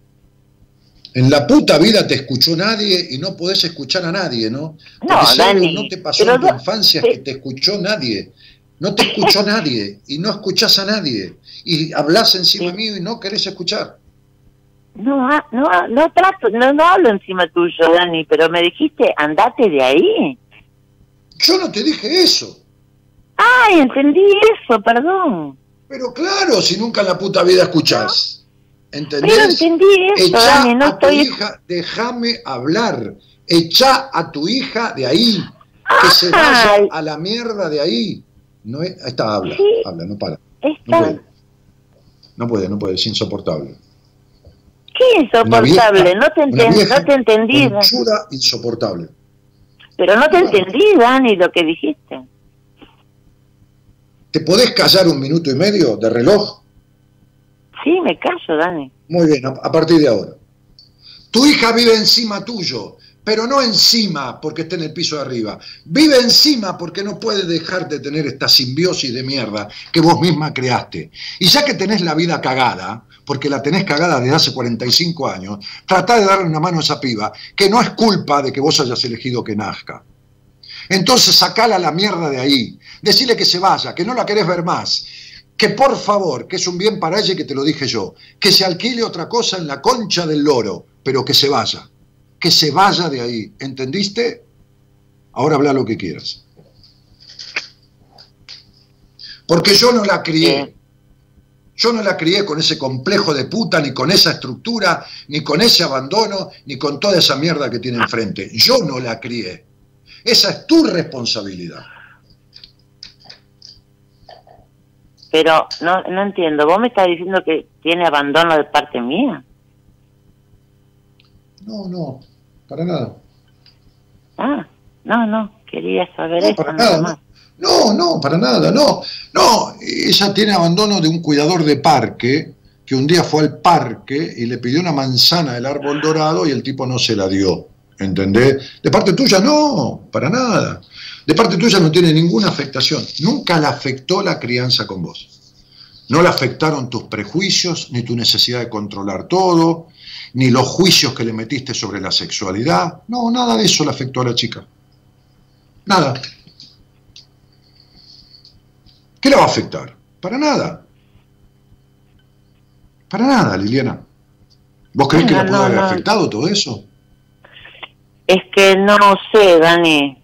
En la puta vida te escuchó nadie y no podés escuchar a nadie, ¿no? no, Dani, no te pasó en tu infancia que te escuchó nadie. No te escuchó nadie y no escuchás a nadie. Y hablas encima mío y no querés escuchar. No, ah, no, ah, no trato, no, no hablo encima tuyo, Dani, pero me dijiste, andate de ahí. Yo no te dije eso. Ay, entendí eso, perdón. Pero claro, si nunca en la puta vida escuchás. ¿Entendés? Pero entendí eso, Dani, no a tu hija, déjame hablar. Echa a tu hija de ahí. Que se vaya a la mierda de ahí. No es, ahí está, habla, habla, no para. No puede. no puede, no puede, es insoportable. ¿Qué insoportable? no, te no te entendí. insoportable. Pero no te entendí, Dani, lo que dijiste. ¿Te podés callar un minuto y medio de reloj? Sí, me callo, Dani. Muy bien, a, a partir de ahora. Tu hija vive encima tuyo, pero no encima porque está en el piso de arriba. Vive encima porque no puede dejar de tener esta simbiosis de mierda que vos misma creaste. Y ya que tenés la vida cagada, porque la tenés cagada desde hace 45 años, tratá de darle una mano a esa piba, que no es culpa de que vos hayas elegido que nazca. Entonces sacala la mierda de ahí, decirle que se vaya, que no la querés ver más, que por favor, que es un bien para ella y que te lo dije yo, que se alquile otra cosa en la concha del loro, pero que se vaya, que se vaya de ahí, ¿entendiste? Ahora habla lo que quieras. Porque yo no la crié. Yo no la crié con ese complejo de puta, ni con esa estructura, ni con ese abandono, ni con toda esa mierda que tiene enfrente. Yo no la crié. Esa es tu responsabilidad. Pero no, no entiendo, ¿vos me estás diciendo que tiene abandono de parte mía? No, no, para nada. Ah, no, no, quería saber No, eso. para nada más. No, no, para nada, no. No, ella tiene abandono de un cuidador de parque que un día fue al parque y le pidió una manzana del árbol dorado y el tipo no se la dio. ¿Entendés? De parte tuya no, para nada. De parte tuya no tiene ninguna afectación. Nunca la afectó la crianza con vos. No le afectaron tus prejuicios, ni tu necesidad de controlar todo, ni los juicios que le metiste sobre la sexualidad. No, nada de eso le afectó a la chica. Nada. ¿Qué le va a afectar? Para nada. Para nada, Liliana. ¿Vos creés que No, le puede no, haber no. afectado todo eso? Es que no sé, Dani.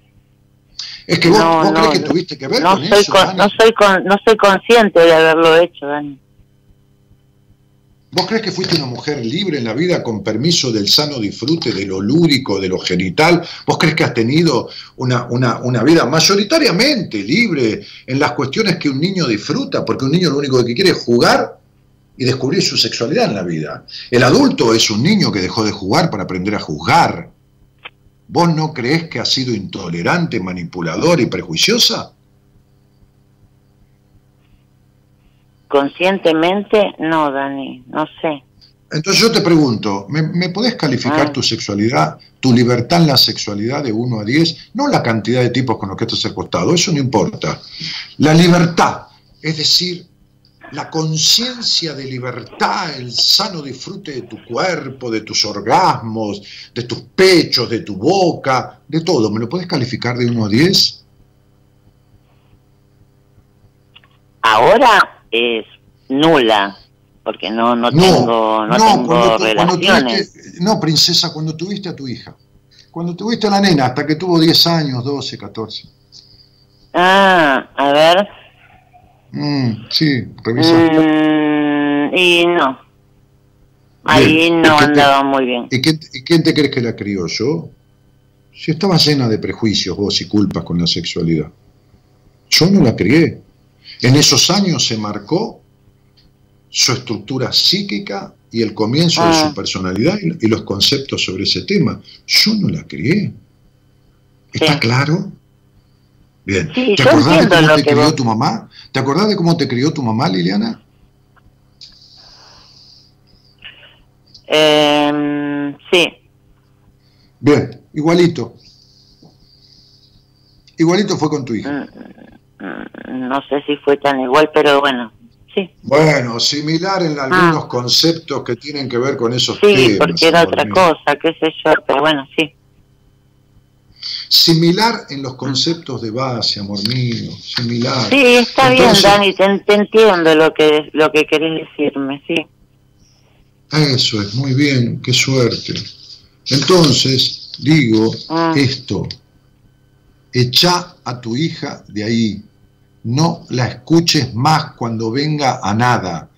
Es que vos, No, vos no, creés que tuviste que ver No con soy, eso, con- Dani? no, soy con, no soy consciente de haberlo hecho, Dani. ¿Vos crees que fuiste una mujer libre en la vida con permiso del sano disfrute, de lo lúdico, de lo genital? ¿Vos crees que has tenido una, una, una vida mayoritariamente libre en las cuestiones que un niño disfruta? Porque un niño lo único que quiere es jugar y descubrir su sexualidad en la vida. El adulto es un niño que dejó de jugar para aprender a juzgar. ¿Vos no creés que has sido intolerante, manipulador y prejuiciosa? Conscientemente, no, Dani, no sé. Entonces yo te pregunto, ¿me, me podés calificar Ah. tu sexualidad, tu libertad en la sexualidad de 1 a 10? No la cantidad de tipos con los que estás acostado, eso no importa. La libertad, es decir, la conciencia de libertad, el sano disfrute de tu cuerpo, de tus orgasmos, de tus pechos, de tu boca, de todo. ¿Me lo podés calificar de 1 a 10? Ahora es nula, porque no, no, tengo, no, tengo cuando tu- cuando relaciones. tuviste- no, princesa, cuando tuviste a tu hija. Cuando tuviste a la nena, hasta que tuvo 10 años, 12, 14. Ah, a ver. Mm, sí, revisa. Mm, y no. Ahí Bien, no ¿y qué te- andaba muy bien. ¿Y quién, y quién te crees que la crió yo? Si estaba llena de prejuicios vos y culpas con la sexualidad. Yo no la crié. En esos años se marcó su estructura psíquica y el comienzo de Ah. su personalidad y, y los conceptos sobre ese tema. Yo no la crié. ¿Está Sí. claro? Bien. Sí, ¿Te acordás de cómo te crió vos- tu mamá? ¿Te acordás de cómo te crió tu mamá, Liliana? Eh, sí, Bien, igualito. Igualito fue con tu hija. Mm, no sé si fue tan igual, pero bueno, sí. Bueno, similar en algunos conceptos que tienen que ver con esos Ah. Sí, temas. porque era otra cosa, qué sé yo, pero bueno, sí. Similar en los conceptos de base, amor mío. Similar. Sí, está Entonces, bien, Dani, te, te entiendo lo que lo que querés decirme, sí. Eso es, muy bien, qué suerte. Entonces, digo Ah. esto. Echa a tu hija de ahí. No la escuches más cuando venga a nada.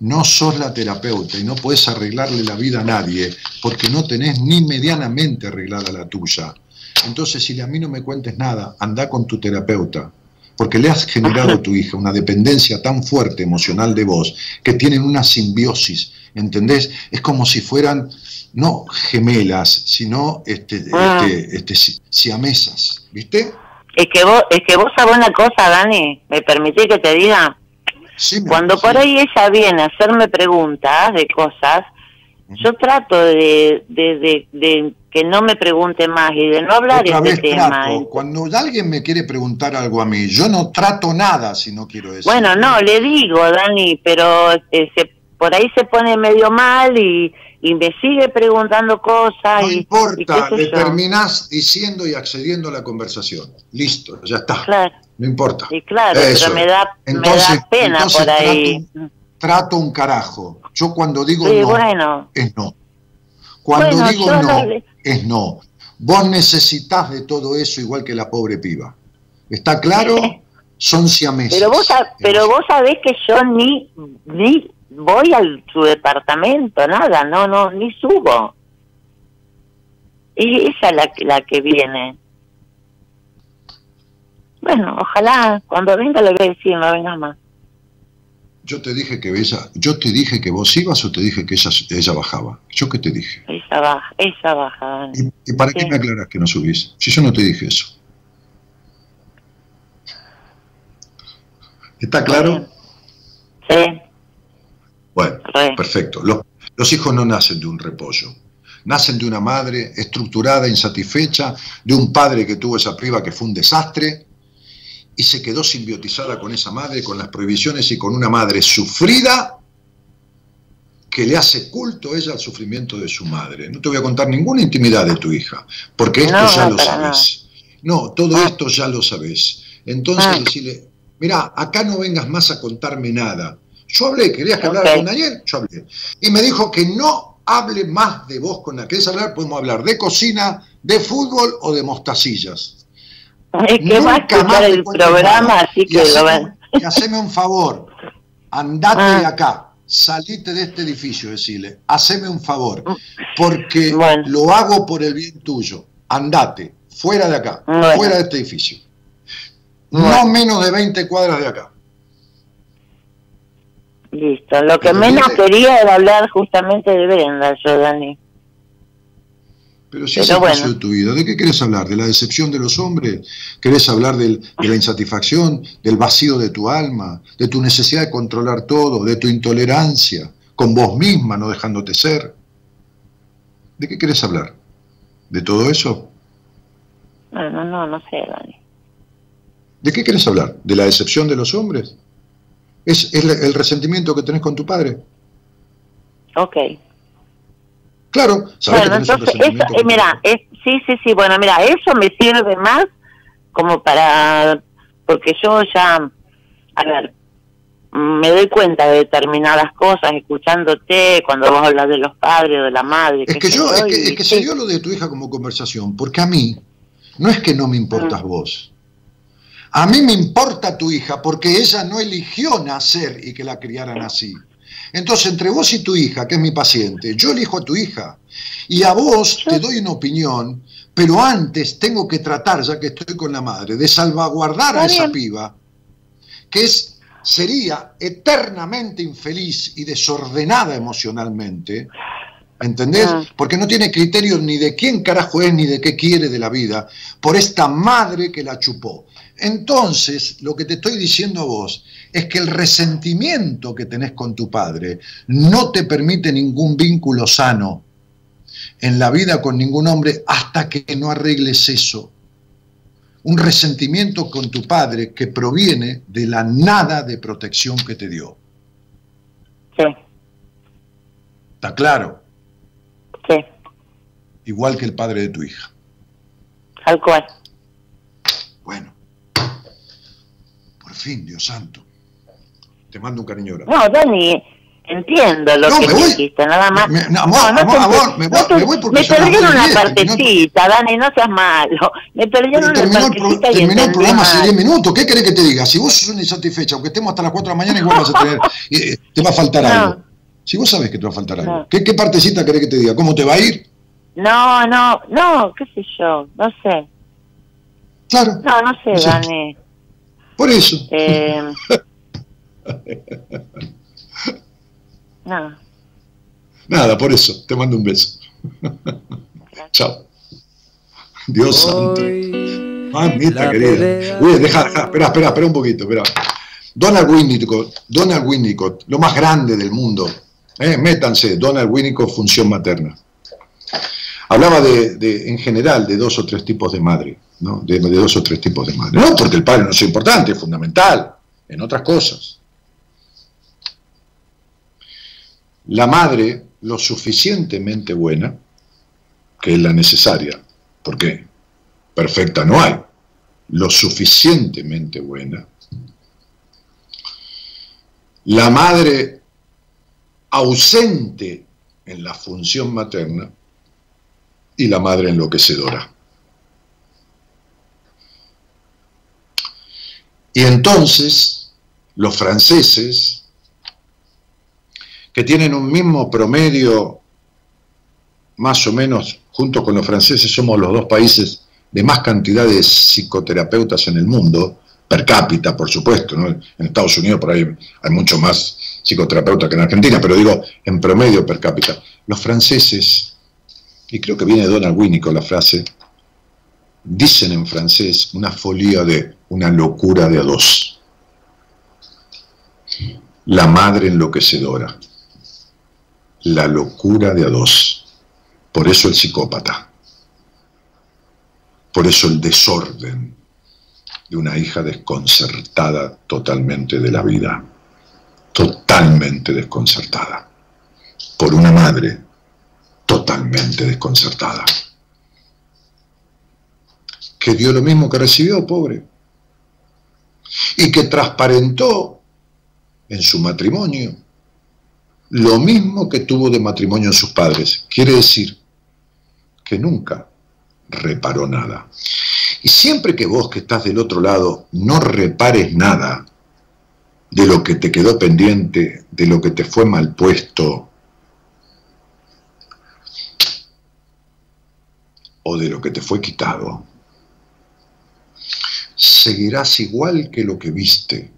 No sos la terapeuta y no puedes arreglarle la vida a nadie porque no tenés ni medianamente arreglada la tuya. Entonces, si a mí no me cuentes nada, anda con tu terapeuta, porque le has generado a tu hija una dependencia tan fuerte emocional de vos que tienen una simbiosis, ¿entendés? Es como si fueran no gemelas, sino este, Ah. este, este, si- siamesas, ¿viste? Es que vos, es que vos sabés una cosa, Dani, me permitís que te diga, Cuando por ahí ella viene a hacerme preguntas de cosas, yo trato de, de, de, que no me pregunte más y de no hablar de este tema. Cuando alguien me quiere preguntar algo a mí, yo no trato nada si no quiero decir. Bueno, no, le digo, Dani, pero eh, por ahí se pone medio mal y, y me sigue preguntando cosas. No importa, le terminás diciendo y accediendo a la conversación. Listo, ya está. Claro. No importa. Y claro, pero me da, pena por ahí. Trato, un carajo. Yo cuando digo no, es no. Cuando digo no, es no. Vos necesitas de todo eso igual que la pobre piba. ¿Está claro? Son siameses. Pero vos, pero vos sabés que yo ni, ni voy a su departamento, nada, no, no, ni subo. Y esa es la, la que viene. Bueno, ojalá cuando venga le voy a decir, no venga más. Yo te dije que ella, yo te dije que vos ibas o te dije que ella, ella bajaba. ¿Yo qué te dije? Esa baja, esa baja. ¿Y, para qué me aclaras que no subís? Si yo no te dije eso. ¿Está claro? Sí. Bueno, perfecto. Los, los hijos no nacen de un repollo. Nacen de una madre estructurada, insatisfecha, de un padre que tuvo esa priva que fue un desastre y se quedó simbiotizada con esa madre, con las prohibiciones y con una madre sufrida que le hace culto ella al sufrimiento de su madre. No te voy a contar ninguna intimidad de tu hija, porque esto ya lo sabes. No, todo ah. esto ya lo sabes. Entonces ah. decirle, mira, acá no vengas más a contarme nada. Yo hablé, querías que hablara con ayer, yo hablé. Y me dijo que no hable más de vos con la ¿Querés hablar? Podemos hablar de cocina, de fútbol o de mostacillas. Es que va a escuchar el programa, así que lo van. Y haceme un favor, andate de ah. acá, salite de este edificio, decirle, haceme un favor, porque lo hago por el bien tuyo, andate, fuera de acá, fuera de este edificio. No menos de 20 cuadras de acá. Listo, lo que menos quería era hablar justamente de Brenda, yo, Dani. Pero si es el caso de tu vida, ¿de qué querés hablar? ¿De la decepción de los hombres? ¿Querés hablar de la insatisfacción, del vacío de tu alma, de tu necesidad de controlar todo, de tu intolerancia con vos misma, no dejándote ser? ¿De qué querés hablar? ¿De todo eso? No, no, no, no sé, Dani. ¿De qué querés hablar? ¿De la decepción de los hombres? ¿Es, el resentimiento que tenés con tu padre? Ok. Claro, bueno, entonces, eh, mira, sí, sí, sí, bueno, mira, eso me sirve más como para, porque yo ya, a ver, me doy cuenta de determinadas cosas escuchándote cuando vos hablas de los padres o de la madre. Es que yo, es que, es que se dio lo de tu hija como conversación, porque a mí, no es que no me importas mm. vos, a mí me importa tu hija porque ella no eligió nacer y que la criaran así. Entonces, entre vos y tu hija, que es mi paciente, yo elijo a tu hija. Y a vos te doy una opinión, pero antes tengo que tratar, ya que estoy con la madre, de salvaguardar a esa piba, que es, sería eternamente infeliz y desordenada emocionalmente. ¿Entendés? Ah. Porque no tiene criterio ni de quién carajo es ni de qué quiere de la vida, por esta madre que la chupó. Entonces, lo que te estoy diciendo a vos es que el resentimiento que tenés con tu padre no te permite ningún vínculo sano en la vida con ningún hombre hasta que no arregles eso. Un resentimiento con tu padre que proviene de la nada de protección que te dio. Sí. ¿Está claro? Igual que el padre de tu hija. Tal cual. Bueno. Por fin, Dios santo. Te mando un cariño grande. No, Dani, entiendo lo que dijiste, nada más. Me, no, amor, no, amor, amor, me, voy, me voy porque Me perdieron una partecita, Dani, no seas malo. Me perdieron una partecita el Terminó el programa hace 10 minutos, ¿qué querés que te diga? Si vos sos una insatisfecha, aunque estemos hasta las 4 de la mañana, igual vas a tener, eh, te va a faltar algo. Si vos sabés que te va a faltar algo, ¿qué, ¿qué partecita querés que te diga? ¿Cómo te va a ir? No, no, no, qué sé yo, no sé. Claro. No, no sé, Dani. Por eso. Eh, Nada. Nada, por eso. Te mando un beso. Chao. Dios santo. Mamita querida. Uy, deja, deja, espera, espera, espera un poquito, espera. Donald Winnicott, Donald Winnicott, lo más grande del mundo, eh, métanse, Donald Winnicott, función materna. Hablaba de, en general de dos o tres tipos de madre, ¿no? De, de, dos o tres tipos de madre. No porque el padre no es importante, es fundamental, en otras cosas. La madre lo suficientemente buena, que es la necesaria, porque perfecta no hay, lo suficientemente buena. La madre ausente en la función materna y la madre enloquecedora. Y entonces los franceses, que tienen un mismo promedio, más o menos, junto con los franceses, somos los dos países de más cantidad de psicoterapeutas en el mundo, per cápita, por supuesto, en Estados Unidos por ahí hay mucho más psicoterapeutas que en Argentina, pero digo en promedio per cápita. Los franceses, y creo que viene de Donald Winnicott la frase, dicen en francés una folía de una locura de a dos. La madre enloquecedora. La locura de a dos. Por eso el psicópata. Por eso el desorden de una hija desconcertada totalmente de la vida. Totalmente desconcertada. Por una madre totalmente desconcertada. Que dio lo mismo que recibió, pobre. Y que transparentó en su matrimonio lo mismo que tuvo de matrimonio en sus padres. Quiere decir que nunca reparó nada. Y siempre que vos que estás del otro lado no repares nada de lo que te quedó pendiente, de lo que te fue mal puesto, o de lo que te fue quitado, seguirás igual que lo que viste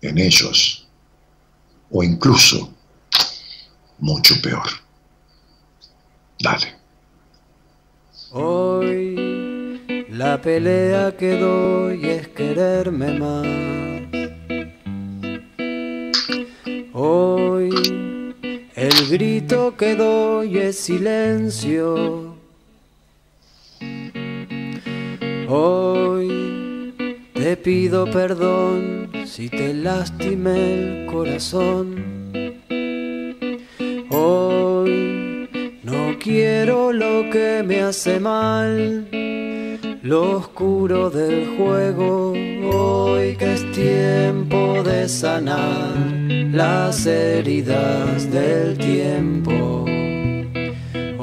en ellos, o incluso mucho peor. Dale. Hoy la pelea que doy es quererme más. Hoy el grito que doy es silencio. Hoy te pido perdón si te lastimé el corazón. Hoy no quiero lo que me hace mal, lo oscuro del juego, hoy que es tiempo de sanar las heridas del tiempo.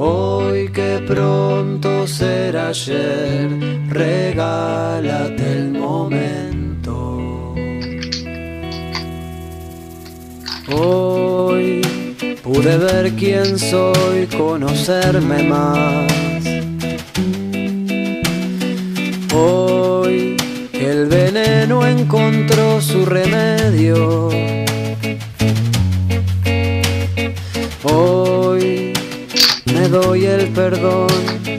Hoy que pronto será ayer, regálate el momento. Hoy Pude ver quién soy, conocerme más. Hoy el veneno encontró su remedio. Doy el perdón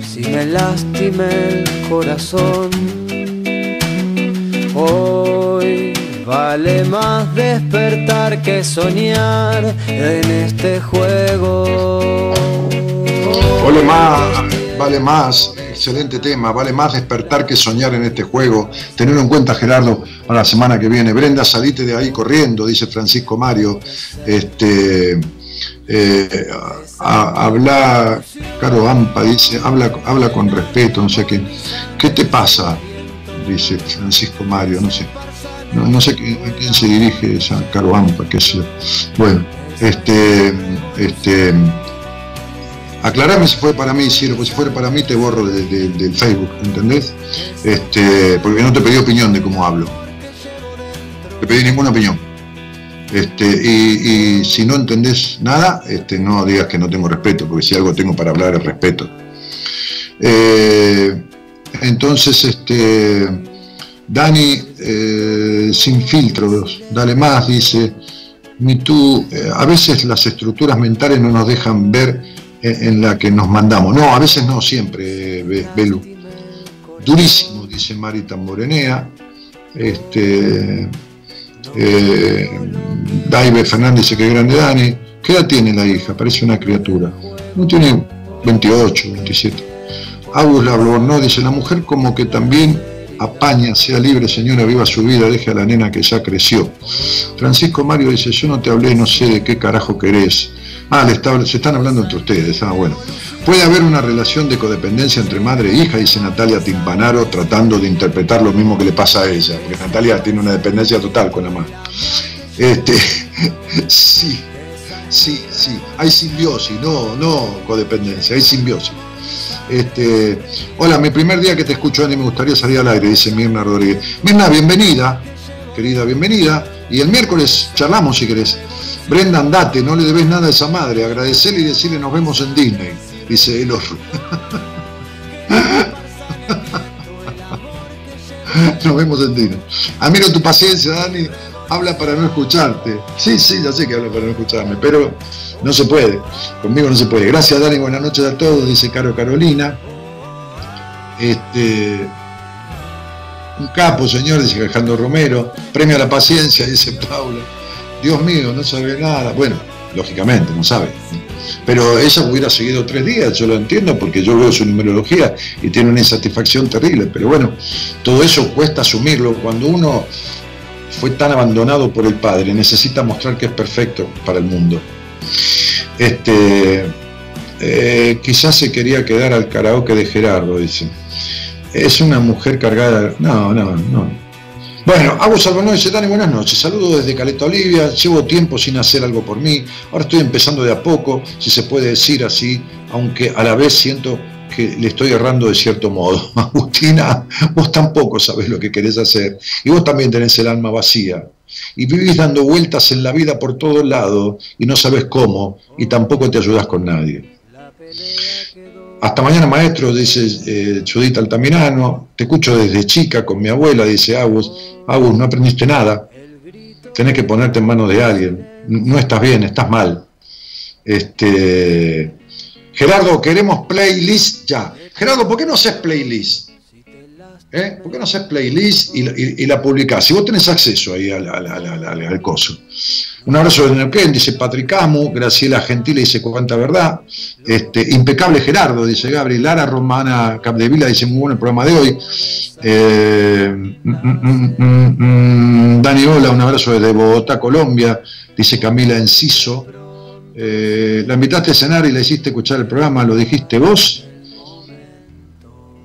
si me lastimé el corazón. Hoy Vale más despertar que soñar en este juego. Vale más, vale más, excelente tema, vale más despertar que soñar en este juego. Tenerlo en cuenta, Gerardo, para la semana que viene. Brenda, salite de ahí corriendo, dice Francisco Mario. Este, eh, habla, Caro Ampa dice, habla, habla con respeto, no sé qué. ¿Qué te pasa? Dice Francisco Mario, no sé. No, sé a quién se dirige esa Caroampa, qué sé Bueno, este, este, aclarame si fue para mí, si, fuera para mí te borro del Facebook, ¿entendés? Este, porque no te pedí opinión de cómo hablo. Te pedí ninguna opinión. Este, y, si no entendés nada, este, no digas que no tengo respeto, porque si algo tengo para hablar es respeto. Eh, entonces, este, Dani, eh, sin filtros, dale más, dice, ni tú, eh, a veces las estructuras mentales no nos dejan ver en, la que nos mandamos. No, a veces no, siempre, Belu. Durísimo, dice Marita Morenea. Este, Eh, Daive Fernández dice que grande Dani. ¿Qué edad tiene la hija? Parece una criatura. No tiene 28, 27. Agus no dice, la mujer como que también apaña, sea libre señora, viva su vida, deje a la nena que ya creció. Francisco Mario dice, yo no te hablé, no sé de qué carajo querés. Ah, se están hablando entre ustedes, ah, bueno. Puede haber una relación de codependencia entre madre e hija, dice Natalia Timpanaro, tratando de interpretar lo mismo que le pasa a ella, porque Natalia tiene una dependencia total con la madre. Este, sí, sí, sí, hay simbiosis, no, no codependencia, hay simbiosis. Este, hola, mi primer día que te escucho, Ani, me gustaría salir al aire, dice Mirna Rodríguez. Mirna, bienvenida, querida, bienvenida. Y el miércoles charlamos si querés. Brenda, andate, no le debes nada a esa madre. Agradecerle y decirle nos vemos en Disney, dice el otro. nos vemos en Disney. Admiro tu paciencia, Dani. Habla para no escucharte. Sí, sí, ya sé que habla para no escucharme, pero no se puede, conmigo no se puede. Gracias Dani, buenas noches a todos, dice Caro Carolina. Este, un capo, señor, dice Alejandro Romero. Premio a la paciencia, dice Paula. Dios mío, no sabe nada. Bueno, lógicamente, no sabe. Pero ella hubiera seguido tres días, yo lo entiendo, porque yo veo su numerología y tiene una insatisfacción terrible. Pero bueno, todo eso cuesta asumirlo. Cuando uno fue tan abandonado por el padre, necesita mostrar que es perfecto para el mundo. Este, eh, quizás se quería quedar al karaoke de Gerardo, dice. Es una mujer cargada. No, no, no. Bueno, Agus Albanó dice, Dani, buenas noches. Saludos desde Caleta Olivia. Llevo tiempo sin hacer algo por mí. Ahora estoy empezando de a poco, si se puede decir así, aunque a la vez siento que le estoy errando de cierto modo. Agustina, vos tampoco sabés lo que querés hacer. Y vos también tenés el alma vacía y vivís dando vueltas en la vida por todos lados y no sabes cómo y tampoco te ayudas con nadie. Hasta mañana, maestro, dice eh, Judith Altamirano. Te escucho desde chica con mi abuela, dice Agus. Agus, no aprendiste nada. Tenés que ponerte en manos de alguien. No estás bien, estás mal. Este, Gerardo, queremos playlist ya. Gerardo, ¿por qué no haces playlist? ¿Eh? ¿Por qué no haces playlist y, la publicás? Si vos tenés acceso ahí al, coso. Un abrazo de Neuquén, dice Patrick Camu, Graciela Gentile dice cuánta verdad, este, impecable Gerardo, dice Gabriel, Lara Romana Capdevila dice muy bueno el programa de hoy. Eh, mm, mm, mm, un abrazo desde Bogotá, Colombia, dice Camila Enciso. Eh, la invitaste a cenar y la hiciste escuchar el programa, lo dijiste vos.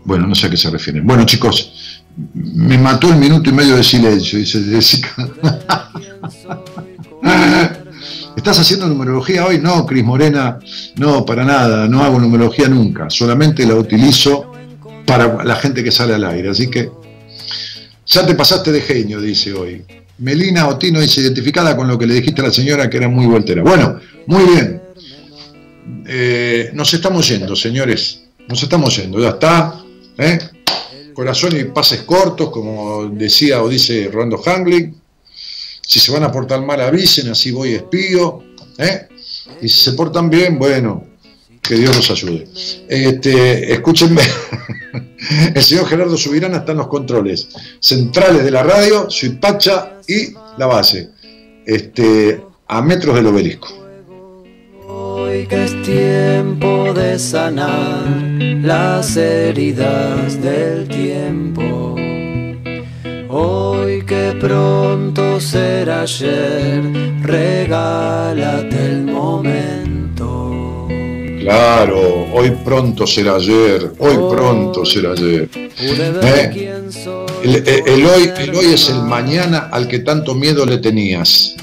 Bueno, no sé a qué se refieren. Bueno, chicos, me mató el minuto y medio de silencio, dice Jessica. ¿Estás haciendo numerología hoy? No, Cris Morena, no, para nada, no hago numerología nunca, solamente la utilizo para la gente que sale al aire. Así que ya te pasaste de genio, dice hoy. Melina Otino dice, identificada con lo que le dijiste a la señora que era muy voltera. Bueno, muy bien. Eh, nos estamos yendo, señores. Nos estamos yendo. Ya está. ¿Eh? Corazón y pases cortos, como decía o dice Rolando Hangling. Si se van a portar mal, avisen, así voy espío. ¿eh? Y si se portan bien, bueno, que Dios los ayude. Este, escúchenme, el señor Gerardo Subirana está en los controles centrales de la radio, Suipacha y la base, este, a metros del obelisco que es tiempo de sanar las heridas del tiempo. Hoy que pronto será ayer, regálate el momento. Claro, hoy pronto será ayer, hoy pronto será ayer. ¿Eh? El, hoy, el hoy es el mañana al que tanto miedo le tenías.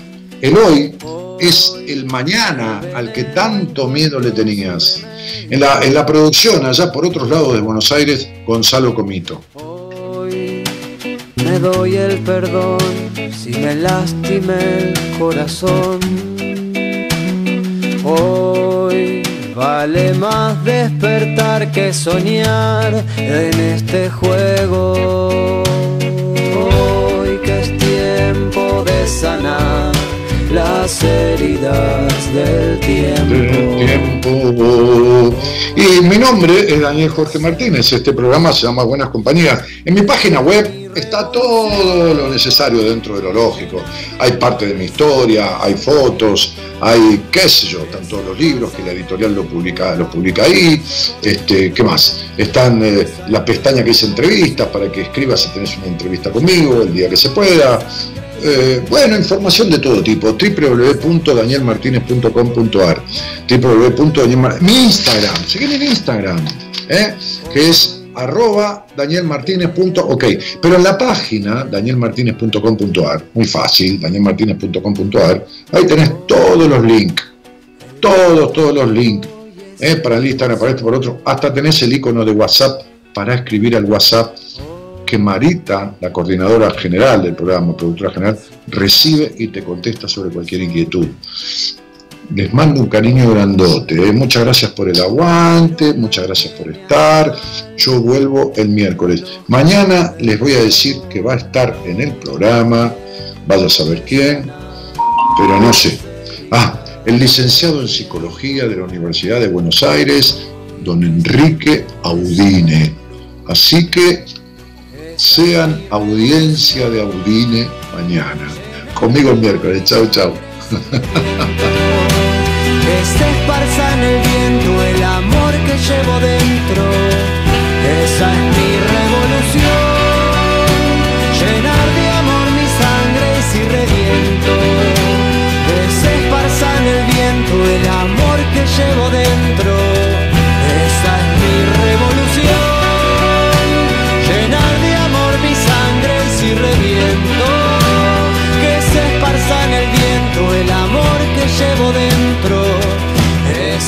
El hoy es el mañana al que tanto miedo le tenías. En la, producción, allá por otros lados de Buenos Aires, Gonzalo Comito. Hoy me doy el perdón si me lastime el corazón. Hoy vale más despertar que soñar en este juego. Hoy que es tiempo de sanar las heridas del tiempo. Y mi nombre es Daniel Jorge Martínez. Este programa se llama Buenas Compañías. En mi página web está todo lo necesario dentro de lo lógico. Hay parte de mi historia, hay fotos, hay qué sé yo, están todos los libros que la editorial lo publica, lo publica ahí. Este, ¿Qué más? Están eh, la pestaña que dice entrevistas para que escribas si tenés una entrevista conmigo el día que se pueda. Eh, bueno, información de todo tipo, www.danielmartinez.com.ar, www.danielmartinez, mi Instagram, seguime en Instagram, ¿eh? que es arroba danielmartinez.ok, pero en la página danielmartinez.com.ar, muy fácil, danielmartinez.com.ar, ahí tenés todos los links, todos, todos los links, ¿eh? para el Instagram, para esto, por otro, hasta tenés el icono de WhatsApp para escribir al WhatsApp que Marita, la coordinadora general del programa, productora general, recibe y te contesta sobre cualquier inquietud. Les mando un cariño grandote. ¿eh? Muchas gracias por el aguante, muchas gracias por estar. Yo vuelvo el miércoles. Mañana les voy a decir que va a estar en el programa, vaya a saber quién, pero no sé. Ah, el licenciado en psicología de la Universidad de Buenos Aires, don Enrique Audine. Así que sean audiencia de Audine mañana. Conmigo el miércoles. Chao, chao. Que se esparza en el viento el amor que llevo dentro. Esa es mi revolución. Llenar de amor mi sangre y si reviento. Que se esparza en el viento el amor que llevo dentro.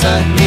Esparza